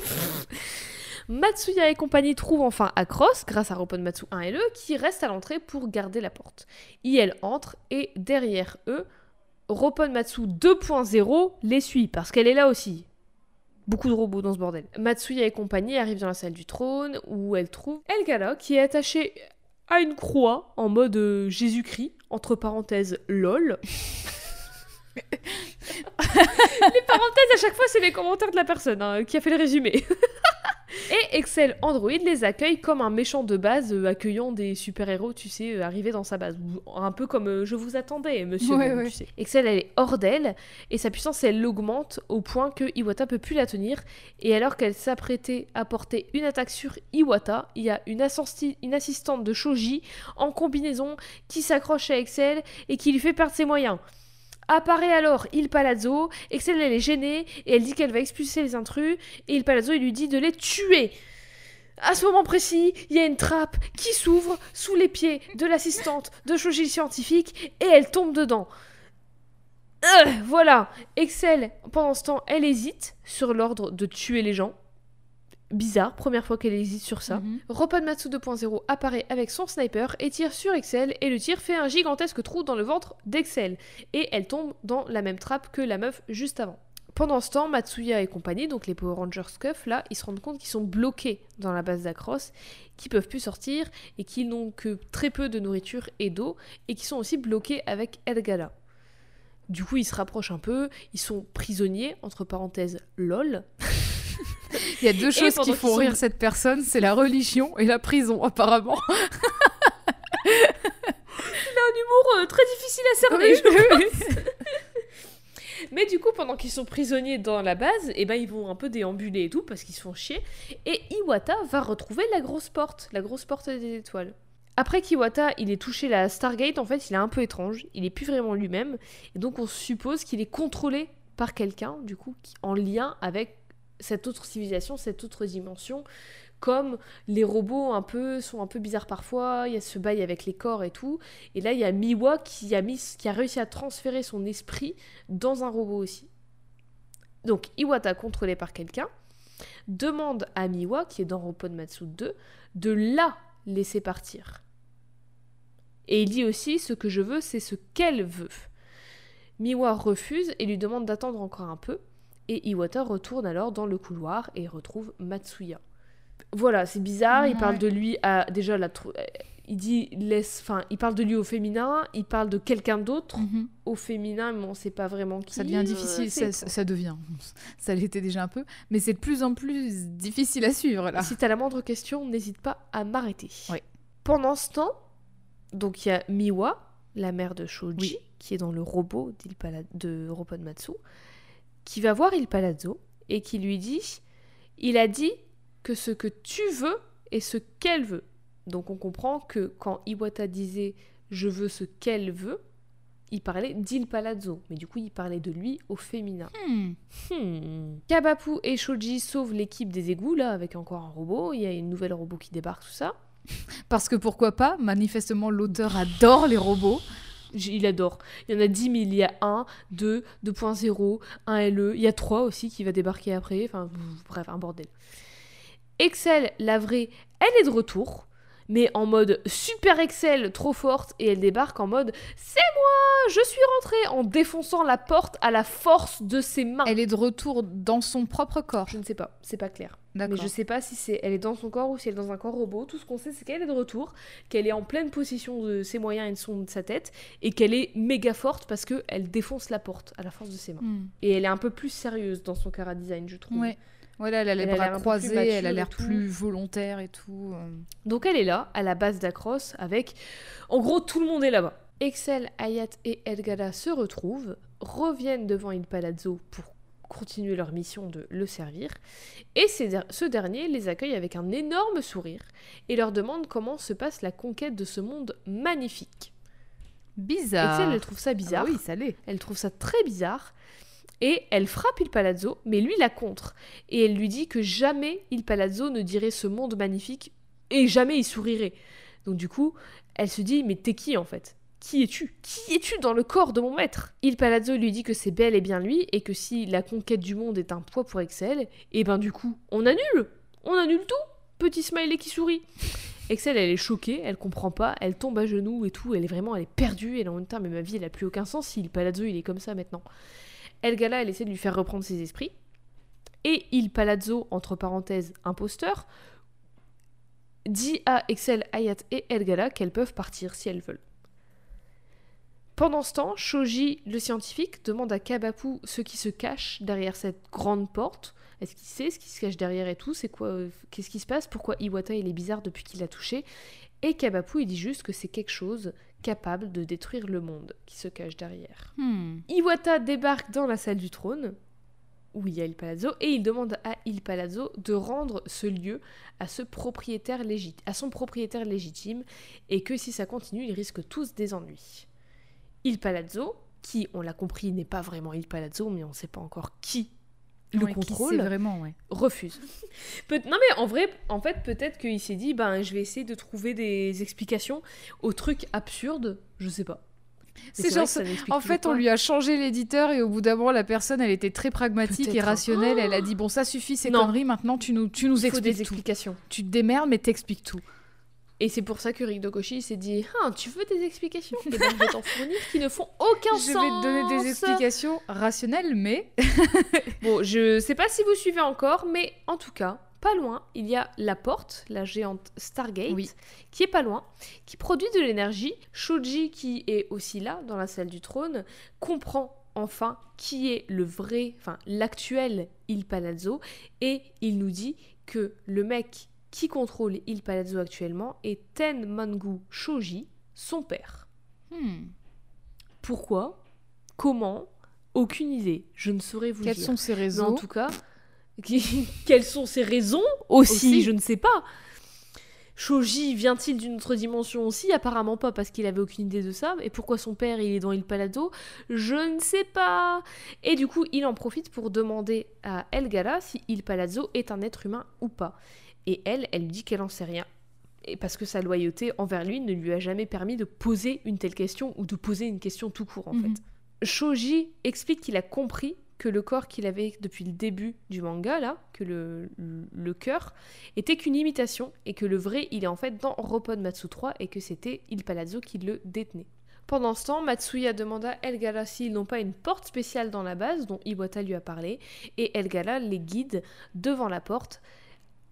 Speaker 1: Matsuya et compagnie trouvent enfin Across grâce à Ropponmatsu 1 et le qui reste à l'entrée pour garder la porte. IL entre et derrière eux, Ropponmatsu 2.0 les suit parce qu'elle est là aussi. Beaucoup de robots dans ce bordel. Matsuya et compagnie arrivent dans la salle du trône où elle trouve Elgala qui est attachée à une croix en mode euh, Jésus-Christ, entre parenthèses LOL. *laughs* les parenthèses à chaque fois c'est les commentaires de la personne hein, qui a fait le résumé. *laughs* Et Excel Android les accueille comme un méchant de base euh, accueillant des super-héros, tu sais, euh, arrivés dans sa base. Ou Un peu comme euh, je vous attendais, monsieur.
Speaker 2: Ouais,
Speaker 1: Bond,
Speaker 2: ouais.
Speaker 1: tu sais. Excel, elle est hors d'elle et sa puissance, elle l'augmente au point que Iwata peut plus la tenir. Et alors qu'elle s'apprêtait à porter une attaque sur Iwata, il y a une, une assistante de Shoji en combinaison qui s'accroche à Excel et qui lui fait perdre ses moyens. Apparaît alors Il Palazzo, Excel elle est gênée et elle dit qu'elle va expulser les intrus et Il Palazzo lui dit de les tuer. À ce moment précis, il y a une trappe qui s'ouvre sous les pieds de l'assistante de le scientifique et elle tombe dedans. Euh, voilà, Excel, pendant ce temps, elle hésite sur l'ordre de tuer les gens. Bizarre, première fois qu'elle hésite sur ça.
Speaker 2: Mhm.
Speaker 1: Ropponmatsu 2.0 apparaît avec son sniper et tire sur Excel et le tir fait un gigantesque trou dans le ventre d'Excel et elle tombe dans la même trappe que la meuf juste avant. Pendant ce temps, Matsuya et compagnie, donc les Power Rangers Scuff, là, ils se rendent compte qu'ils sont bloqués dans la base d'Across, qu'ils peuvent plus sortir et qu'ils n'ont que très peu de nourriture et d'eau et qu'ils sont aussi bloqués avec Elgala. Du coup, ils se rapprochent un peu, ils sont prisonniers, entre parenthèses, lol. *laughs*
Speaker 2: Il y a deux choses qui font
Speaker 1: sont-
Speaker 2: rire cette personne, c'est la religion et la prison apparemment. *laughs*
Speaker 1: humour euh, très difficile à cerner, je pense. *laughs* Mais du coup, pendant qu'ils sont prisonniers dans la base, eh ben, ils vont un peu déambuler et tout parce qu'ils se font chier. Et Iwata va retrouver la grosse porte, la grosse porte des étoiles. Après qu'Iwata il ait touché la Stargate, en fait, il est un peu étrange. Il est plus vraiment lui-même. Et donc, on suppose qu'il est contrôlé par quelqu'un, du coup, qui- en lien avec cette autre civilisation, cette autre dimension. Comme les robots un peu sont un peu bizarres parfois, il y a ce bail avec les corps et tout. Et là, il y a Miwa qui a, réussi à transférer son esprit dans un robot aussi. Donc, Iwata, contrôlé par quelqu'un, demande à Miwa, qui est dans Ropponmatsu 2, de la laisser partir. Et il dit aussi ce que je veux, c'est ce qu'elle veut. Miwa refuse et lui demande d'attendre encore un peu. Et Iwata retourne alors dans le couloir et retrouve Matsuya. Voilà, c'est bizarre. Il parle de lui à déjà la. Il dit laisse. Enfin, il parle de lui au féminin. Il parle de quelqu'un d'autre
Speaker 2: Mhm.
Speaker 1: au féminin, mais on sait pas vraiment qui.
Speaker 2: Ça devient
Speaker 1: euh,
Speaker 2: difficile, ça, ça devient. *laughs* Ça l'était déjà un peu, mais c'est de plus en plus difficile à suivre là.
Speaker 1: Si t'as la moindre question, n'hésite pas à m'arrêter.
Speaker 2: Oui.
Speaker 1: Pendant ce temps, donc il y a Miwa, la mère de Shoji,
Speaker 2: Oui.
Speaker 1: qui est dans le robot de Ropponmatsu, qui va voir Il Palazzo et qui lui dit Il a dit que ce que tu veux est ce qu'elle veut. Donc on comprend que quand Iwata disait je veux ce qu'elle veut, il parlait d'Il Palazzo, mais du coup il parlait de lui au féminin.
Speaker 2: Hmm.
Speaker 1: Hmm. Kabapu et Shoji sauvent l'équipe des égouts, là, avec encore un robot. Il y a une nouvelle robot qui débarque, tout ça.
Speaker 2: Parce que pourquoi pas Manifestement, l'auteur adore les robots.
Speaker 1: Il adore. Il y en a 10 000. Il y a 1, 2, 2.0, un LE. Il y a 3 aussi qui va débarquer après. Enfin, bref, un bordel. Excel, la vraie, elle est de retour. Mais en mode super Excel, trop forte. Et elle débarque en mode C'est moi, je suis rentrée. En défonçant la porte à la force de ses mains.
Speaker 2: Elle est de retour dans son propre corps.
Speaker 1: Je ne sais pas, c'est pas clair. Mais je sais pas si c'est elle est dans son corps ou si elle est dans un corps robot. Tout ce qu'on sait, c'est qu'elle est de retour, qu'elle est en pleine possession de ses moyens et de, son, de sa tête, et qu'elle est méga forte parce que elle défonce la porte à la force de ses mains.
Speaker 2: Hmm.
Speaker 1: Et elle est un peu plus sérieuse dans son cara design, je trouve.
Speaker 2: Ouais. Voilà, elle a les
Speaker 1: Elle a
Speaker 2: bras
Speaker 1: peu
Speaker 2: croisés, elle a l'air plus volontaire et tout. euh.
Speaker 1: Donc elle est là, à la base d'Across, avec. En gros, tout le monde est là-bas. Excel, Hayat et Elgala se retrouvent, reviennent devant Il Palazzo pour continuer leur mission de le servir. Et ce dernier les accueille avec un énorme sourire et leur demande comment se passe la conquête de ce monde magnifique.
Speaker 2: Bizarre.
Speaker 1: Excel, elle trouve ça bizarre.
Speaker 2: Ah oui, ça l'est.
Speaker 1: Elle trouve ça très bizarre. Et elle frappe Il Palazzo, mais lui la contre. Et elle lui dit que jamais Il Palazzo ne dirait ce monde magnifique et jamais il sourirait. Donc du coup, elle se dit Mais t'es qui en fait? Qui es-tu? Qui es-tu dans le corps de mon maître? Il Palazzo lui dit que c'est bel et bien lui et que si la conquête du monde est un poids pour Excel, et ben du coup, on annule. On annule tout. Petit smiley qui sourit. Excel, elle est choquée, elle comprend pas, elle tombe à genoux et tout, elle est vraiment, elle est perdue, elle est en même temps, mais ma vie, elle a plus aucun sens. Si le Palazzo, il est comme ça maintenant. Elgala, elle essaie de lui faire reprendre ses esprits. Et il Palazzo, entre parenthèses, imposteur, dit à Excel, Hayat et Elgala qu'elles peuvent partir si elles veulent. Pendant ce temps, Shoji, le scientifique, demande à Kabapu ce qui se cache derrière cette grande porte. Est-ce qu'il sait ce qui se cache derrière et tout? C'est quoi euh, Qu'est-ce qui se passe? Pourquoi Iwata il est bizarre depuis qu'il l'a touché? Et Kabapu il dit juste que c'est quelque chose capable de détruire le monde qui se cache derrière.
Speaker 2: Hmm.
Speaker 1: Iwata débarque dans la salle du trône, où il y a Il Palazzo, et il demande à Il Palazzo de rendre ce lieu à, ce propriétaire légit- à son propriétaire légitime, et que si ça continue, ils risquent tous des ennuis. Il Palazzo, qui, on l'a compris, n'est pas vraiment Il Palazzo, mais on ne sait pas encore qui le
Speaker 2: Ouais, qui
Speaker 1: contrôle,
Speaker 2: sait vraiment, ouais.
Speaker 1: refuse. *laughs* Peut- non mais en vrai, en fait, peut-être qu'il s'est dit, ben, je vais essayer de trouver des explications aux trucs absurdes, je sais pas.
Speaker 2: C'est genre
Speaker 1: ça
Speaker 2: En fait, on lui a changé l'éditeur et au bout d'un moment, la personne, elle était très pragmatique et
Speaker 1: hein.
Speaker 2: rationnelle. Elle a *gasps* dit bon, ça suffit ces
Speaker 1: Non.
Speaker 2: conneries. Maintenant, tu nous, tu nous
Speaker 1: Il faut
Speaker 2: expliques
Speaker 1: des
Speaker 2: tout.
Speaker 1: explications.
Speaker 2: Tu te démerdes, mais t'expliques tout.
Speaker 1: Et c'est pour ça que Rick Dokoshi s'est dit Ah, tu veux des explications? Et ben, je vais t'en fournir qui ne font aucun
Speaker 2: Je
Speaker 1: sens.
Speaker 2: vais te donner des explications rationnelles, mais *laughs*
Speaker 1: Bon, je sais pas si vous suivez encore, mais en tout cas, pas loin, il y a la porte, la géante Stargate,
Speaker 2: Oui.
Speaker 1: qui est pas loin, qui produit de l'énergie. Shoji, qui est aussi là, dans la salle du trône, comprend enfin qui est le vrai, enfin l'actuel Il Palazzo, et il nous dit que le mec qui contrôle Il Palazzo actuellement est Ten Mangu Shoji, son père.
Speaker 2: Hmm.
Speaker 1: Pourquoi? Comment? Aucune idée. Je ne saurais vous
Speaker 2: quelles
Speaker 1: dire.
Speaker 2: sont ces
Speaker 1: Mais
Speaker 2: raisons?
Speaker 1: en tout cas, *laughs* quelles sont ses raisons aussi,
Speaker 2: Aussi.
Speaker 1: Je ne sais pas. Shoji vient-il d'une autre dimension aussi? Apparemment pas, parce qu'il avait aucune idée de ça. Et pourquoi son père il est dans Il Palado Je ne sais pas. Et du coup, il en profite pour demander à Elgala si Il Palazzo est un être humain ou pas. Et elle, elle lui dit qu'elle en sait rien. Et parce que sa loyauté envers lui ne lui a jamais permis de poser une telle question ou de poser une question tout court en
Speaker 2: Mhm.
Speaker 1: fait. Shoji explique qu'il a compris que le corps qu'il avait depuis le début du manga, là, que le, le, le cœur, était qu'une imitation et que le vrai, il est en fait dans Ropon Matsu 3 et que c'était Il Palazzo qui le détenait. Pendant ce temps, Matsuya demanda à Elgala s'ils n'ont pas une porte spéciale dans la base dont Iwata lui a parlé et Elgala les guide devant la porte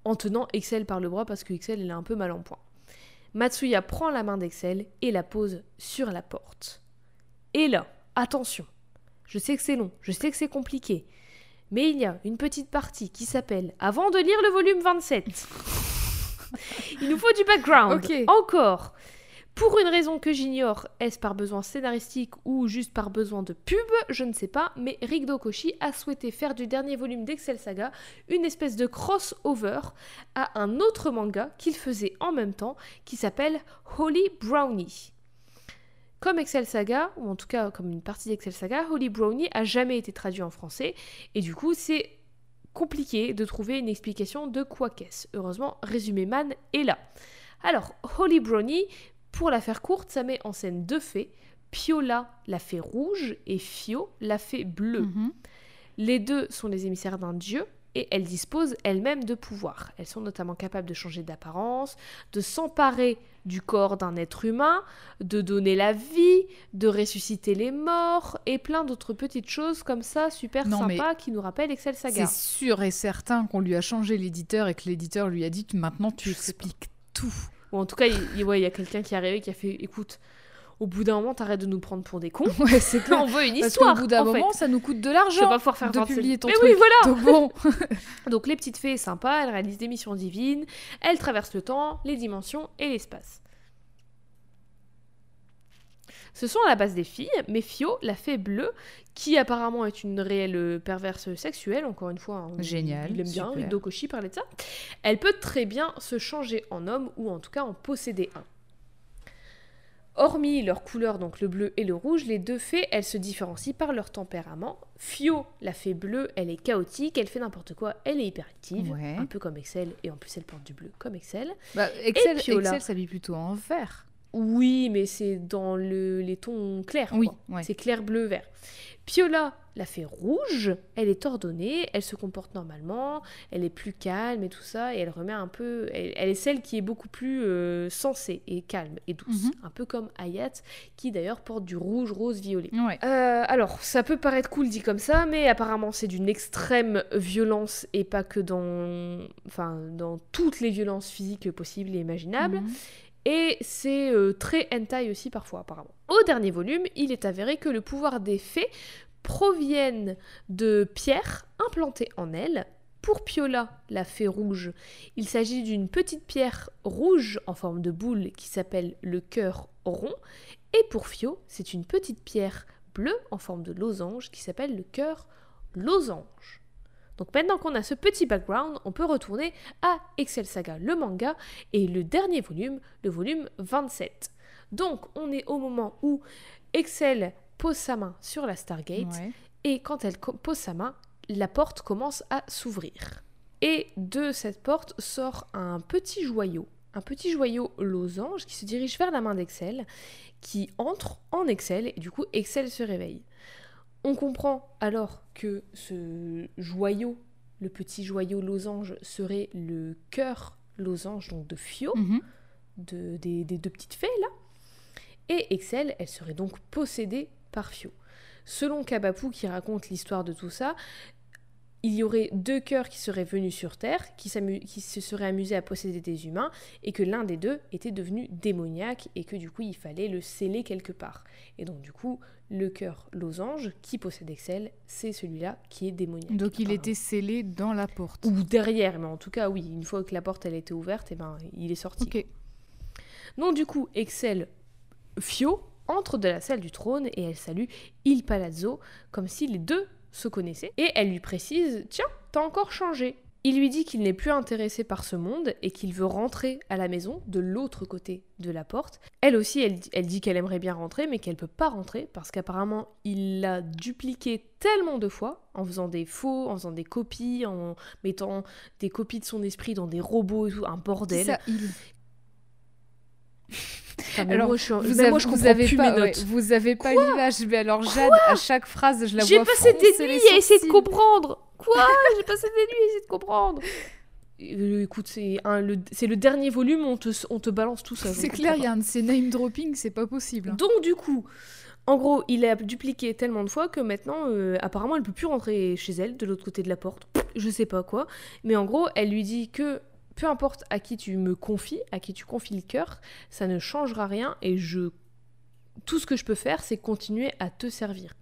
Speaker 1: en tenant Excel par le bras parce que Excel elle est un peu mal en point. Matsuya prend la main d'Excel et la pose sur la porte. Et là, attention, je sais que c'est long, je sais que c'est compliqué, mais il y a une petite partie qui s'appelle Avant de lire le volume 27. *laughs* il nous faut du background. Encore. Pour une raison que j'ignore, est-ce par besoin scénaristique ou juste par besoin de pub, je ne sais pas, mais Rick Dokoshi a souhaité faire du dernier volume d'Excel Saga une espèce de crossover à un autre manga qu'il faisait en même temps qui s'appelle Holy Brownie. Comme Excel Saga, ou en tout cas comme une partie d'Excel Saga, Holy Brownie a jamais été traduit en français et du coup c'est compliqué de trouver une explication de quoi qu'est-ce. Heureusement, Résumé Man est là. Alors, Holy Brownie, pour la faire courte, ça met en scène deux fées, Piola, la fée rouge, et Fio, la fée bleue.
Speaker 2: Mhm.
Speaker 1: Les deux sont les émissaires d'un dieu et elles disposent elles-mêmes de pouvoirs. Elles sont notamment capables de changer d'apparence, de s'emparer du corps d'un être humain, de donner la vie, de ressusciter les morts et plein d'autres petites choses comme ça super
Speaker 2: Non,
Speaker 1: qui nous rappellent Excel Saga.
Speaker 2: C'est sûr et certain qu'on lui a changé l'éditeur et que l'éditeur lui a dit maintenant tu expliques tout.
Speaker 1: Ou en tout cas, il il- ouais, il y a quelqu'un qui est arrivé qui a fait écoute, au bout d'un moment, t'arrêtes de nous prendre pour des cons. *laughs*
Speaker 2: Ouais, c'est *laughs* clair.
Speaker 1: On veut une
Speaker 2: Parce
Speaker 1: histoire.
Speaker 2: qu'au bout d'un
Speaker 1: fait.
Speaker 2: moment, ça nous coûte de
Speaker 1: je vais
Speaker 2: l'argent
Speaker 1: pas pouvoir faire
Speaker 2: de
Speaker 1: 27
Speaker 2: publier ton
Speaker 1: Mais
Speaker 2: truc.
Speaker 1: oui, voilà.
Speaker 2: Donc bon, *laughs*
Speaker 1: Donc les petites fées sympas, elles réalisent des missions divines, elles traversent le temps, les dimensions et l'espace. Ce sont à la base des filles, mais Fio, la fée bleue, qui apparemment est une réelle euh, perverse sexuelle, encore une fois, hein,
Speaker 2: Génial,
Speaker 1: il aime bien,
Speaker 2: super.
Speaker 1: Hideo Koshi parlait de ça, elle peut très bien se changer en homme, ou en tout cas en posséder un. Hormis leur couleur, donc le bleu et le rouge, les deux fées, elles se différencient par leur tempérament. Fio, la fée bleue, elle est chaotique, elle fait n'importe quoi, elle est hyperactive,
Speaker 2: Ouais.
Speaker 1: un peu comme Excel, et en plus elle porte du bleu comme Excel.
Speaker 2: Bah, Excel. Excel s'habille plutôt en vert.
Speaker 1: Oui, mais c'est dans le- les tons clairs.
Speaker 2: Oui, ouais.
Speaker 1: C'est clair, bleu, vert. Piola, la fée rouge, elle est ordonnée, elle se comporte normalement, elle est plus calme et tout ça, et elle remet un peu. Elle, elle est celle qui est beaucoup plus euh, sensée et calme et douce.
Speaker 2: Mhm.
Speaker 1: Un peu comme Ayat, qui d'ailleurs porte du rouge, rose, violet.
Speaker 2: Ouais.
Speaker 1: Euh, alors, ça peut paraître cool dit comme ça, mais apparemment c'est d'une extrême violence et pas que dans, enfin, dans toutes les violences physiques possibles et imaginables.
Speaker 2: Mhm.
Speaker 1: Et c'est euh, très hentai aussi parfois, apparemment. Au dernier volume, il est avéré que le pouvoir des fées proviennent de pierres implantées en elles. Pour Piola, la fée rouge, il s'agit d'une petite pierre rouge en forme de boule qui s'appelle le cœur rond. Et pour Fio, c'est une petite pierre bleue en forme de losange qui s'appelle le cœur losange. Donc maintenant qu'on a ce petit background, on peut retourner à Excel Saga, le manga, et le dernier volume, le volume 27. Donc on est au moment où Excel pose sa main sur la Stargate,
Speaker 2: Ouais.
Speaker 1: et quand elle pose sa main, la porte commence à s'ouvrir. Et de cette porte sort un petit joyau, un petit joyau losange qui se dirige vers la main d'Excel, qui entre en Excel, et du coup Excel se réveille. On comprend alors que ce joyau, le petit joyau losange, serait le cœur losange donc de Fio,
Speaker 2: Mhm.
Speaker 1: de- des, des deux petites fées là. Et Excel, elle serait donc possédée par Fio. Selon Kabapu qui raconte l'histoire de tout ça, il y aurait deux cœurs qui seraient venus sur Terre, qui, se seraient amusés à posséder des humains, et que l'un des deux était devenu démoniaque, et que du coup il fallait le sceller quelque part. Et donc du coup, le cœur losange qui possède Excel, c'est celui-là qui est démoniaque.
Speaker 2: Donc il était scellé dans la porte.
Speaker 1: Ou derrière, mais en tout cas oui, une fois que la porte elle était ouverte, et ben il est sorti.
Speaker 2: Ok.
Speaker 1: Donc du coup, Excel Fio entre de la salle du trône et elle salue Il Palazzo comme si les deux se connaissaient. Et elle lui précise Tiens, t'as encore changé. Il lui dit qu'il n'est plus intéressé par ce monde et qu'il veut rentrer à la maison de l'autre côté de la porte. Elle aussi, elle, dit qu'elle aimerait bien rentrer, mais qu'elle peut pas rentrer parce qu'apparemment il l'a dupliqué tellement de fois en faisant des faux, en faisant des copies, en mettant des copies de son esprit dans des robots et tout, un bordel. Enfin,
Speaker 2: Alors,
Speaker 1: moi, je,
Speaker 2: vous,
Speaker 1: même
Speaker 2: avez,
Speaker 1: moi, je
Speaker 2: vous avez
Speaker 1: plus
Speaker 2: pas,
Speaker 1: mes
Speaker 2: ouais,
Speaker 1: notes.
Speaker 2: vous avez pas l'image, mais alors Jade, à chaque phrase, je la
Speaker 1: J'ai
Speaker 2: vois
Speaker 1: passé des nuits à essayer de comprendre. Quoi *laughs* J'ai passé des nuits à essayer de comprendre. Écoute, c'est le, c'est le dernier volume, on te, on te balance tout ça.
Speaker 2: C'est clair, il y
Speaker 1: comprends
Speaker 2: a un de ces name dropping, c'est pas possible.
Speaker 1: Donc du coup, en gros, il a dupliqué tellement de fois que maintenant, euh, apparemment, elle peut plus rentrer chez elle, de l'autre côté de la porte. Je sais pas quoi. Mais en gros, elle lui dit que peu importe à qui tu me confies, à qui tu confies le cœur, ça ne changera rien et je... Tout ce que je peux faire, c'est continuer à te servir.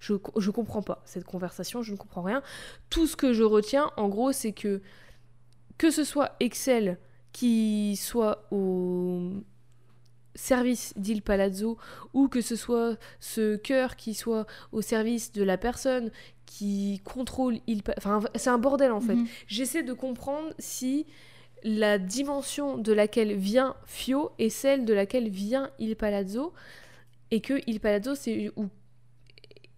Speaker 1: Je, je comprends pas cette conversation, je ne comprends rien. Tout ce que je retiens, en gros, c'est que que ce soit Excel qui soit au service d'Il Palazzo ou que ce soit ce cœur qui soit au service de la personne qui contrôle Il Enfin, c'est un bordel en fait.
Speaker 2: Mhm.
Speaker 1: J'essaie de comprendre si la dimension de laquelle vient Fio est celle de laquelle vient Il Palazzo et que Il Palazzo c'est ou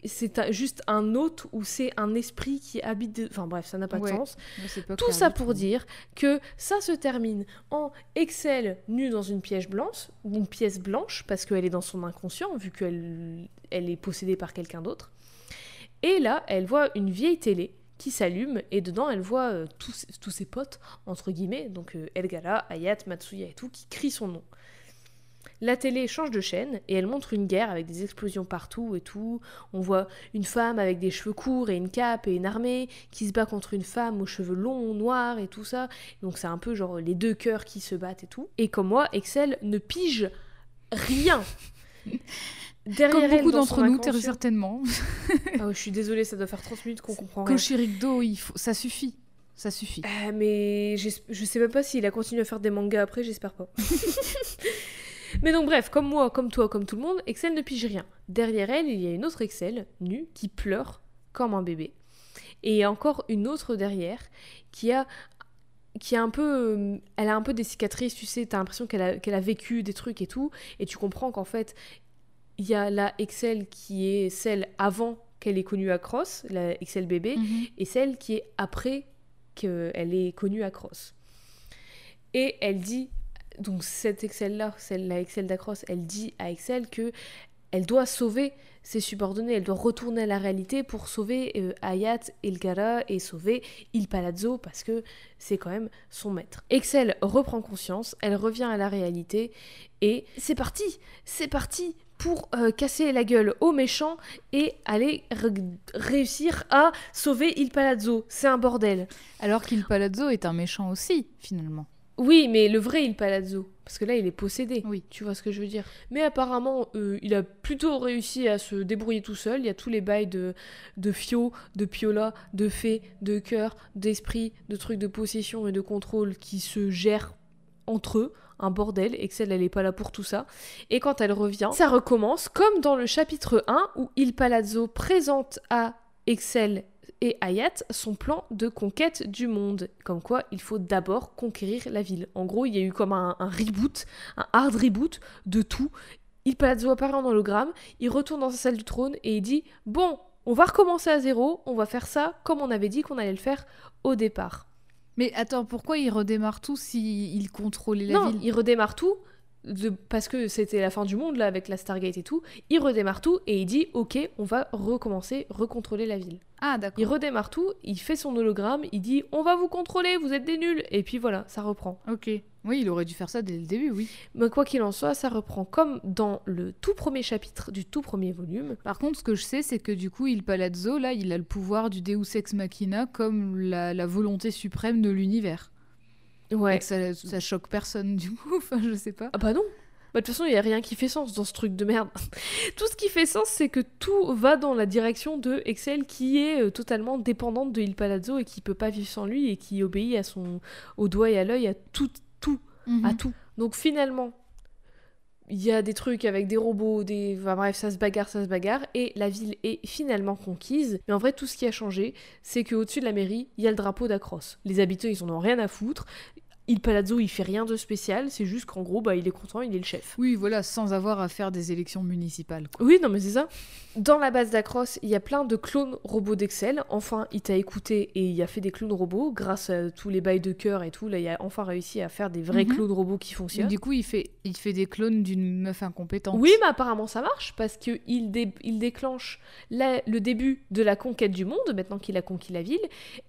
Speaker 1: c'est juste un hôte ou c'est un esprit qui habite de... enfin bref ça n'a pas
Speaker 2: Ouais.
Speaker 1: de sens
Speaker 2: pas
Speaker 1: tout ça pour dire que ça se termine en Excel nue dans une pièce blanche, une pièce blanche parce qu'elle est dans son inconscient vu qu'elle elle est possédée par quelqu'un d'autre. Et là, elle voit une vieille télé qui s'allume et dedans elle voit euh, tous, tous ses potes entre guillemets, donc euh, Elgara, Ayat, Matsuya et tout qui crient son nom. La télé change de chaîne et elle montre une guerre avec des explosions partout et tout. On voit une femme avec des cheveux courts et une cape et une armée qui se bat contre une femme aux cheveux longs, noirs et tout ça. Donc c'est un peu genre les deux cœurs qui se battent et tout. Et comme moi, Excel ne pige rien. *laughs* Derrière
Speaker 2: Comme beaucoup d'entre nous, certainement.
Speaker 1: Ouais, je suis désolée, ça doit faire 30 minutes qu'on comprend rien.
Speaker 2: Koshirigdo, il faut... ça suffit. Ça suffit.
Speaker 1: Euh, mais je sais même pas s'il a continué à faire des mangas après, j'espère pas. *laughs* Mais donc bref, comme moi, comme toi, comme tout le monde, Excel ne pige rien. Derrière elle, il y a une autre Excel, nue, qui pleure comme un bébé. Et il y a encore une autre derrière qui a qui a un peu euh, elle a un peu des cicatrices tu sais t'as l'impression qu'elle a, qu'elle a vécu des trucs et tout et tu comprends qu'en fait il y a la Excel qui est celle avant qu'elle ait connu Across la Excel bébé
Speaker 2: Mhm.
Speaker 1: et celle qui est après qu'elle ait connu Across. Et elle dit, donc cette Excel-là, celle, la Excel d'Across, elle dit à Excel que elle doit sauver ses subordonnés, elle doit retourner à la réalité pour sauver euh, Hayat Elgara et sauver Il Palazzo parce que c'est quand même son maître. Excel reprend conscience, elle revient à la réalité et c'est parti, c'est parti pour euh, casser la gueule aux méchants et aller réussir à sauver Il Palazzo. C'est un bordel.
Speaker 2: Alors qu'il Palazzo est un méchant aussi, finalement.
Speaker 1: Oui, mais le vrai Il Palazzo. Parce que là, il est possédé.
Speaker 2: Oui.
Speaker 1: Tu vois ce que je veux dire? Mais apparemment, euh, il a plutôt réussi à se débrouiller tout seul. Il y a tous les bails de, de fio, de piola, de fée, de cœur, d'esprit, de trucs de possession et de contrôle qui se gèrent entre eux. Un bordel. Excel, elle est pas là pour tout ça. Et quand elle revient, ça recommence comme dans le chapitre 1 où Il Palazzo présente à Excel et Hayat son plan de conquête du monde. Comme quoi, il faut d'abord conquérir la ville. En gros, il y a eu comme un, un reboot, un hard reboot de tout. Il Palazzo apparaît en hologramme, il retourne dans sa salle du trône et il dit Bon, on va recommencer à zéro, on va faire ça comme on avait dit qu'on allait le faire au départ.
Speaker 2: Mais attends, pourquoi il redémarre tout s'il il contrôlait la
Speaker 1: non,
Speaker 2: ville?
Speaker 1: il redémarre tout. de- parce que c'était la fin du monde là avec la Stargate et tout, il redémarre tout et il dit ok on va recommencer, recontrôler la ville.
Speaker 2: Ah, d'accord.
Speaker 1: Il redémarre tout, il fait son hologramme, il dit on va vous contrôler, vous êtes des nuls et puis voilà, ça reprend.
Speaker 2: Ok. Oui, il aurait dû faire ça dès le début, oui.
Speaker 1: Mais quoi qu'il en soit, ça reprend comme dans le tout premier chapitre du tout premier volume.
Speaker 2: Par contre, ce que je sais, c'est que du coup, il Palazzo, là, il a le pouvoir du Deus Ex Machina comme la, la volonté suprême de l'univers.
Speaker 1: Ouais.
Speaker 2: Et que ça, ça choque personne, du coup. *laughs* Enfin, je sais pas.
Speaker 1: Ah bah non. Bah, de toute façon, il n'y a rien qui fait sens dans ce truc de merde. *laughs* tout ce qui fait sens, c'est que tout va dans la direction de Excel qui est euh, totalement dépendante de Il Palazzo et qui peut pas vivre sans lui et qui obéit à son au doigt et à l'œil à tout tout
Speaker 2: Mhm.
Speaker 1: à tout. Donc finalement, il y a des trucs avec des robots, des enfin, bref, ça se bagarre, ça se bagarre et la ville est finalement conquise. Mais en vrai, tout ce qui a changé, c'est qu'au-dessus de la mairie, il y a le drapeau d'Acros. Les habitants, ils en ont rien à foutre. Il Palazzo, il fait rien de spécial, c'est juste qu'en gros, bah, il est content, il est le chef.
Speaker 2: Oui, voilà, sans avoir à faire des élections municipales. quoi.
Speaker 1: Oui, non, mais c'est ça. Dans la base d'Acros, il y a plein de clones robots d'Excel. Enfin, il t'a écouté et il a fait des clones robots grâce à tous les bails de cœur et tout. Là, il a enfin réussi à faire des vrais
Speaker 2: Mhm.
Speaker 1: clones robots qui fonctionnent.
Speaker 2: Du coup, il fait, il fait des clones d'une meuf incompétente.
Speaker 1: Oui, mais apparemment ça marche parce que il, dé- il déclenche la- le début de la conquête du monde maintenant qu'il a conquis la ville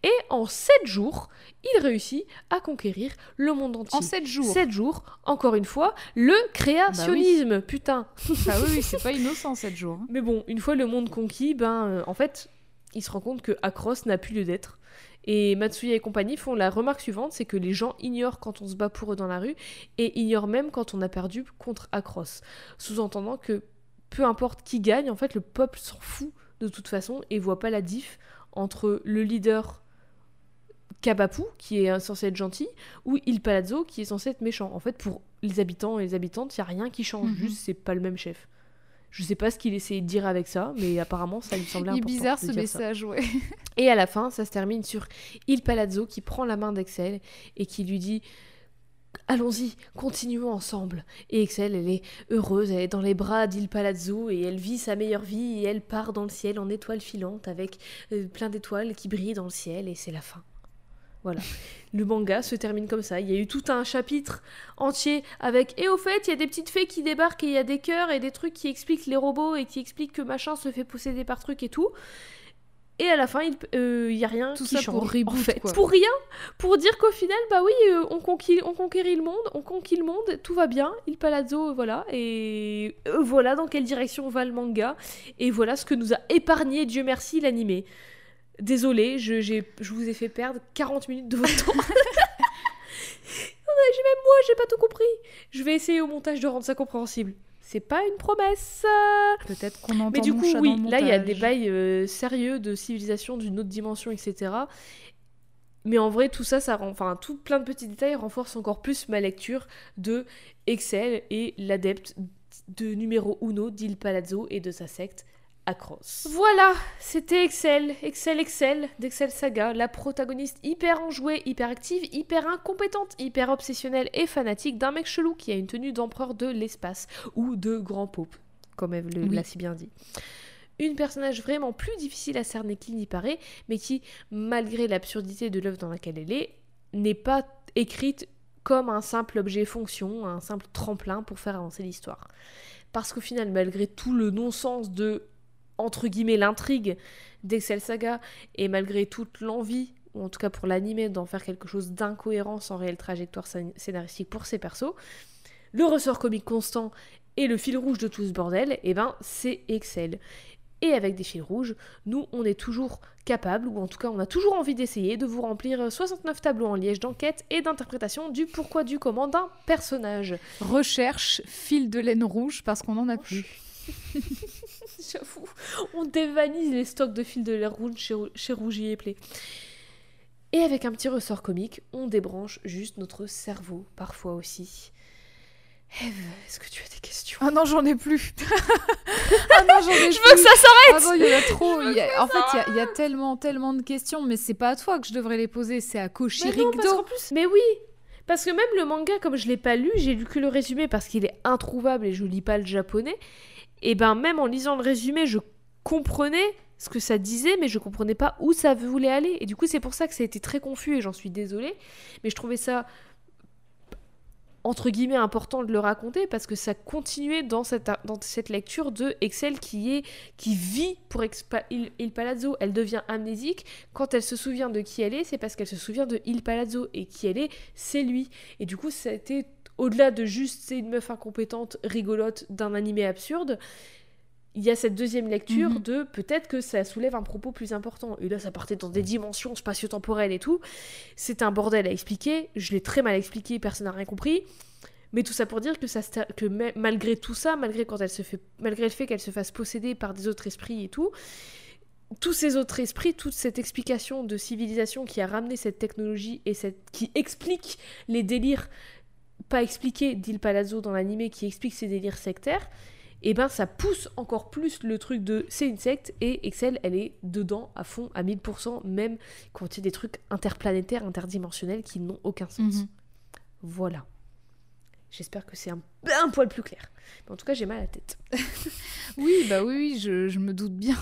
Speaker 1: et en 7 jours, il réussit à conquérir le monde entier.
Speaker 2: En 7 jours.
Speaker 1: 7 jours, encore une fois, le créationnisme, putain.
Speaker 2: Ah oui, oui, c'est *laughs* pas innocent 7 jours. hein.
Speaker 1: Mais bon, une fois le monde conquis, ben euh, en fait, il se rend compte que Acros n'a plus lieu d'être. Et Matsuya et compagnie font la remarque suivante, c'est que les gens ignorent quand on se bat pour eux dans la rue et ignorent même quand on a perdu contre Acros. Sous-entendant que peu importe qui gagne, en fait, le peuple s'en fout de toute façon et voit pas la diff entre le leader Kabapu, qui est censé être gentil, ou Il Palazzo, qui est censé être méchant. En fait, pour les habitants et les habitantes, il y a rien qui change,
Speaker 2: Mhm.
Speaker 1: juste c'est pas le même chef. Je sais pas ce qu'il essayait de dire avec ça, mais apparemment ça lui semblait
Speaker 2: Il est
Speaker 1: important.
Speaker 2: bizarre
Speaker 1: de
Speaker 2: ce
Speaker 1: dire ça.
Speaker 2: message, ouais. *laughs*
Speaker 1: Et à la fin, ça se termine sur Il Palazzo qui prend la main d'Excel et qui lui dit Allons-y, continuons ensemble. Et Excel, elle est heureuse, elle est dans les bras d'Il Palazzo et elle vit sa meilleure vie et elle part dans le ciel en étoile filante avec euh, plein d'étoiles qui brillent dans le ciel et c'est la fin. Voilà. Le manga se termine comme ça. Il y a eu tout un chapitre entier avec et au fait, il y a des petites fées qui débarquent et il y a des cœurs et des trucs qui expliquent les robots et qui expliquent que machin se fait posséder par truc et tout. Et à la fin, il euh, il y a rien
Speaker 2: Tout
Speaker 1: qui
Speaker 2: ça
Speaker 1: change.
Speaker 2: pour reboot,
Speaker 1: en fait.
Speaker 2: quoi.
Speaker 1: Pour rien, pour dire qu'au final, bah oui, euh, on, conquit, on conquérit le monde, on conquit le monde, tout va bien, il palazzo, voilà, et euh, voilà dans quelle direction va le manga, et voilà ce que nous a épargné, Dieu merci, l'animé. Désolé, je, je vous ai fait perdre 40 minutes de votre temps. *laughs* *laughs* J'ai- Même moi, j'ai pas tout compris. Je vais essayer au montage de rendre ça compréhensible. C'est pas une promesse.
Speaker 2: Peut-être qu'on entend
Speaker 1: Mais du
Speaker 2: mon
Speaker 1: coup,
Speaker 2: chat
Speaker 1: oui,
Speaker 2: dans
Speaker 1: là, il y a des bails euh, sérieux de civilisation d'une autre dimension, etc. Mais en vrai, tout ça, ça rend, enfin, tout plein de petits détails renforcent encore plus ma lecture de Excel et l'adepte de numéro uno d'Il Palazzo et de sa secte Voilà, c'était Excel, Excel, Excel, d'Excel Saga, la protagoniste hyper enjouée, hyper active, hyper incompétente, hyper obsessionnelle et fanatique d'un mec chelou qui a une tenue d'empereur de l'espace ou de grand pope, comme elle
Speaker 2: Oui.
Speaker 1: l'a si bien dit. Une personnage vraiment plus difficile à cerner qu'il n'y paraît, mais qui, malgré l'absurdité de l'œuvre dans laquelle elle est, n'est pas écrite comme un simple objet fonction, un simple tremplin pour faire avancer l'histoire. Parce qu'au final, malgré tout le non-sens de, entre guillemets, l'intrigue d'Excel Saga, et malgré toute l'envie, ou en tout cas pour l'animer, d'en faire quelque chose d'incohérent sans réelle trajectoire scén- scénaristique pour ses persos, le ressort comique constant et le fil rouge de tout ce bordel, eh ben, c'est Excel. Et avec des fils rouges, nous, on est toujours capable, ou en tout cas, on a toujours envie d'essayer de vous remplir 69 tableaux en liège d'enquête et d'interprétation du pourquoi du comment d'un personnage.
Speaker 2: Recherche fil de laine rouge parce qu'on en a plus. *laughs*
Speaker 1: J'avoue, on dévanise les stocks de fils de l'air rouge chez, chez Rougier et Play. Et avec un petit ressort comique, on débranche juste notre cerveau, parfois aussi. Eve, est-ce que tu as des questions?
Speaker 2: Ah non, j'en ai plus. *laughs* ah non, j'en ai
Speaker 1: Je veux que ça s'arrête
Speaker 2: Ah non, il y en a trop. Il y a- En fait, il y a- il y, a tellement, tellement de questions, mais c'est pas à toi que je devrais les poser, c'est à
Speaker 1: Mais non,
Speaker 2: Koshirigdo.
Speaker 1: parce qu'en plus- Mais oui Parce que même le manga, comme je l'ai pas lu, j'ai lu que le résumé parce qu'il est introuvable et je lis pas le japonais. Et ben même en lisant le résumé, je comprenais ce que ça disait, mais je comprenais pas où ça voulait aller. Et du coup, c'est pour ça que ça a été très confus et j'en suis désolée. Mais je trouvais ça entre guillemets important de le raconter parce que ça continuait dans cette, dans cette lecture de Excel qui est qui vit pour Il, Il Palazzo. Elle devient amnésique. Quand elle se souvient de qui elle est, c'est parce qu'elle se souvient de Il Palazzo et qui elle est, c'est lui. Et du coup, ça a été au-delà de juste c'est une meuf incompétente, rigolote d'un animé absurde. Il y a cette deuxième lecture
Speaker 2: Mhm.
Speaker 1: de peut-être que ça soulève un propos plus important. Et là, ça partait dans des dimensions spatio-temporelles et tout. C'est un bordel à expliquer. Je l'ai très mal expliqué, personne n'a rien compris. Mais tout ça pour dire que, ça, que ma- malgré tout ça, malgré, quand elle se fait, malgré le fait qu'elle se fasse posséder par des autres esprits et tout, tous ces autres esprits, toute cette explication de civilisation qui a ramené cette technologie et cette, qui explique les délires pas expliqués d'Il Palazzo dans l'animé, qui explique ces délires sectaires, et ben ça pousse encore plus le truc de c'est une secte et Excel elle est dedans à fond à 1000% même quand il y a des trucs interplanétaires interdimensionnels qui n'ont aucun sens.
Speaker 2: Mhm.
Speaker 1: Voilà. J'espère que c'est un, un poil plus clair. Mais en tout cas, j'ai mal à la tête. *laughs*
Speaker 2: Oui, bah oui, oui, je, je me doute bien.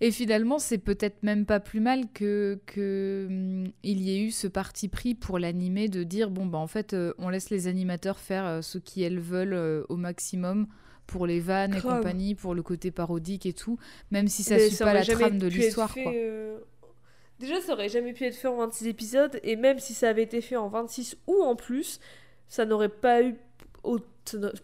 Speaker 2: Et finalement, c'est peut-être même pas plus mal que, que hum, il y ait eu ce parti pris pour l'animer de dire bon bah en fait euh, on laisse les animateurs faire euh, ce qu'elles veulent euh, au maximum pour les vannes et compagnie, pour le côté parodique et tout, même si ça
Speaker 1: Mais
Speaker 2: suit
Speaker 1: ça
Speaker 2: pas la trame de l'histoire quoi.
Speaker 1: euh, Déjà, ça aurait jamais pu être fait en 26 épisodes, et même si ça avait été fait en 26 ou en plus, ça n'aurait pas eu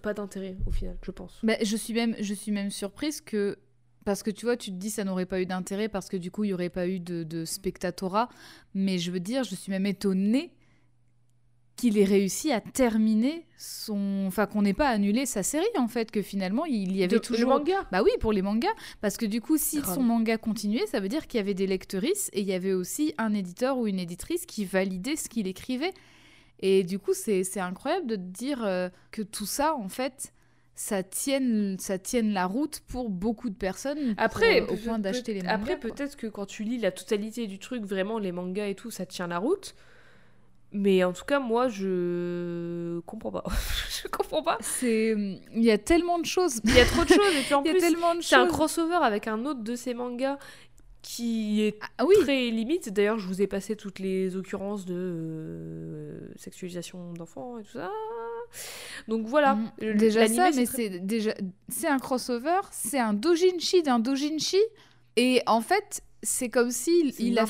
Speaker 1: pas d'intérêt au final, je pense.
Speaker 2: Mais je suis même je suis même surprise que parce que tu vois, tu te dis ça n'aurait pas eu d'intérêt parce que du coup, il n'y aurait pas eu de, de spectatorat. Mais je veux dire, je suis même étonnée qu'il ait réussi à terminer son... Enfin, qu'on n'ait pas annulé sa série, en fait, que finalement, il y avait
Speaker 1: De-
Speaker 2: toujours...
Speaker 1: le manga.
Speaker 2: Bah oui, pour les mangas. Parce que du coup, si
Speaker 1: Grave.
Speaker 2: son manga continuait, ça veut dire qu'il y avait des lectrices et il y avait aussi un éditeur ou une éditrice qui validait ce qu'il écrivait. Et du coup, c'est c'est incroyable de te dire euh, que tout ça, en fait, ça tienne, ça tienne la route pour beaucoup de personnes
Speaker 1: Après,
Speaker 2: pour, euh, au point d'acheter les mangas.
Speaker 1: Après, peut-être que quand tu lis la totalité du truc, vraiment les mangas et tout, ça tient la route. Mais en tout cas, moi, je comprends pas. *laughs* je comprends pas.
Speaker 2: C'est... Il y a tellement de choses.
Speaker 1: Il y a trop de choses. Et puis *laughs* en
Speaker 2: Il y a
Speaker 1: plus,
Speaker 2: tellement de
Speaker 1: c'est un crossover avec un autre de ces mangas qui est
Speaker 2: Ah oui,
Speaker 1: très limite. D'ailleurs, je vous ai passé toutes les occurrences de euh, sexualisation d'enfants et tout ça. Donc voilà.
Speaker 2: Mm. Déjà ça,
Speaker 1: c'est
Speaker 2: mais
Speaker 1: très-
Speaker 2: c'est déjà c'est un crossover, c'est un dojinshi d'un dojinshi, et en fait c'est comme s'il
Speaker 1: C'est
Speaker 2: il a,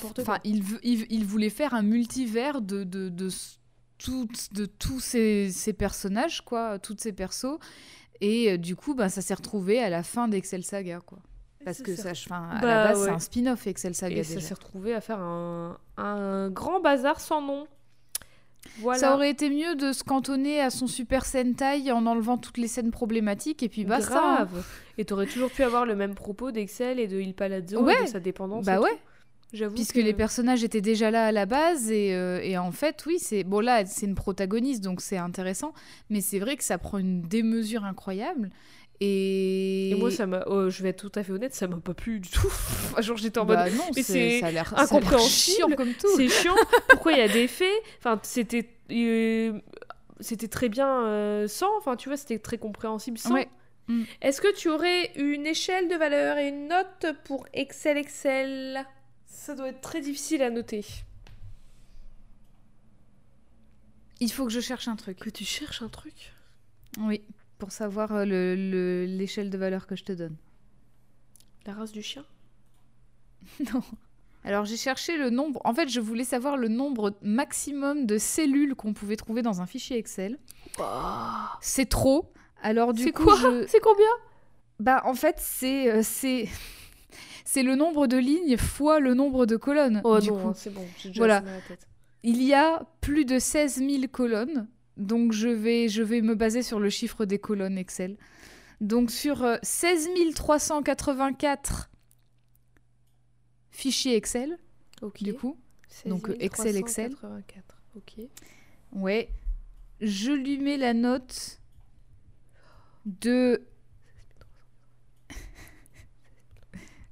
Speaker 2: il, il, il voulait faire un multivers de de de, s- toutes- de tous ces, ces personnages quoi, toutes ces persos, et euh, du coup ben ça s'est retrouvé à la fin d'Excel Saga quoi. Parce que
Speaker 1: ça.
Speaker 2: enfin, à
Speaker 1: Bah,
Speaker 2: la base, c'est un spin-off Excel Saga
Speaker 1: Et ça s'est retrouvé à faire un, un grand bazar sans nom. Voilà.
Speaker 2: Ça aurait été mieux de se cantonner à son Super Sentai en enlevant toutes les scènes problématiques et puis basta. hein.
Speaker 1: Grave. Et t'aurais toujours pu avoir le même propos d'Excel et de Il Palazzo
Speaker 2: Ouais.
Speaker 1: et de sa dépendance.
Speaker 2: Bah ouais.
Speaker 1: J'avoue.
Speaker 2: Puisque
Speaker 1: que-
Speaker 2: les personnages étaient déjà là à la base et, euh, et en fait oui c'est bon là c'est une protagoniste donc c'est intéressant mais c'est vrai que ça prend une démesure incroyable et,
Speaker 1: Et moi, ça m'a. oh, je vais être tout à fait honnête, ça m'a pas plu du tout. *laughs* Genre, j'étais en mode.
Speaker 2: bah non
Speaker 1: mais
Speaker 2: c'est
Speaker 1: incompréhensible.
Speaker 2: chiant comme tout
Speaker 1: C'est *laughs* chiant. Pourquoi il y a des faits? Enfin, c'était. euh, C'était très bien euh, sans. Enfin, tu vois, c'était très compréhensible sans.
Speaker 2: Ouais. Mm.
Speaker 1: Est-ce que tu aurais une échelle de valeur et une note pour Excel Excel? Ça doit être très difficile à noter.
Speaker 2: il faut que je cherche un truc
Speaker 1: Que tu cherches un truc?
Speaker 2: Oui pour savoir euh, le- le- l'échelle de valeur que je te donne.
Speaker 1: La race du chien? *laughs*
Speaker 2: Non. Alors j'ai cherché le nombre. En fait je voulais savoir le nombre maximum de cellules qu'on pouvait trouver dans un fichier Excel. C'est trop. Alors du
Speaker 1: C'est
Speaker 2: coup
Speaker 1: quoi?
Speaker 2: je-
Speaker 1: C'est combien?
Speaker 2: Bah en fait c'est euh, c'est *laughs* c'est le nombre de lignes fois le nombre de colonnes.
Speaker 1: Oh
Speaker 2: du
Speaker 1: non, c'est bon, déjà
Speaker 2: Voilà.
Speaker 1: la tête.
Speaker 2: Il y a plus de 16 000 colonnes, donc je vais je vais me baser sur le chiffre des colonnes Excel. Donc sur euh, 16 384 fichiers Excel,
Speaker 1: Ok.
Speaker 2: du coup, Donc, euh, Excel, Excel.
Speaker 1: 384, Ok.
Speaker 2: ouais, je lui mets la note de *laughs*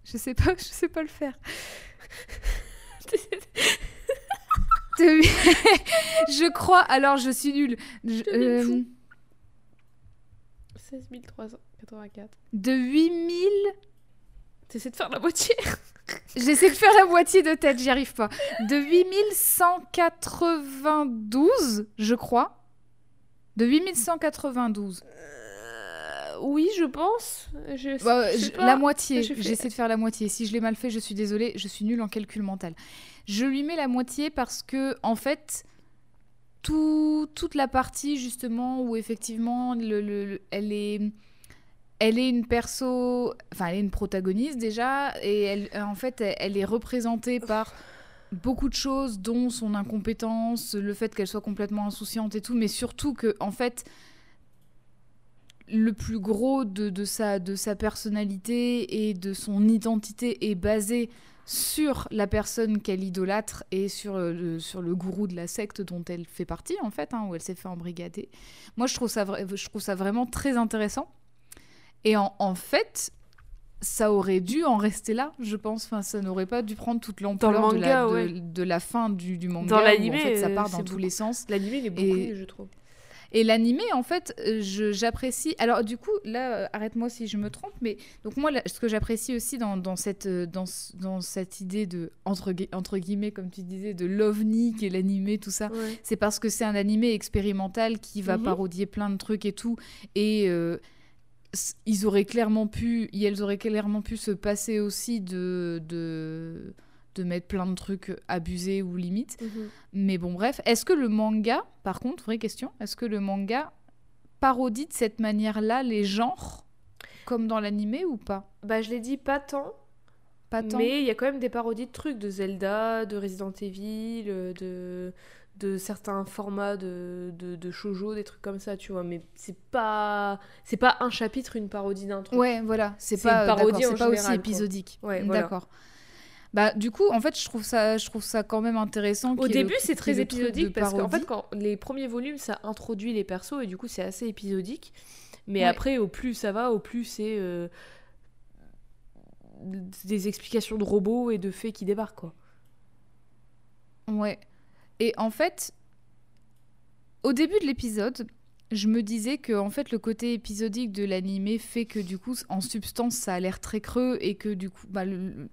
Speaker 2: Je sais pas, je sais pas le faire. *laughs* *laughs* Je crois, alors je suis nulle. Je-
Speaker 1: deviens
Speaker 2: euh,
Speaker 1: fou. 16 384.
Speaker 2: de 8000,
Speaker 1: T'essaies de faire la moitié *laughs*
Speaker 2: j'essaie de faire la moitié de tête, j'y arrive pas. De 8192, je crois. De 8192.
Speaker 1: Oui, je pense. Je,
Speaker 2: Bah,
Speaker 1: je sais pas.
Speaker 2: la moitié, j'essaie de faire la moitié. Si je l'ai mal fait, je suis désolée, je suis nulle en calcul mental. Je lui mets la moitié parce que, en fait, tout- toute la partie justement où effectivement le- le- le- elle est. Elle est une perso, enfin elle est une protagoniste déjà, et elle, en fait elle, elle est représentée par beaucoup de choses, dont son incompétence, le fait qu'elle soit complètement insouciante et tout, mais surtout que en fait le plus gros de, de sa, de sa personnalité et de son identité est basé sur la personne qu'elle idolâtre et sur euh, le, sur le gourou de la secte dont elle fait partie, en fait, hein, où elle s'est fait embrigader. Moi, je trouve ça, je trouve ça vraiment très intéressant. Et en, en fait, ça aurait dû en rester là, je pense. Enfin, ça n'aurait pas dû prendre toute l'ampleur de, la, de,
Speaker 1: ouais.
Speaker 2: de la fin du, du manga.
Speaker 1: Dans
Speaker 2: en fait, ça
Speaker 1: euh,
Speaker 2: part
Speaker 1: c'est
Speaker 2: dans tous
Speaker 1: beaucoup.
Speaker 2: les sens.
Speaker 1: L'animé, il est beaucoup
Speaker 2: Et-
Speaker 1: mieux, je trouve.
Speaker 2: Et l'animé, en fait, euh, j'apprécie. Alors, du coup, là, euh, arrête-moi si je me trompe, mais donc moi, là, ce que j'apprécie aussi dans, dans cette, euh, dans, dans cette idée de, entre, gui- entre guillemets, comme tu disais, de l'ovni qui est l'animé, tout ça,
Speaker 1: Ouais.
Speaker 2: c'est parce que c'est un animé expérimental qui va
Speaker 1: Mhm.
Speaker 2: parodier plein de trucs et tout. Et euh, ils auraient clairement pu, elles auraient clairement pu se passer aussi de, de, de mettre plein de trucs abusés ou limites.
Speaker 1: Mhm.
Speaker 2: Mais bon, bref. Est-ce que le manga, par contre, vraie question, est-ce que le manga parodie de cette manière-là les genres, comme dans l'animé ou pas?
Speaker 1: Bah, je l'ai dit pas tant,
Speaker 2: Pas tant.
Speaker 1: mais il y a quand même des parodies de trucs, de Zelda, de Resident Evil, euh, de, de certains formats de, de, de shoujo, des trucs comme ça, tu vois. Mais c'est pas, c'est pas un chapitre, une parodie d'un truc.
Speaker 2: Ouais, voilà. C'est pas,
Speaker 1: une parodie
Speaker 2: d'accord,
Speaker 1: en
Speaker 2: c'est pas aussi
Speaker 1: général,
Speaker 2: épisodique.
Speaker 1: Ouais, voilà.
Speaker 2: D'accord. Bah, du coup, en fait, je trouve ça, je trouve ça quand même intéressant.
Speaker 1: Au début, c'est très épisodique parce qu'en fait, quand les premiers volumes, ça introduit les persos et du coup, c'est assez épisodique. Mais
Speaker 2: Ouais.
Speaker 1: après, au plus ça va, au plus c'est euh, des explications de robots et de faits qui débarquent, quoi.
Speaker 2: Ouais. Et en fait, au début de l'épisode, je me disais que en fait le côté épisodique de l'animé fait que du coup en substance ça a l'air très creux et que du coup bah, le-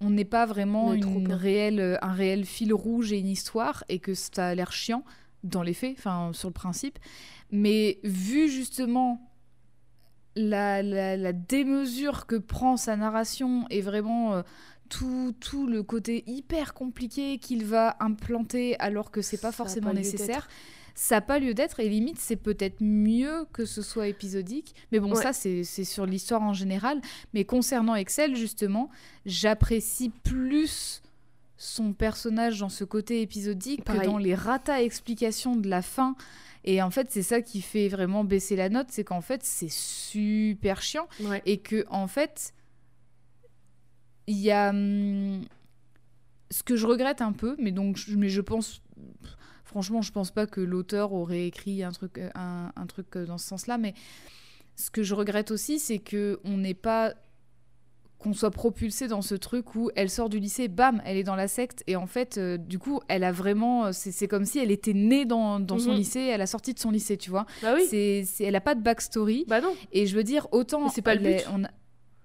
Speaker 2: on n'est pas vraiment une réelle, euh, un réel fil rouge et une histoire et que ça a l'air chiant dans les faits, enfin sur le principe. Mais vu justement la, la, la démesure que prend sa narration et vraiment euh, tout, tout le côté hyper compliqué qu'il va implanter alors que c'est pas
Speaker 1: Ça
Speaker 2: forcément nécessaire. Ça n'a pas lieu d'être et limite c'est peut-être mieux que ce soit épisodique. Mais bon
Speaker 1: Ouais.
Speaker 2: ça c'est sur l'histoire en général. Mais concernant Excel justement, j'apprécie plus son personnage dans ce côté épisodique que dans les ratas explications de la fin. Et en fait c'est ça qui fait vraiment baisser la note, c'est qu'en fait c'est super chiant
Speaker 1: Ouais.
Speaker 2: et que en fait il y a hum, ce que je regrette un peu, mais donc, mais je pense, franchement, je pense pas que l'auteur aurait écrit un truc, euh, un, un truc euh, dans ce sens-là, mais ce que je regrette aussi, c'est que on n'est pas qu'on soit propulsé dans ce truc où elle sort du lycée, bam, elle est dans la secte, et en fait, euh, du coup, elle a vraiment, c'est comme si elle était née dans, dans son
Speaker 1: Mhm.
Speaker 2: lycée, à la sortie de son lycée, tu vois.
Speaker 1: Bah oui.
Speaker 2: C'est, elle a pas de backstory,
Speaker 1: Bah non.
Speaker 2: et je veux dire, autant.
Speaker 1: C'est pas le
Speaker 2: les-
Speaker 1: but.
Speaker 2: on a-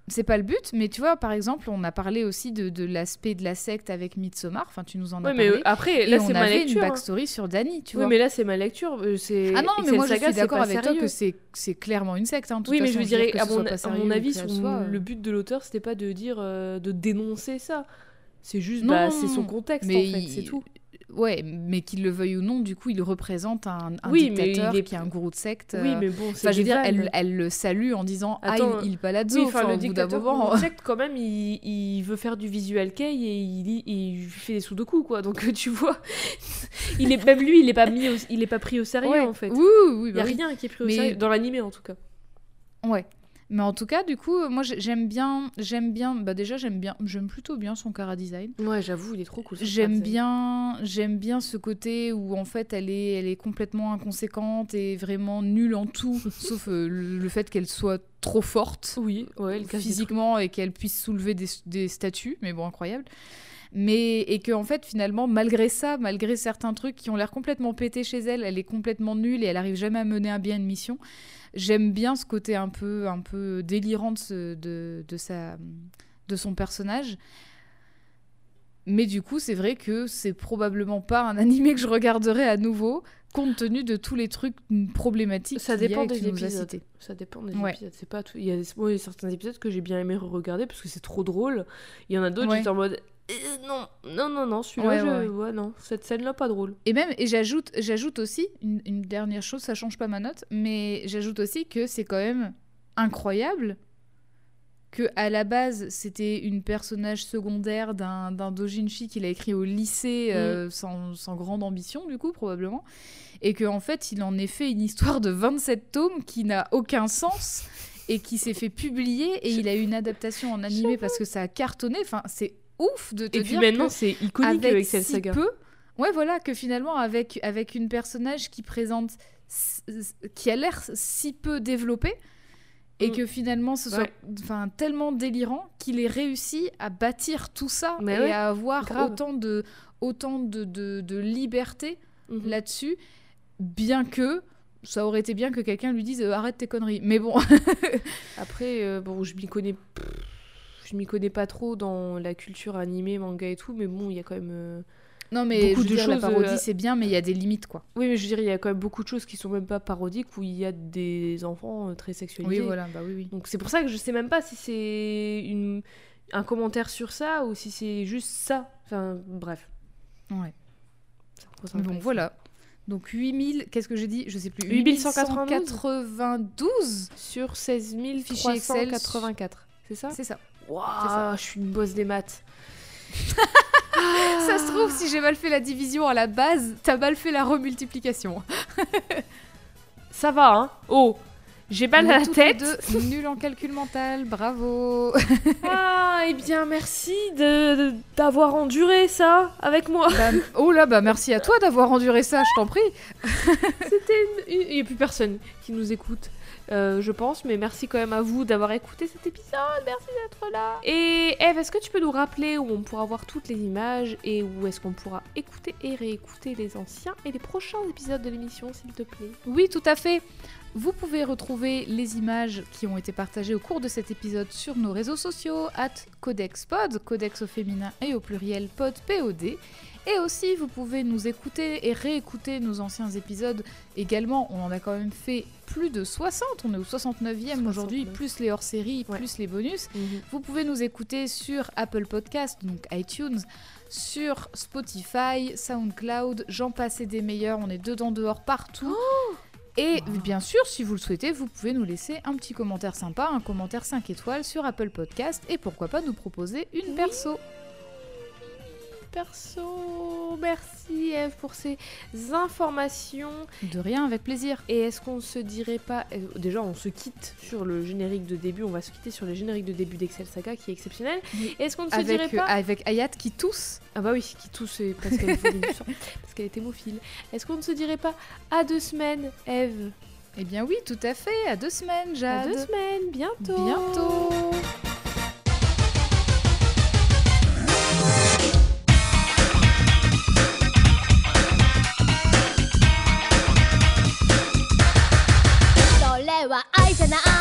Speaker 2: C'est pas le but, mais tu vois, par exemple, on a parlé aussi de, de l'aspect de la secte avec Midsommar. Enfin, tu nous en as
Speaker 1: Ouais, mais
Speaker 2: parlé.
Speaker 1: euh, après, là, c'est ma lecture.
Speaker 2: une
Speaker 1: hein.
Speaker 2: backstory sur Dany, tu
Speaker 1: Oui,
Speaker 2: vois.
Speaker 1: mais là, c'est ma lecture. euh, c'est-
Speaker 2: Ah non, mais moi je suis d'accord avec toi que c'est clairement une secte. hein,
Speaker 1: Oui, mais je veux
Speaker 2: dire
Speaker 1: à mon, à mon avis,
Speaker 2: soit, euh,
Speaker 1: le but de l'auteur, c'était pas de dire, euh, de dénoncer ça. C'est juste, bah, c'est son contexte,
Speaker 2: Mais
Speaker 1: en fait,
Speaker 2: il-
Speaker 1: c'est tout.
Speaker 2: Ouais, mais qu'il le veuille ou non, du coup, il représente un, un
Speaker 1: Oui, mais
Speaker 2: dictateur
Speaker 1: il est-
Speaker 2: qui est un gourou de secte.
Speaker 1: Oui,
Speaker 2: euh,
Speaker 1: mais bon, c'est
Speaker 2: Enfin, je veux dire, elle, elle le salue en disant Ah, il, il palazzo.
Speaker 1: Oui, enfin, le dictateur gourou de *laughs* secte, quand même, il, il veut faire du visual kei et il, il fait des sudoku, quoi. Donc, tu vois, *laughs* il est, même lui, il est pas, mis au- il est pas pris au sérieux,
Speaker 2: Ouais.
Speaker 1: en fait.
Speaker 2: Oui, oui.
Speaker 1: Il y a
Speaker 2: bah oui.
Speaker 1: rien qui est pris au
Speaker 2: Mais-
Speaker 1: sérieux, dans l'animé, en tout cas.
Speaker 2: Ouais. Mais en tout cas, du coup, moi j'ai- j'aime bien, j'aime bien, bah déjà j'aime bien, j'aime plutôt bien son cara design.
Speaker 1: Ouais, j'avoue, il est trop cool.
Speaker 2: J'aime bien, j'aime bien ce côté où en fait elle est, elle est complètement inconséquente et vraiment nulle en tout, *laughs* sauf euh, le, fait qu'elle soit trop forte
Speaker 1: Oui, ouais, elle
Speaker 2: physiquement et qu'elle puisse soulever des, des statues, mais bon incroyable. Mais et que en fait finalement malgré ça, malgré certains trucs qui ont l'air complètement pétés chez elle, elle est complètement nulle et elle arrive jamais à mener à bien une mission. J'aime bien ce côté un peu un peu délirant de, de, de sa de son personnage. Mais du coup, c'est vrai que c'est probablement pas un *laughs* animé que je regarderai à nouveau, compte tenu de tous les trucs problématiques
Speaker 1: Ça dépend des épisodes. Ça dépend des
Speaker 2: Ouais.
Speaker 1: épisodes. C'est pas tout. Il y a des- moi, il y a certains épisodes que j'ai bien aimé regarder parce que c'est trop drôle. Il y en a d'autres,
Speaker 2: Ouais.
Speaker 1: j'étais en mode Euh, non, non, non, non, celui-là,
Speaker 2: Ouais,
Speaker 1: je...
Speaker 2: ouais,
Speaker 1: ouais, non, cette scène-là, pas drôle.
Speaker 2: Et même, et j'ajoute, j'ajoute aussi une, une dernière chose, ça change pas ma note, mais j'ajoute aussi que c'est quand même incroyable que à la base c'était une personnage secondaire d'un d'un doujinshi qu'il a écrit au lycée euh, sans, sans grande ambition du coup probablement et que en fait il en ait fait une histoire de 27 tomes qui n'a aucun sens et qui s'est fait publier et il a eu une adaptation en animé parce que ça a cartonné. Enfin c'est ouf de te
Speaker 1: Et puis
Speaker 2: dire
Speaker 1: maintenant,
Speaker 2: que
Speaker 1: c'est iconique
Speaker 2: avec
Speaker 1: Excel
Speaker 2: si
Speaker 1: Saga.
Speaker 2: peu ouais voilà que finalement avec avec une personnage qui présente qui a l'air si peu développé et
Speaker 1: Mm.
Speaker 2: que finalement ce soit
Speaker 1: Ouais.
Speaker 2: tellement délirant qu'il ait réussi à bâtir tout ça
Speaker 1: Mais
Speaker 2: et
Speaker 1: ouais,
Speaker 2: à avoir
Speaker 1: grave.
Speaker 2: autant de autant de, de, de liberté
Speaker 1: Mhm.
Speaker 2: là-dessus bien que ça aurait été bien que quelqu'un lui dise euh, arrête tes conneries mais bon
Speaker 1: Après, euh, bon, je m'y connais. Je m'y connais pas trop dans la culture animée, manga et tout, mais bon, il y a quand même. euh,
Speaker 2: non mais
Speaker 1: Beaucoup
Speaker 2: je veux
Speaker 1: de
Speaker 2: dire, la
Speaker 1: choses,
Speaker 2: parodie
Speaker 1: euh,
Speaker 2: c'est bien mais il y a des limites quoi
Speaker 1: Oui, mais je dirais, il y a quand même beaucoup de choses qui sont même pas parodiques où il y a des enfants euh, très sexualisés.
Speaker 2: oui voilà bah oui oui
Speaker 1: Donc c'est pour ça que je sais même pas si c'est une... un commentaire sur ça ou si c'est juste ça. Enfin, bref.
Speaker 2: ouais
Speaker 1: Ça
Speaker 2: bon, voilà. Donc 8000, qu'est-ce que j'ai dit? Je sais plus.
Speaker 1: 8192.
Speaker 2: 8192
Speaker 1: Sur 16
Speaker 2: Fichier Excel.
Speaker 1: 384. C'est ça?
Speaker 2: C'est ça.
Speaker 1: Waouh, je suis une bosse des maths. *laughs*
Speaker 2: Ça se trouve, si j'ai mal fait la division à la base, t'as mal fait la remultiplication. *laughs*
Speaker 1: Ça va, hein Oh J'ai mal à la tête.
Speaker 2: deux nuls en calcul mental, bravo. *laughs*
Speaker 1: Ah, eh bien, merci de d'avoir enduré ça avec moi.
Speaker 2: Bah, oh là, bah merci à toi d'avoir enduré ça, je t'en prie.
Speaker 1: C'était une- Il n'y a plus personne qui nous écoute, euh, je pense, mais merci quand même à vous d'avoir écouté cet épisode. Merci d'être là. Et Eve, est-ce que tu peux nous rappeler où on pourra voir toutes les images et où est-ce qu'on pourra écouter et réécouter les anciens et les prochains épisodes de l'émission, s'il te plaît?
Speaker 2: Oui, tout à fait. Vous pouvez retrouver les images qui ont été partagées au cours de cet épisode sur nos réseaux sociaux, at CodexPod, Codex au féminin et au pluriel pod POD. Et aussi, vous pouvez nous écouter et réécouter nos anciens épisodes. Également, on en a quand même fait plus de 60, on est au 69e aujourd'hui,
Speaker 1: 69.
Speaker 2: plus les hors-séries,
Speaker 1: Ouais.
Speaker 2: plus les bonus. Vous pouvez nous écouter sur Apple Podcast, donc iTunes, sur Spotify, SoundCloud, j'en passe et des meilleurs, on est dedans dehors partout. Et bien sûr, si vous le souhaitez, vous pouvez nous laisser un petit commentaire sympa, un commentaire 5 étoiles sur Apple Podcast et pourquoi pas nous proposer une perso.
Speaker 1: Perso. Merci Eve pour ces informations.
Speaker 2: De rien, avec plaisir.
Speaker 1: Et est-ce qu'on se dirait pas. euh, Déjà, on se quitte sur le générique de début, on va se quitter sur le générique de début d'Excel Saga qui est exceptionnel.
Speaker 2: Oui.
Speaker 1: Est-ce qu'on ne se dirait
Speaker 2: Avec, euh,
Speaker 1: pas.
Speaker 2: avec Ayat qui tousse.
Speaker 1: Ah bah oui, qui tousse parce qu'elle *laughs* parce qu'elle est hémophile. Est-ce qu'on ne se dirait pas à deux semaines, Eve?
Speaker 2: Eh bien oui, tout à fait. À deux semaines,
Speaker 1: À
Speaker 2: Jade.
Speaker 1: deux semaines, bientôt
Speaker 2: Bientôt. 简单啊